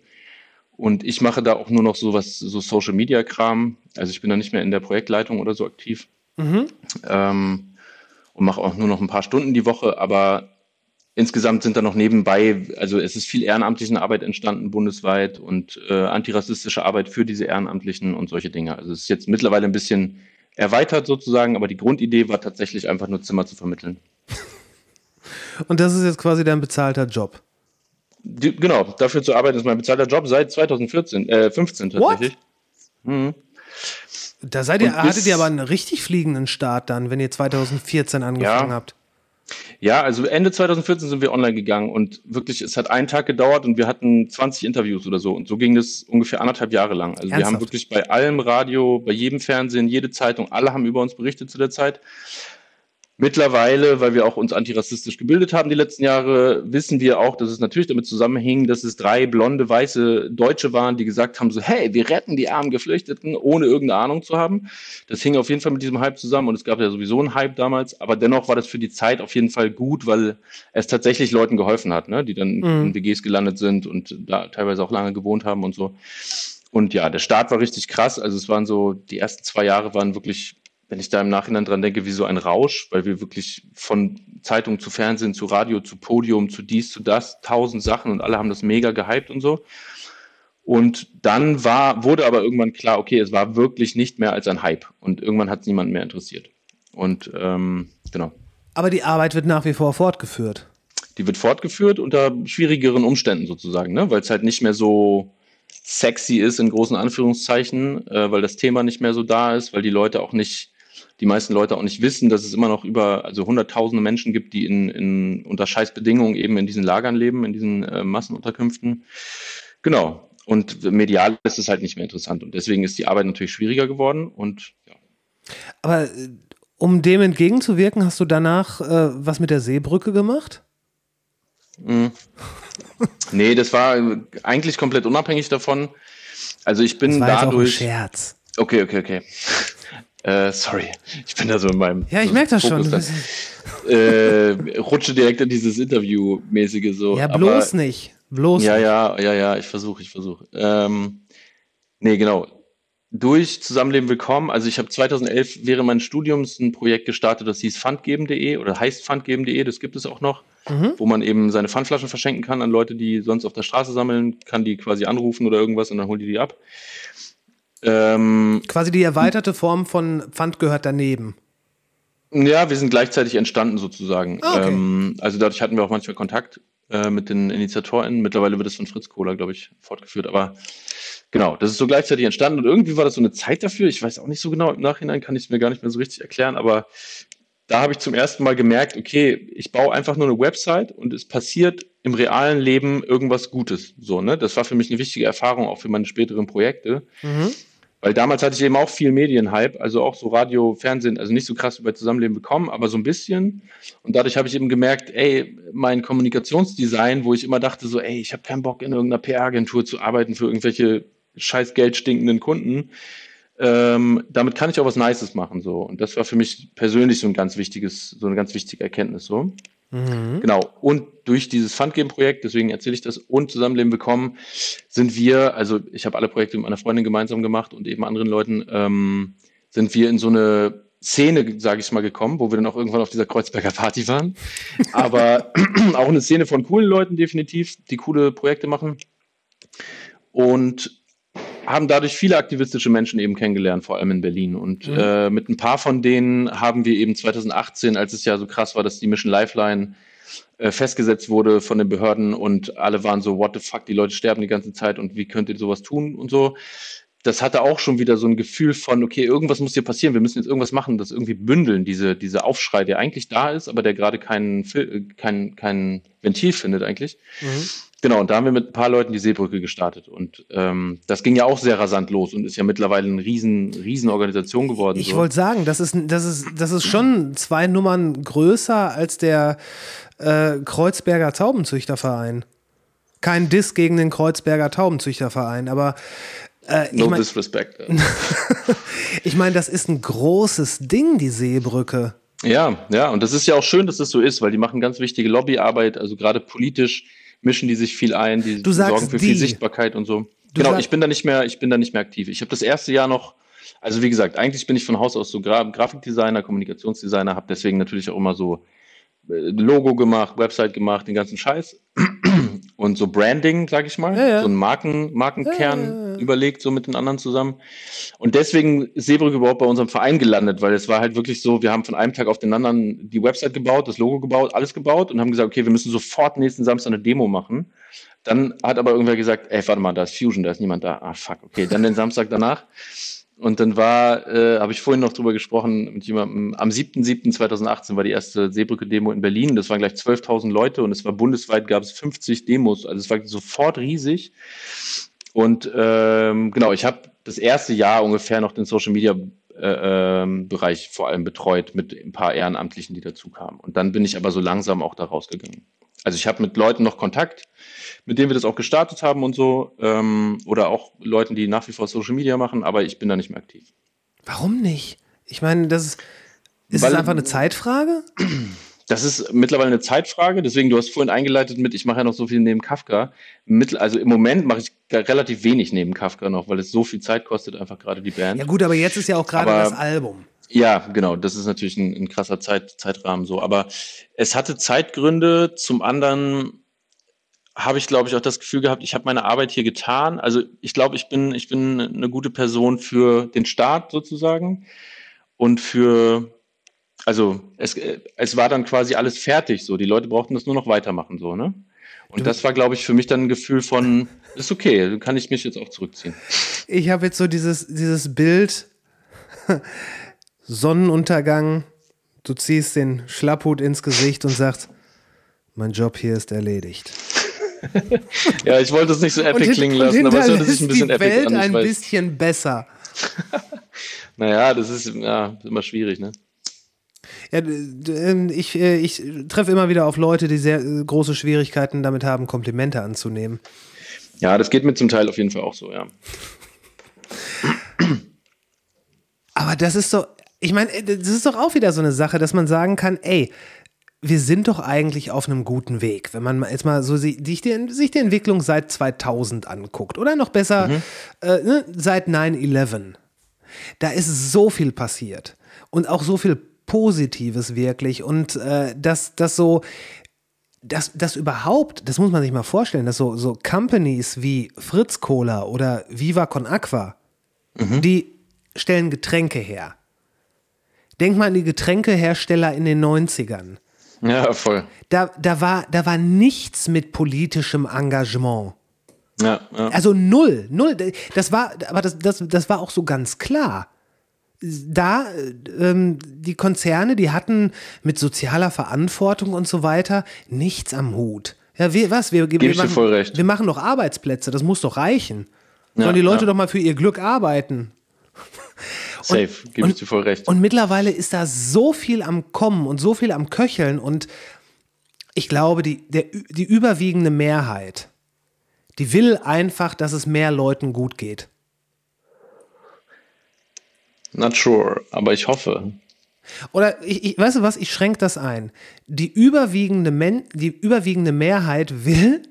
Und ich mache da auch nur noch so was, so Social Media Kram. Also ich bin da nicht mehr in der Projektleitung oder so aktiv. Ähm, und mache auch nur noch ein paar Stunden die Woche, aber insgesamt sind da noch nebenbei, also es ist viel ehrenamtliche Arbeit entstanden bundesweit und äh, antirassistische Arbeit für diese Ehrenamtlichen und solche Dinge. Also es ist jetzt mittlerweile ein bisschen erweitert sozusagen, aber die Grundidee war tatsächlich einfach nur Zimmer zu vermitteln. Und das ist jetzt quasi dein bezahlter Job. Die, genau, dafür zu arbeiten ist mein bezahlter Job seit 2014, äh, 15 tatsächlich. Mhm. Da seid ihr, hattet ihr aber einen richtig fliegenden Start dann, wenn ihr 2014 angefangen Ja. habt. Ja, also Ende 2014 sind wir online gegangen und wirklich, es hat einen Tag gedauert und wir hatten 20 Interviews oder so. Und so ging das ungefähr anderthalb Jahre lang. Also wir haben Ernsthaft? wirklich bei allem Radio, bei jedem Fernsehen, jede Zeitung, alle haben über uns berichtet zu der Zeit. Mittlerweile, weil wir auch uns antirassistisch gebildet haben die letzten Jahre, wissen wir auch, dass es natürlich damit zusammenhing, dass es drei blonde, weiße Deutsche waren, die gesagt haben so, hey, wir retten die armen Geflüchteten, ohne irgendeine Ahnung zu haben. Das hing auf jeden Fall mit diesem Hype zusammen und es gab ja sowieso einen Hype damals, aber dennoch war das für die Zeit auf jeden Fall gut, weil es tatsächlich Leuten geholfen hat, ne? die dann Mhm. in WGs gelandet sind und da teilweise auch lange gewohnt haben und so. Und ja, der Start war richtig krass. Also es waren so, die ersten zwei Jahre waren wirklich, wenn ich da im Nachhinein dran denke, wie so ein Rausch, weil wir wirklich von Zeitung zu Fernsehen, zu Radio, zu Podium, zu dies, zu das, tausend Sachen und alle haben das mega gehypt und so. Und dann war, wurde aber irgendwann klar, okay, es war wirklich nicht mehr als ein Hype und irgendwann hat es niemanden mehr interessiert. Und ähm, genau. Aber die Arbeit wird nach wie vor fortgeführt. Die wird fortgeführt unter schwierigeren Umständen sozusagen, ne? weil es halt nicht mehr so sexy ist, in großen Anführungszeichen, äh, weil das Thema nicht mehr so da ist, weil die Leute auch nicht, die meisten Leute auch nicht wissen, dass es immer noch über, also hunderttausende Menschen gibt, die in, in unter Scheißbedingungen eben in diesen Lagern leben, in diesen äh, Massenunterkünften. Genau. Und medial ist es halt nicht mehr interessant. Und deswegen ist die Arbeit natürlich schwieriger geworden. Und ja. Aber äh, um dem entgegenzuwirken, hast du danach äh, was mit der Seebrücke gemacht? Mhm. Nee, das war äh, eigentlich komplett unabhängig davon. Also ich bin Das war jetzt auch ein dadurch. Scherz. Okay, okay, okay. Äh, sorry, ich bin da so in meinem. Ja, ich merke das schon. Äh, rutsche direkt in dieses Interview-mäßige so. ja, bloß aber, nicht. Bloß Ja, nicht. ja, ja, ja, ich versuche, ich versuche. Ähm, nee, genau. Durch Zusammenleben Willkommen, also ich habe 2011 während meines Studiums ein Projekt gestartet, das hieß fundgeben.de oder heißt fundgeben.de, das gibt es auch noch, Mhm. wo man eben seine Pfandflaschen verschenken kann an Leute, die sonst auf der Straße sammeln, kann die quasi anrufen oder irgendwas und dann holen die die ab. Ähm, Quasi die erweiterte Form von Pfand gehört daneben. Ja, wir sind gleichzeitig entstanden sozusagen. Ah, okay. Ähm, also dadurch hatten wir auch manchmal Kontakt äh, mit den InitiatorInnen. Mittlerweile wird es von Fritz Kohler, glaube ich, fortgeführt. Aber genau, das ist so gleichzeitig entstanden und irgendwie war das so eine Zeit dafür. Ich weiß auch nicht so genau, im Nachhinein kann ich es mir gar nicht mehr so richtig erklären, aber da habe ich zum ersten Mal gemerkt, okay, ich baue einfach nur eine Website und es passiert im realen Leben irgendwas Gutes. So, ne? Das war für mich eine wichtige Erfahrung, auch für meine späteren Projekte. Mhm. Weil damals hatte ich eben auch viel Medienhype, also auch so Radio, Fernsehen, also nicht so krass über Zusammenleben bekommen, aber so ein bisschen. Und dadurch habe ich eben gemerkt, ey, mein Kommunikationsdesign, wo ich immer dachte so, ey, ich habe keinen Bock in irgendeiner PR-Agentur zu arbeiten für irgendwelche scheiß Geld stinkenden Kunden. Ähm, damit kann ich auch was Nices machen so. Und das war für mich persönlich so ein ganz wichtiges, so eine ganz wichtige Erkenntnis so. Mhm. Genau. Und durch dieses Fundgame-Projekt, deswegen erzähle ich das, und Zusammenleben bekommen, sind wir, also ich habe alle Projekte mit meiner Freundin gemeinsam gemacht und eben anderen Leuten, ähm, sind wir in so eine Szene, sage ich mal, gekommen, wo wir dann auch irgendwann auf dieser Kreuzberger Party waren. Aber auch eine Szene von coolen Leuten definitiv, die coole Projekte machen. Und haben dadurch viele aktivistische Menschen eben kennengelernt, vor allem in Berlin. Und Mhm. äh, mit ein paar von denen haben wir eben 2018, als es ja so krass war, dass die Mission Lifeline äh, festgesetzt wurde von den Behörden und alle waren so, what the fuck, die Leute sterben die ganze Zeit und wie könnt ihr sowas tun und so. Das hatte auch schon wieder so ein Gefühl von, okay, irgendwas muss hier passieren, wir müssen jetzt irgendwas machen, das irgendwie bündeln, diese, diese Aufschrei, der eigentlich da ist, aber der gerade kein, äh, kein, kein Ventil findet eigentlich. Mhm. Genau, und da haben wir mit ein paar Leuten die Seebrücke gestartet. Und ähm, das ging ja auch sehr rasant los und ist ja mittlerweile eine riesen, riesen Organisation geworden. Ich so. wollte sagen, das ist, das, ist, das ist schon zwei Nummern größer als der äh, Kreuzberger Taubenzüchterverein. Kein Diss gegen den Kreuzberger Taubenzüchterverein, aber äh, ich no meine, disrespect. ich mein, das ist ein großes Ding, die Seebrücke. ja, ja, und das ist ja auch schön, dass das so ist, weil die machen ganz wichtige Lobbyarbeit, also gerade politisch mischen die sich viel ein, die Du sorgen für die. viel Sichtbarkeit und so. Du genau, ich bin da nicht mehr, ich bin da nicht mehr aktiv. Ich habe das erste Jahr noch, also wie gesagt, eigentlich bin ich von Haus aus so Gra Grafikdesigner, Kommunikationsdesigner, habe deswegen natürlich auch immer so äh, Logo gemacht, Website gemacht, den ganzen Scheiß. Und so Branding, sag ich mal, Ja, ja. so ein Marken, Markenkern überlegt, so mit den anderen zusammen. Und deswegen ist Seebrück überhaupt bei unserem Verein gelandet, weil es war halt wirklich so, wir haben von einem Tag auf den anderen die Website gebaut, das Logo gebaut, alles gebaut und haben gesagt, okay, wir müssen sofort nächsten Samstag eine Demo machen. Dann hat aber irgendwer gesagt, ey, warte mal, da ist Fusion, da ist niemand da. Ah, fuck, okay, dann den Samstag danach. Und dann war, äh, habe ich vorhin noch drüber gesprochen mit jemandem, am 7.7.2018 war die erste Seebrücke-Demo in Berlin. Das waren gleich 12.000 Leute und es war bundesweit, gab es 50 Demos. Also es war sofort riesig. Und ähm, genau, ich habe das erste Jahr ungefähr noch den Social Media äh, ähm, Bereich vor allem betreut mit ein paar Ehrenamtlichen, die dazu kamen. Und dann bin ich aber so langsam auch da rausgegangen. Also ich habe mit Leuten noch Kontakt, mit denen wir das auch gestartet haben und so, ähm, oder auch Leuten, die nach wie vor Social Media machen, aber ich bin da nicht mehr aktiv. Warum nicht? Ich meine, das ist, ist Weil- es einfach eine Zeitfrage? Das ist mittlerweile eine Zeitfrage, deswegen, du hast vorhin eingeleitet mit, ich mache ja noch so viel neben Kafka. Mittel, also im Moment mache ich relativ wenig neben Kafka noch, weil es so viel Zeit kostet, einfach gerade die Band. Ja gut, aber jetzt ist ja auch gerade das Album. Ja, genau, das ist natürlich ein, ein krasser Zeit, Zeitrahmen so. Aber es hatte Zeitgründe. Zum anderen habe ich, glaube ich, auch das Gefühl gehabt, ich habe meine Arbeit hier getan. Also ich glaube, ich bin, ich bin eine gute Person für den Staat sozusagen und für, also es, äh, es war dann quasi alles fertig so. Die Leute brauchten das nur noch weitermachen so, ne? Und das war, glaube ich, für mich dann ein Gefühl von, ist okay, dann kann ich mich jetzt auch zurückziehen. Ich habe jetzt so dieses, dieses Bild, Sonnenuntergang, du ziehst den Schlapphut ins Gesicht und sagst, mein Job hier ist erledigt. Ja, ich wollte es nicht so epic klingen lassen, aber es hörte sich ein bisschen die epic Welt an. Ein bisschen besser. Naja, das ist ja immer schwierig, ne? Ja, ähm, ich, äh, ich treffe immer wieder auf Leute, die sehr äh, große Schwierigkeiten damit haben, Komplimente anzunehmen. Ja, das geht mir zum Teil auf jeden Fall auch so, ja. Aber das ist doch, ich meine, äh, das ist doch auch wieder so eine Sache, dass man sagen kann, ey, wir sind doch eigentlich auf einem guten Weg, wenn man jetzt mal so sich die, sich die Entwicklung seit 2000 anguckt oder noch besser äh, ne, seit 9/11. Da ist so viel passiert und auch so viel Positives wirklich und äh, dass das so dass das überhaupt, das muss man sich mal vorstellen, dass so, so Companies wie Fritz Cola oder Viva Con Aqua, die stellen Getränke her. Denk mal an die Getränkehersteller in den 90ern. Ja, voll. Da, da, war, da war nichts mit politischem Engagement. Ja, ja. Also null, null. Das war, aber das, das, das war auch so ganz klar. Da, äh, ähm, die Konzerne, die hatten mit sozialer Verantwortung und so weiter nichts am Hut. Ja, wir, was? Wir, wir, machen, voll recht. wir machen doch Arbeitsplätze, das muss doch reichen. Sollen Ja, die Leute ja. doch mal für ihr Glück arbeiten. Safe, gebe ich dir voll recht. Und mittlerweile ist da so viel am Kommen und so viel am Köcheln und ich glaube, die, der, die überwiegende Mehrheit, die will einfach, dass es mehr Leuten gut geht. Not sure, aber ich hoffe. Oder ich, ich weißt du was, ich schränke das ein. Die überwiegende, Men die überwiegende Mehrheit will,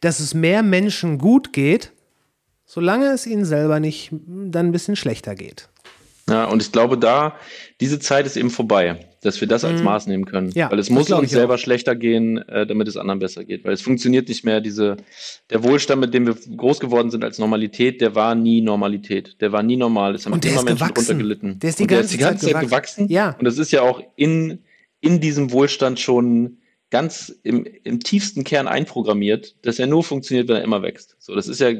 dass es mehr Menschen gut geht, solange es ihnen selber nicht dann ein bisschen schlechter geht. Ja, und ich glaube, da, diese Zeit ist eben vorbei, dass wir das als Maß nehmen können. Mhm. Ja, Weil es muss uns selber auch. schlechter gehen, äh, damit es anderen besser geht. Weil es funktioniert nicht mehr, diese, der Wohlstand, mit dem wir groß geworden sind als Normalität, der war nie Normalität. Der war nie normal. Es haben Und der immer ist Menschen gewachsen. drunter gelitten. Der ist die und ganze Zeit Zeit gewachsen. gewachsen. Ja. Und das ist ja auch in, in diesem Wohlstand schon ganz im, im tiefsten Kern einprogrammiert, dass er nur funktioniert, wenn er immer wächst. So, das ist ja,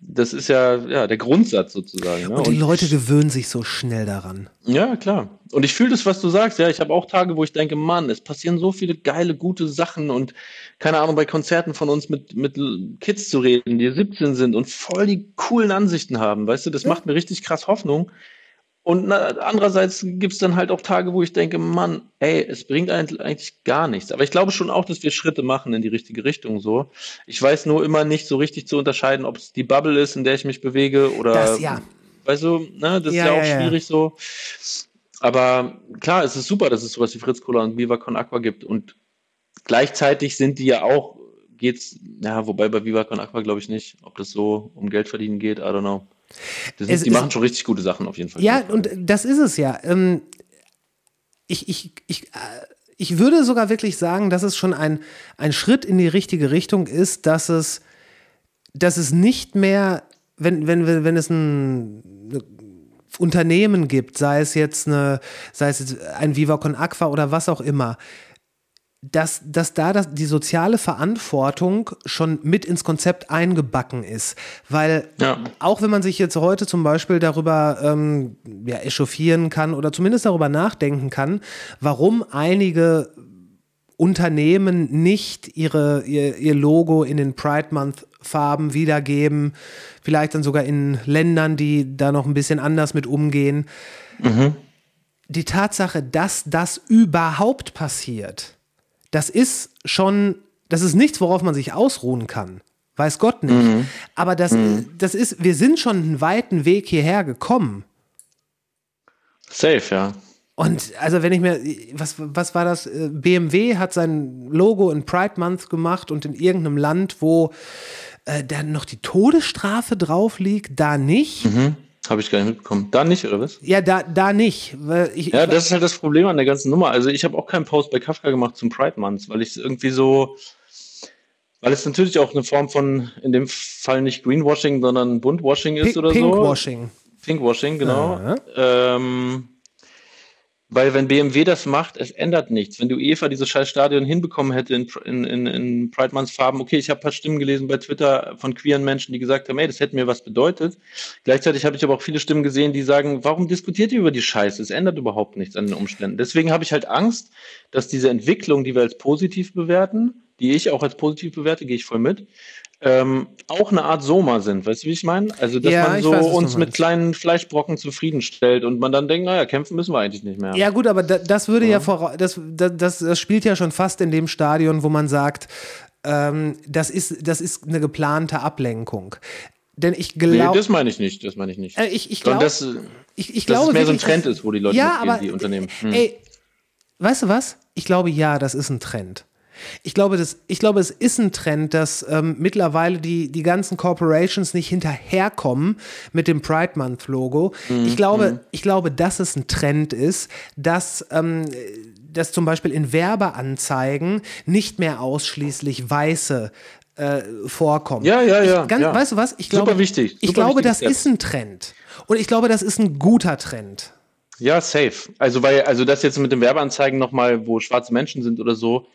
das ist ja, ja der Grundsatz sozusagen. Ne? Und die Leute gewöhnen sich so schnell daran. Ja, klar. Und ich fühle das, was du sagst. Ja, ich habe auch Tage, wo ich denke, Mann, es passieren so viele geile, gute Sachen und keine Ahnung, bei Konzerten von uns mit, mit Kids zu reden, die 17 sind und voll die coolen Ansichten haben. Weißt du, das macht mir richtig krass Hoffnung. Und andererseits gibt es dann halt auch Tage, wo ich denke, Mann, ey, es bringt eigentlich gar nichts. Aber ich glaube schon auch, dass wir Schritte machen in die richtige Richtung so. Ich weiß nur immer nicht so richtig zu unterscheiden, ob es die Bubble ist, in der ich mich bewege oder Das ja. Weißt du, ne, das Ja, ist ja auch ja. schwierig so. Aber klar, es ist super, dass es sowas wie Fritz Cola und Viva Con Aqua gibt. Und gleichzeitig sind die ja auch, geht's, ja, wobei bei Viva Con Aqua glaube ich nicht, ob das so um Geld verdienen geht, I don't know. Das Es ist, die machen schon richtig gute Sachen auf jeden Fall. Ja, und das ist es ja. Ähm, ich, ich, ich, äh, ich würde sogar wirklich sagen, dass es schon ein, ein Schritt in die richtige Richtung ist, dass es, dass es nicht mehr wenn, wenn, wenn es ein Unternehmen gibt, sei es jetzt eine, sei es jetzt ein Viva Con Aqua oder was auch immer, dass, dass da das, die soziale Verantwortung schon mit ins Konzept eingebacken ist. Weil Ja. auch wenn man sich jetzt heute zum Beispiel darüber ähm, ja, echauffieren kann oder zumindest darüber nachdenken kann, warum einige Unternehmen nicht ihre, ihr, ihr Logo in den Pride Month Farben wiedergeben, vielleicht dann sogar in Ländern, die da noch ein bisschen anders mit umgehen. Die Tatsache, dass das überhaupt passiert, das ist schon, das ist nichts, worauf man sich ausruhen kann. Weiß Gott nicht. Aber das, das ist, wir sind schon einen weiten Weg hierher gekommen. Safe, ja. Und also wenn ich mir, was, was war das? Äh, BMW hat sein Logo in Pride Month gemacht und in irgendeinem Land, wo äh, dann noch die Todesstrafe drauf liegt, da nicht. Habe ich gar nicht mitbekommen. Da nicht, oder was? Ja, da, da nicht. Weil ich, Ja, ich, das ist halt das Problem an der ganzen Nummer. Also ich habe auch keinen Post bei Kafka gemacht zum Pride Month, weil ich es irgendwie so, weil es natürlich auch eine Form von, in dem Fall nicht Greenwashing, sondern Buntwashing ist Pink, oder so. Pinkwashing. Pinkwashing, genau. Ähm, weil wenn BMW das macht, es ändert nichts. Wenn die UEFA dieses scheiß Stadion hinbekommen hätte in, in, in, in Pride Months Farben, okay, ich habe ein paar Stimmen gelesen bei Twitter von queeren Menschen, die gesagt haben, hey, das hätte mir was bedeutet. Gleichzeitig habe ich aber auch viele Stimmen gesehen, die sagen, warum diskutiert ihr über die Scheiße? Es ändert überhaupt nichts an den Umständen. Deswegen habe ich halt Angst, dass diese Entwicklung, die wir als positiv bewerten, die ich auch als positiv bewerte, gehe ich voll mit, ähm, auch eine Art Soma sind. Weißt du, wie ich meine? Also, dass Ja, man so weiß, uns mit kleinen Fleischbrocken zufriedenstellt und man dann denkt, naja, kämpfen müssen wir eigentlich nicht mehr. Ja, gut, aber da, das würde ja, vora- das, das, das, das spielt ja schon fast in dem Stadion, wo man sagt, ähm, das, ist, das ist eine geplante Ablenkung. Denn ich nee, glaube. das meine ich nicht. Das meine ich nicht. äh, ich, ich glaube. dass, ich, ich dass glaube es mehr so ein Trend ist, wo die Leute ja, mitgehen, aber, die Unternehmen. Hm. Ey, weißt du was? Ich glaube, ja, das ist ein Trend. Ich glaube, das, ich glaube, es ist ein Trend, dass ähm, mittlerweile die, die ganzen Corporations nicht hinterherkommen mit dem Pride Month Logo. Mhm, Ich, glaube, ich glaube, dass es ein Trend ist, dass, ähm, dass zum Beispiel in Werbeanzeigen nicht mehr ausschließlich weiße äh, vorkommen. Ja, ja, ja, Ich, ganz, ja. Weißt du was? Ich Super glaube, wichtig, Ich super glaube, wichtige das Steps. ist ein Trend. Und ich glaube, das ist ein guter Trend. Ja, safe. Also, weil, also das jetzt mit den Werbeanzeigen nochmal, wo schwarze Menschen sind oder so,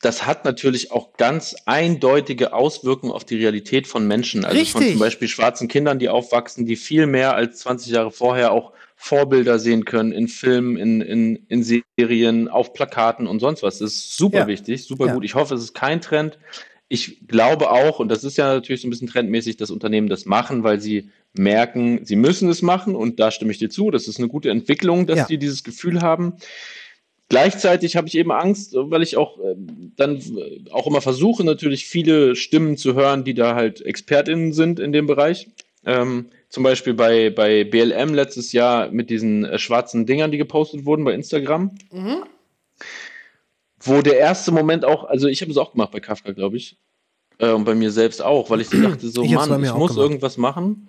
das hat natürlich auch ganz eindeutige Auswirkungen auf die Realität von Menschen. Also von Richtig. zum Beispiel schwarzen Kindern, die aufwachsen, die viel mehr als 20 Jahre vorher auch Vorbilder sehen können in Filmen, in, in, in Serien, auf Plakaten und sonst was. Das ist super Ja. wichtig, super Ja. gut. Ich hoffe, es ist kein Trend. Ich glaube auch, und das ist ja natürlich so ein bisschen trendmäßig, dass Unternehmen das machen, weil sie merken, sie müssen es machen und da stimme ich dir zu. Das ist eine gute Entwicklung, dass Ja. die dieses Gefühl haben. Gleichzeitig habe ich eben Angst, weil ich auch äh, dann auch immer versuche, natürlich viele Stimmen zu hören, die da halt ExpertInnen sind in dem Bereich. Ähm, zum Beispiel bei, bei BLM letztes Jahr mit diesen äh, schwarzen Dingern, die gepostet wurden bei Instagram. Wo der erste Moment auch, also ich habe es auch gemacht bei Kafka, glaube ich. Äh, und bei mir selbst auch, weil ich so dachte, so, Ich Mann, ich muss gemacht. irgendwas machen.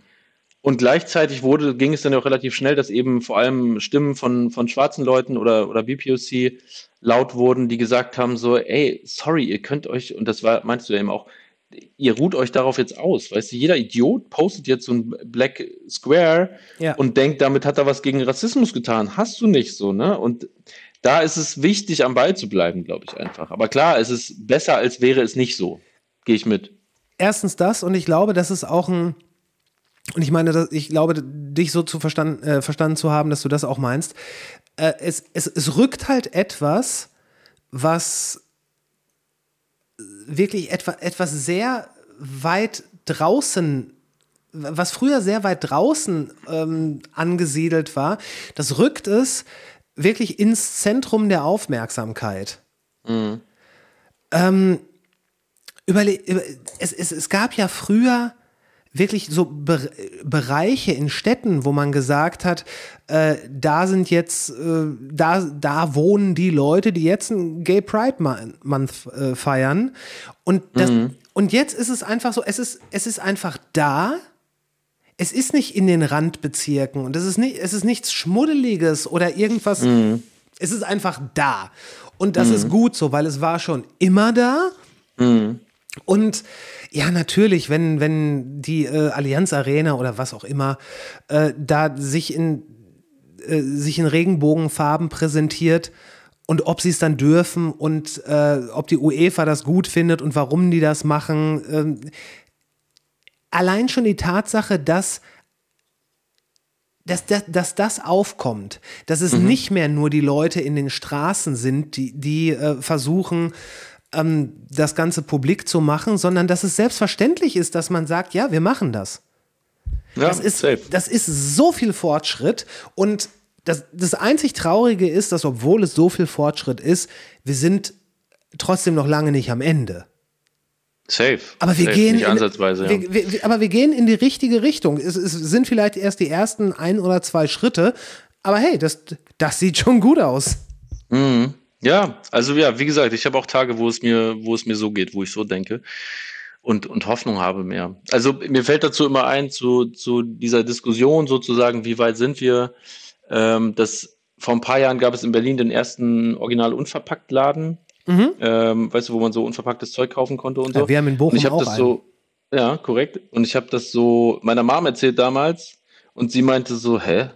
Und gleichzeitig wurde, ging es dann ja auch relativ schnell, dass eben vor allem Stimmen von, von schwarzen Leuten oder, oder BPOC laut wurden, die gesagt haben, so, ey, sorry, ihr könnt euch, und das war, meinst du ja eben auch, ihr ruht euch darauf jetzt aus. Weißt du, jeder Idiot postet jetzt so ein Black Square Ja. und denkt, damit hat er was gegen Rassismus getan. Hast du nicht so, ne? Und da ist es wichtig, am Ball zu bleiben, glaube ich einfach. Aber klar, es ist besser, als wäre es nicht so. Gehe ich mit. Erstens das und ich glaube, das ist auch ein und ich meine, dass- ich glaube, dich so zu verstanden, äh, verstanden zu haben, dass du das auch meinst. Äh, es, es, es rückt halt etwas, was wirklich etwa, etwas sehr weit draußen, was früher sehr weit draußen ähm, angesiedelt war, das rückt es wirklich ins Zentrum der Aufmerksamkeit. Ähm, überle über, es, es, es gab ja früher wirklich so Be Bereiche in Städten, wo man gesagt hat, äh, da sind jetzt, äh, da, da wohnen die Leute, die jetzt einen Gay Pride Mon- Month äh, feiern. Und, das, und jetzt ist es einfach so, es ist, es ist einfach da. Es ist nicht in den Randbezirken und es ist, nicht, es ist nichts Schmuddeliges oder irgendwas. Es ist einfach da. Und das ist gut so, weil es war schon immer da. Und ja, natürlich, wenn, wenn die äh, Allianz Arena oder was auch immer äh, da sich in, äh, sich in Regenbogenfarben präsentiert und ob sie es dann dürfen und äh, ob die UEFA das gut findet und warum die das machen. ähm, allein schon die Tatsache, dass dass, dass, dass das aufkommt, dass es nicht mehr nur die Leute in den Straßen sind, die, die äh, versuchen, ähm, das Ganze publik zu machen, sondern dass es selbstverständlich ist, dass man sagt, ja, wir machen das. Ja, Das ist, safe. das ist so viel Fortschritt und das, das einzig Traurige ist, dass obwohl es so viel Fortschritt ist, wir sind trotzdem noch lange nicht am Ende. Safe. Aber wir Safe. gehen Nicht in, ansatzweise, ja. wir, wir, wir- aber wir gehen in die richtige Richtung. Es, es sind vielleicht erst die ersten ein oder zwei Schritte, aber hey, das, das sieht schon gut aus. Mhm. Ja, also ja, wie gesagt, ich habe auch Tage, wo es mir, wo es mir so geht, wo ich so denke und, und Hoffnung habe mehr. Also mir fällt dazu immer ein, zu, zu dieser Diskussion sozusagen, wie weit sind wir, ähm, dass vor ein paar Jahren gab es in Berlin den ersten original unverpackt Laden, ähm, weißt du, wo man so unverpacktes Zeug kaufen konnte und so. Ja, wir haben in Bochum und ich habe auch das so, ja, korrekt. Und ich habe das so meiner Mom erzählt damals und sie meinte so, hä?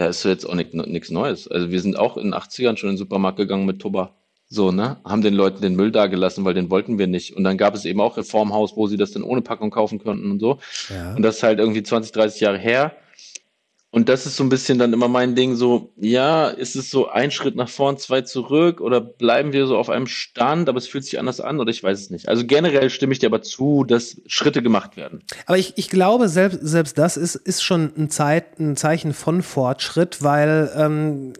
Ja, ist jetzt auch nichts Neues. Also wir sind auch in den 80ern schon in den Supermarkt gegangen mit Tuba. So, ne? Haben den Leuten den Müll da gelassen, weil den wollten wir nicht. Und dann gab es eben auch Reformhaus, wo sie das dann ohne Packung kaufen konnten und so. Ja. Und das ist halt irgendwie 20, 30 Jahre her. Und das ist so ein bisschen dann immer mein Ding, so, ja, ist es so ein Schritt nach vorn, zwei zurück oder bleiben wir so auf einem Stand, aber es fühlt sich anders an oder ich weiß es nicht. Also generell stimme ich dir aber zu, dass Schritte gemacht werden. Aber ich, ich glaube, selbst, selbst das ist, ist schon ein, Zeit, ein Zeichen von Fortschritt, weil ähm,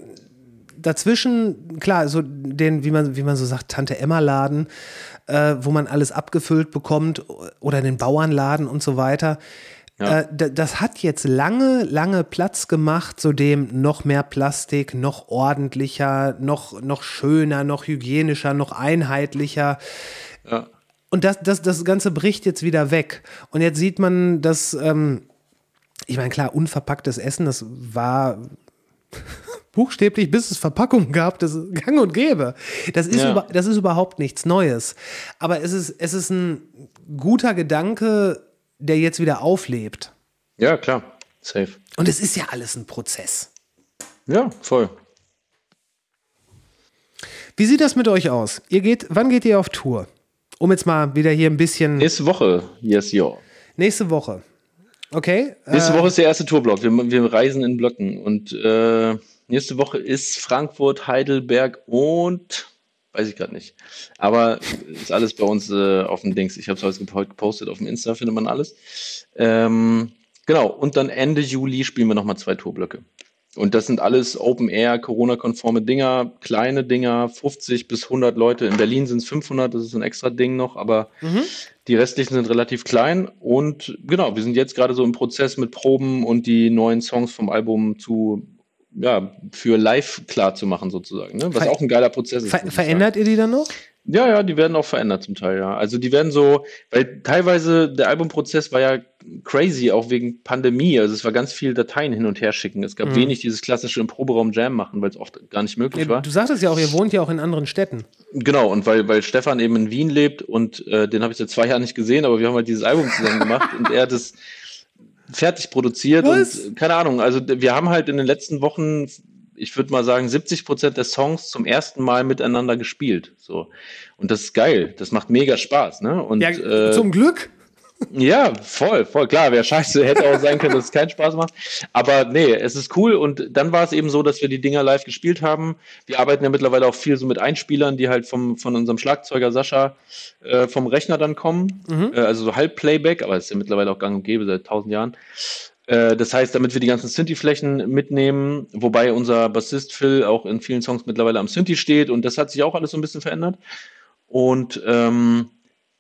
dazwischen, klar, so den, wie man, wie man so sagt, Tante-Emma-Laden, äh, wo man alles abgefüllt bekommt oder den Bauernladen und so weiter. Ja. Äh, da- das hat jetzt lange, lange Platz gemacht, zu dem noch mehr Plastik, noch ordentlicher, noch, noch schöner, noch hygienischer, noch einheitlicher. Ja. Und das, das, das Ganze bricht jetzt wieder weg. Und jetzt sieht man, dass, ähm, ich meine, klar, unverpacktes Essen, das war buchstäblich, bis es Verpackungen gab, das ist gang und gäbe. Das ist, Ja. über, das ist überhaupt nichts Neues. Aber es ist, es ist ein guter Gedanke, der jetzt wieder auflebt. Ja, klar. Safe. Und es ist ja alles ein Prozess. Ja, voll. Wie sieht das mit euch aus? Ihr geht, wann geht ihr auf Tour? Um jetzt mal wieder hier ein bisschen. Nächste Woche, yes, yo. Nächste Woche. Okay? Nächste Äh, Woche ist der erste Tourblock. Wir, wir reisen in Blöcken. Und äh, nächste Woche ist Frankfurt, Heidelberg und weiß ich gerade nicht. Aber ist alles bei uns äh, auf dem Dings. Ich habe es heute gepo- gepostet auf dem Insta, findet man alles. Ähm, genau, und dann Ende Juli spielen wir nochmal zwei Tourblöcke. Und das sind alles Open-Air, Corona-konforme Dinger, kleine Dinger, 50 bis 100 Leute. In Berlin sind es 500, das ist ein extra Ding noch, aber die restlichen sind relativ klein. Und genau, wir sind jetzt gerade so im Prozess mit Proben und die neuen Songs vom Album zu, ja, für live klar zu machen sozusagen. Ne? Was Ver- auch ein geiler Prozess ist. ver verändert ihr die dann noch? ja, ja, die werden auch verändert zum Teil, ja. Also die werden so, weil teilweise der Albumprozess war ja crazy, auch wegen Pandemie. Also es war ganz viel Dateien hin und her schicken. Es gab wenig dieses klassische im Proberaum Jam machen, weil es oft gar nicht möglich war. du sagtest ja auch, ihr wohnt ja auch in anderen Städten. Genau, und weil, weil Stefan eben in Wien lebt und äh, den habe ich seit zwei Jahren nicht gesehen, aber wir haben halt dieses Album zusammen gemacht und er hat es fertig produziert Was? und äh, keine Ahnung, also wir haben halt in den letzten Wochen, ich würde mal sagen, 70 Prozent der Songs zum ersten Mal miteinander gespielt. So. Und das ist geil. Das macht mega Spaß, ne? Und Ja, äh, zum Glück. Ja, voll, voll klar. Wäre scheiße, hätte auch sein können, dass es keinen Spaß macht. Aber nee, es ist cool. Und dann war es eben so, dass wir die Dinger live gespielt haben. Wir arbeiten ja mittlerweile auch viel so mit Einspielern, die halt vom, von unserem Schlagzeuger Sascha äh, vom Rechner dann kommen. Äh, also so Halbplayback, aber das ist ja mittlerweile auch gang und gäbe seit tausend Jahren. Äh, Das heißt, damit wir die ganzen Synthi-Flächen mitnehmen, wobei unser Bassist Phil auch in vielen Songs mittlerweile am Synthi steht und das hat sich auch alles so ein bisschen verändert. Und ähm,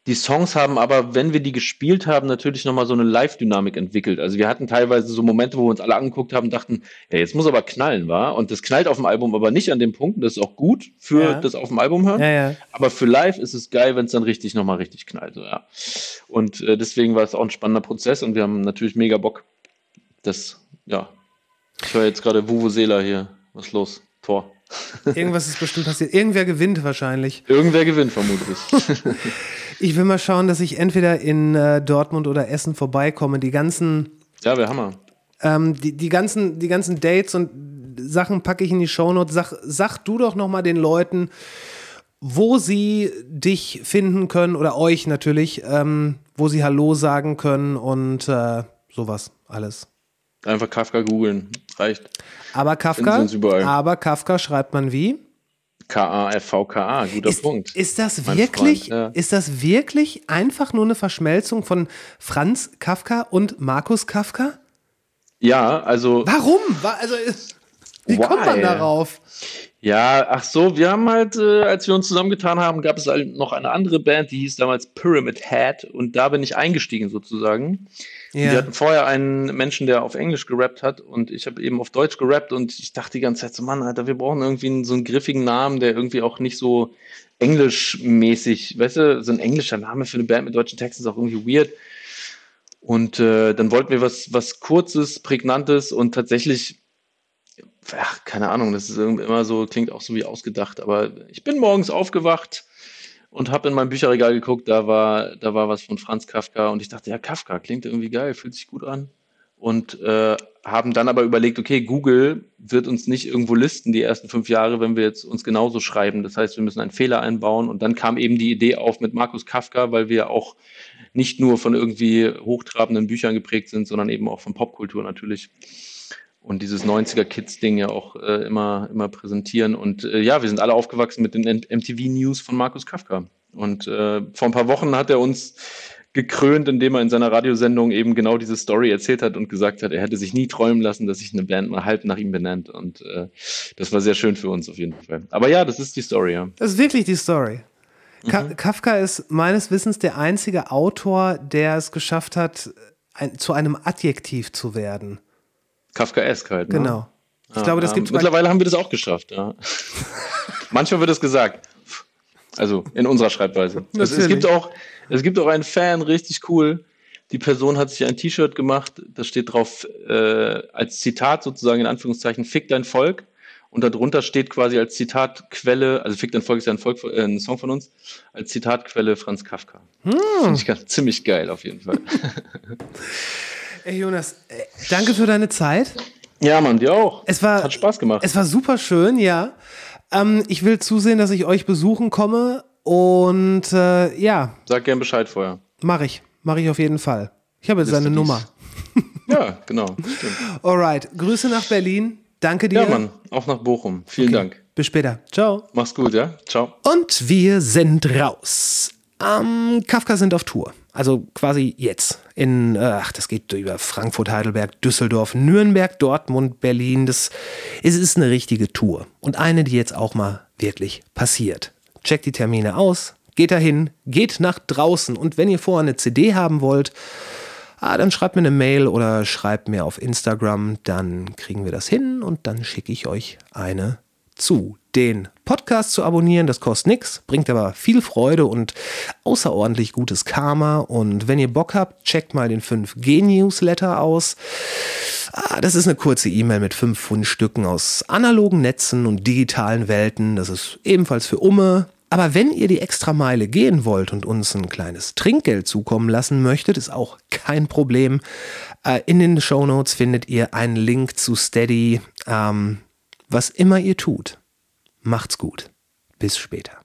die Songs haben aber, wenn wir die gespielt haben, natürlich nochmal so eine Live-Dynamik entwickelt. Also wir hatten teilweise so Momente, wo wir uns alle angeguckt haben und dachten, ja, jetzt muss aber knallen, war. Und das knallt auf dem Album aber nicht an dem Punkt. Das ist auch gut für Ja. das auf dem Album hören. Ja, ja. Aber für live ist es geil, wenn es dann richtig nochmal richtig knallt. So, ja. Und äh, deswegen war es auch ein spannender Prozess und wir haben natürlich mega Bock. Das, ja. Ich höre jetzt gerade Vuvuzela hier. Was ist los? Tor. Irgendwas ist bestimmt passiert. Irgendwer gewinnt wahrscheinlich. Irgendwer gewinnt vermutlich. Ich will mal schauen, dass ich entweder in äh, Dortmund oder Essen vorbeikomme. Die ganzen, ja, wäre Hammer. ähm, die, die, ganzen, die ganzen Dates und Sachen packe ich in die Shownotes. Sag, sag du doch noch mal den Leuten, wo sie dich finden können oder euch natürlich, ähm, wo sie Hallo sagen können und äh, sowas alles. Einfach Kafka googeln. Reicht. Aber Kafka, aber Kafka schreibt man wie? K-A-F-V-K-A. Guter Ist, Punkt. ist das wirklich, Freund, ja. ist das wirklich einfach nur eine Verschmelzung von Franz Kafka und Markus Kafka? Ja, also. Warum? Wa- Also, wie kommt man Why? darauf? Ja, ach so, wir haben halt, äh, als wir uns zusammengetan haben, gab es halt noch eine andere Band, die hieß damals Pyramid Head und da bin ich eingestiegen sozusagen. Ja. Die hatten vorher einen Menschen, der auf Englisch gerappt hat und ich habe eben auf Deutsch gerappt und ich dachte die ganze Zeit so, Mann, Alter, wir brauchen irgendwie einen, so einen griffigen Namen, der irgendwie auch nicht so englischmäßig, weißt du, so ein englischer Name für eine Band mit deutschen Texten ist auch irgendwie weird. Und äh, dann wollten wir was, was Kurzes, Prägnantes und tatsächlich ach, keine Ahnung, das ist immer so, klingt auch so wie ausgedacht, aber ich bin morgens aufgewacht und habe in mein Bücherregal geguckt, da war, da war was von Franz Kafka und ich dachte, ja, Kafka klingt irgendwie geil, fühlt sich gut an. Und äh, haben dann aber überlegt, okay, Google wird uns nicht irgendwo listen die ersten fünf Jahre, wenn wir jetzt uns genauso schreiben. Das heißt, wir müssen einen Fehler einbauen. Und dann kam eben die Idee auf mit Markus Kafka, weil wir auch nicht nur von irgendwie hochtrabenden Büchern geprägt sind, sondern eben auch von Popkultur natürlich und dieses 90er-Kids-Ding ja auch äh, immer, immer präsentieren. Und äh, ja, wir sind alle aufgewachsen mit den MTV-News von Markus Kafka. Und äh, vor ein paar Wochen hat er uns gekrönt, indem er in seiner Radiosendung eben genau diese Story erzählt hat und gesagt hat, er hätte sich nie träumen lassen, dass sich eine Band mal halb nach ihm benennt. Und äh, das war sehr schön für uns auf jeden Fall. Aber ja, das ist die Story, ja. Das ist wirklich die Story. Ka Mhm. Kafka ist meines Wissens der einzige Autor, der es geschafft hat, ein, zu einem Adjektiv zu werden. Kafkaesk halt. Ne? Genau. Ich Ja, glaube, das ähm, gibt es bei Mittlerweile haben wir das auch geschafft, ja. Manchmal wird es gesagt. Also in unserer Schreibweise. Es, es, gibt auch, es gibt auch einen Fan, richtig cool. Die Person hat sich ein T-Shirt gemacht, da steht drauf äh, als Zitat sozusagen in Anführungszeichen, fick dein Volk. Und darunter steht quasi als Zitatquelle, also fick dein Volk ist ja ein, Volk, äh, ein Song von uns, als Zitatquelle Franz Kafka. Hm. Finde ich ganz, ziemlich geil auf jeden Fall. Ey, Jonas, danke für deine Zeit. ja, Mann, dir auch. Es war, Hat Spaß gemacht. Es war super schön, ja. Ähm, ich will zusehen, dass ich euch besuchen komme und äh, ja, Sag gern Bescheid vorher. mache ich. Mache ich auf jeden Fall. Ich habe jetzt Liste seine dies. Nummer. Ja, genau. Stimmt. Alright, Grüße nach Berlin. Danke dir. Ja, Mann, auch nach Bochum. Vielen Dank. Bis später. Ciao. Mach's gut, ja? Ciao. Und wir sind raus. Ähm, Kafka sind auf Tour. Also quasi jetzt. In, äh, ach, das geht über Frankfurt, Heidelberg, Düsseldorf, Nürnberg, Dortmund, Berlin. Das, es ist eine richtige Tour. Und eine, die jetzt auch mal wirklich passiert. Checkt die Termine aus, geht dahin, geht nach draußen. Und wenn ihr vorher eine CD haben wollt, ah, dann schreibt mir eine Mail oder schreibt mir auf Instagram, dann kriegen wir das hin und dann schicke ich euch eine zu. Den Podcast zu abonnieren, das kostet nichts, bringt aber viel Freude und außerordentlich gutes Karma. Und wenn ihr Bock habt, checkt mal den 5G-Newsletter aus. Ah, das ist eine kurze E-Mail mit fünf Fundstücken aus analogen Netzen und digitalen Welten. Das ist ebenfalls für Umme. Aber wenn ihr die Extrameile gehen wollt und uns ein kleines Trinkgeld zukommen lassen möchtet, ist auch kein Problem. Äh, in den Shownotes findet ihr einen Link zu Steady. Ähm, was immer ihr tut, macht's gut. Bis später.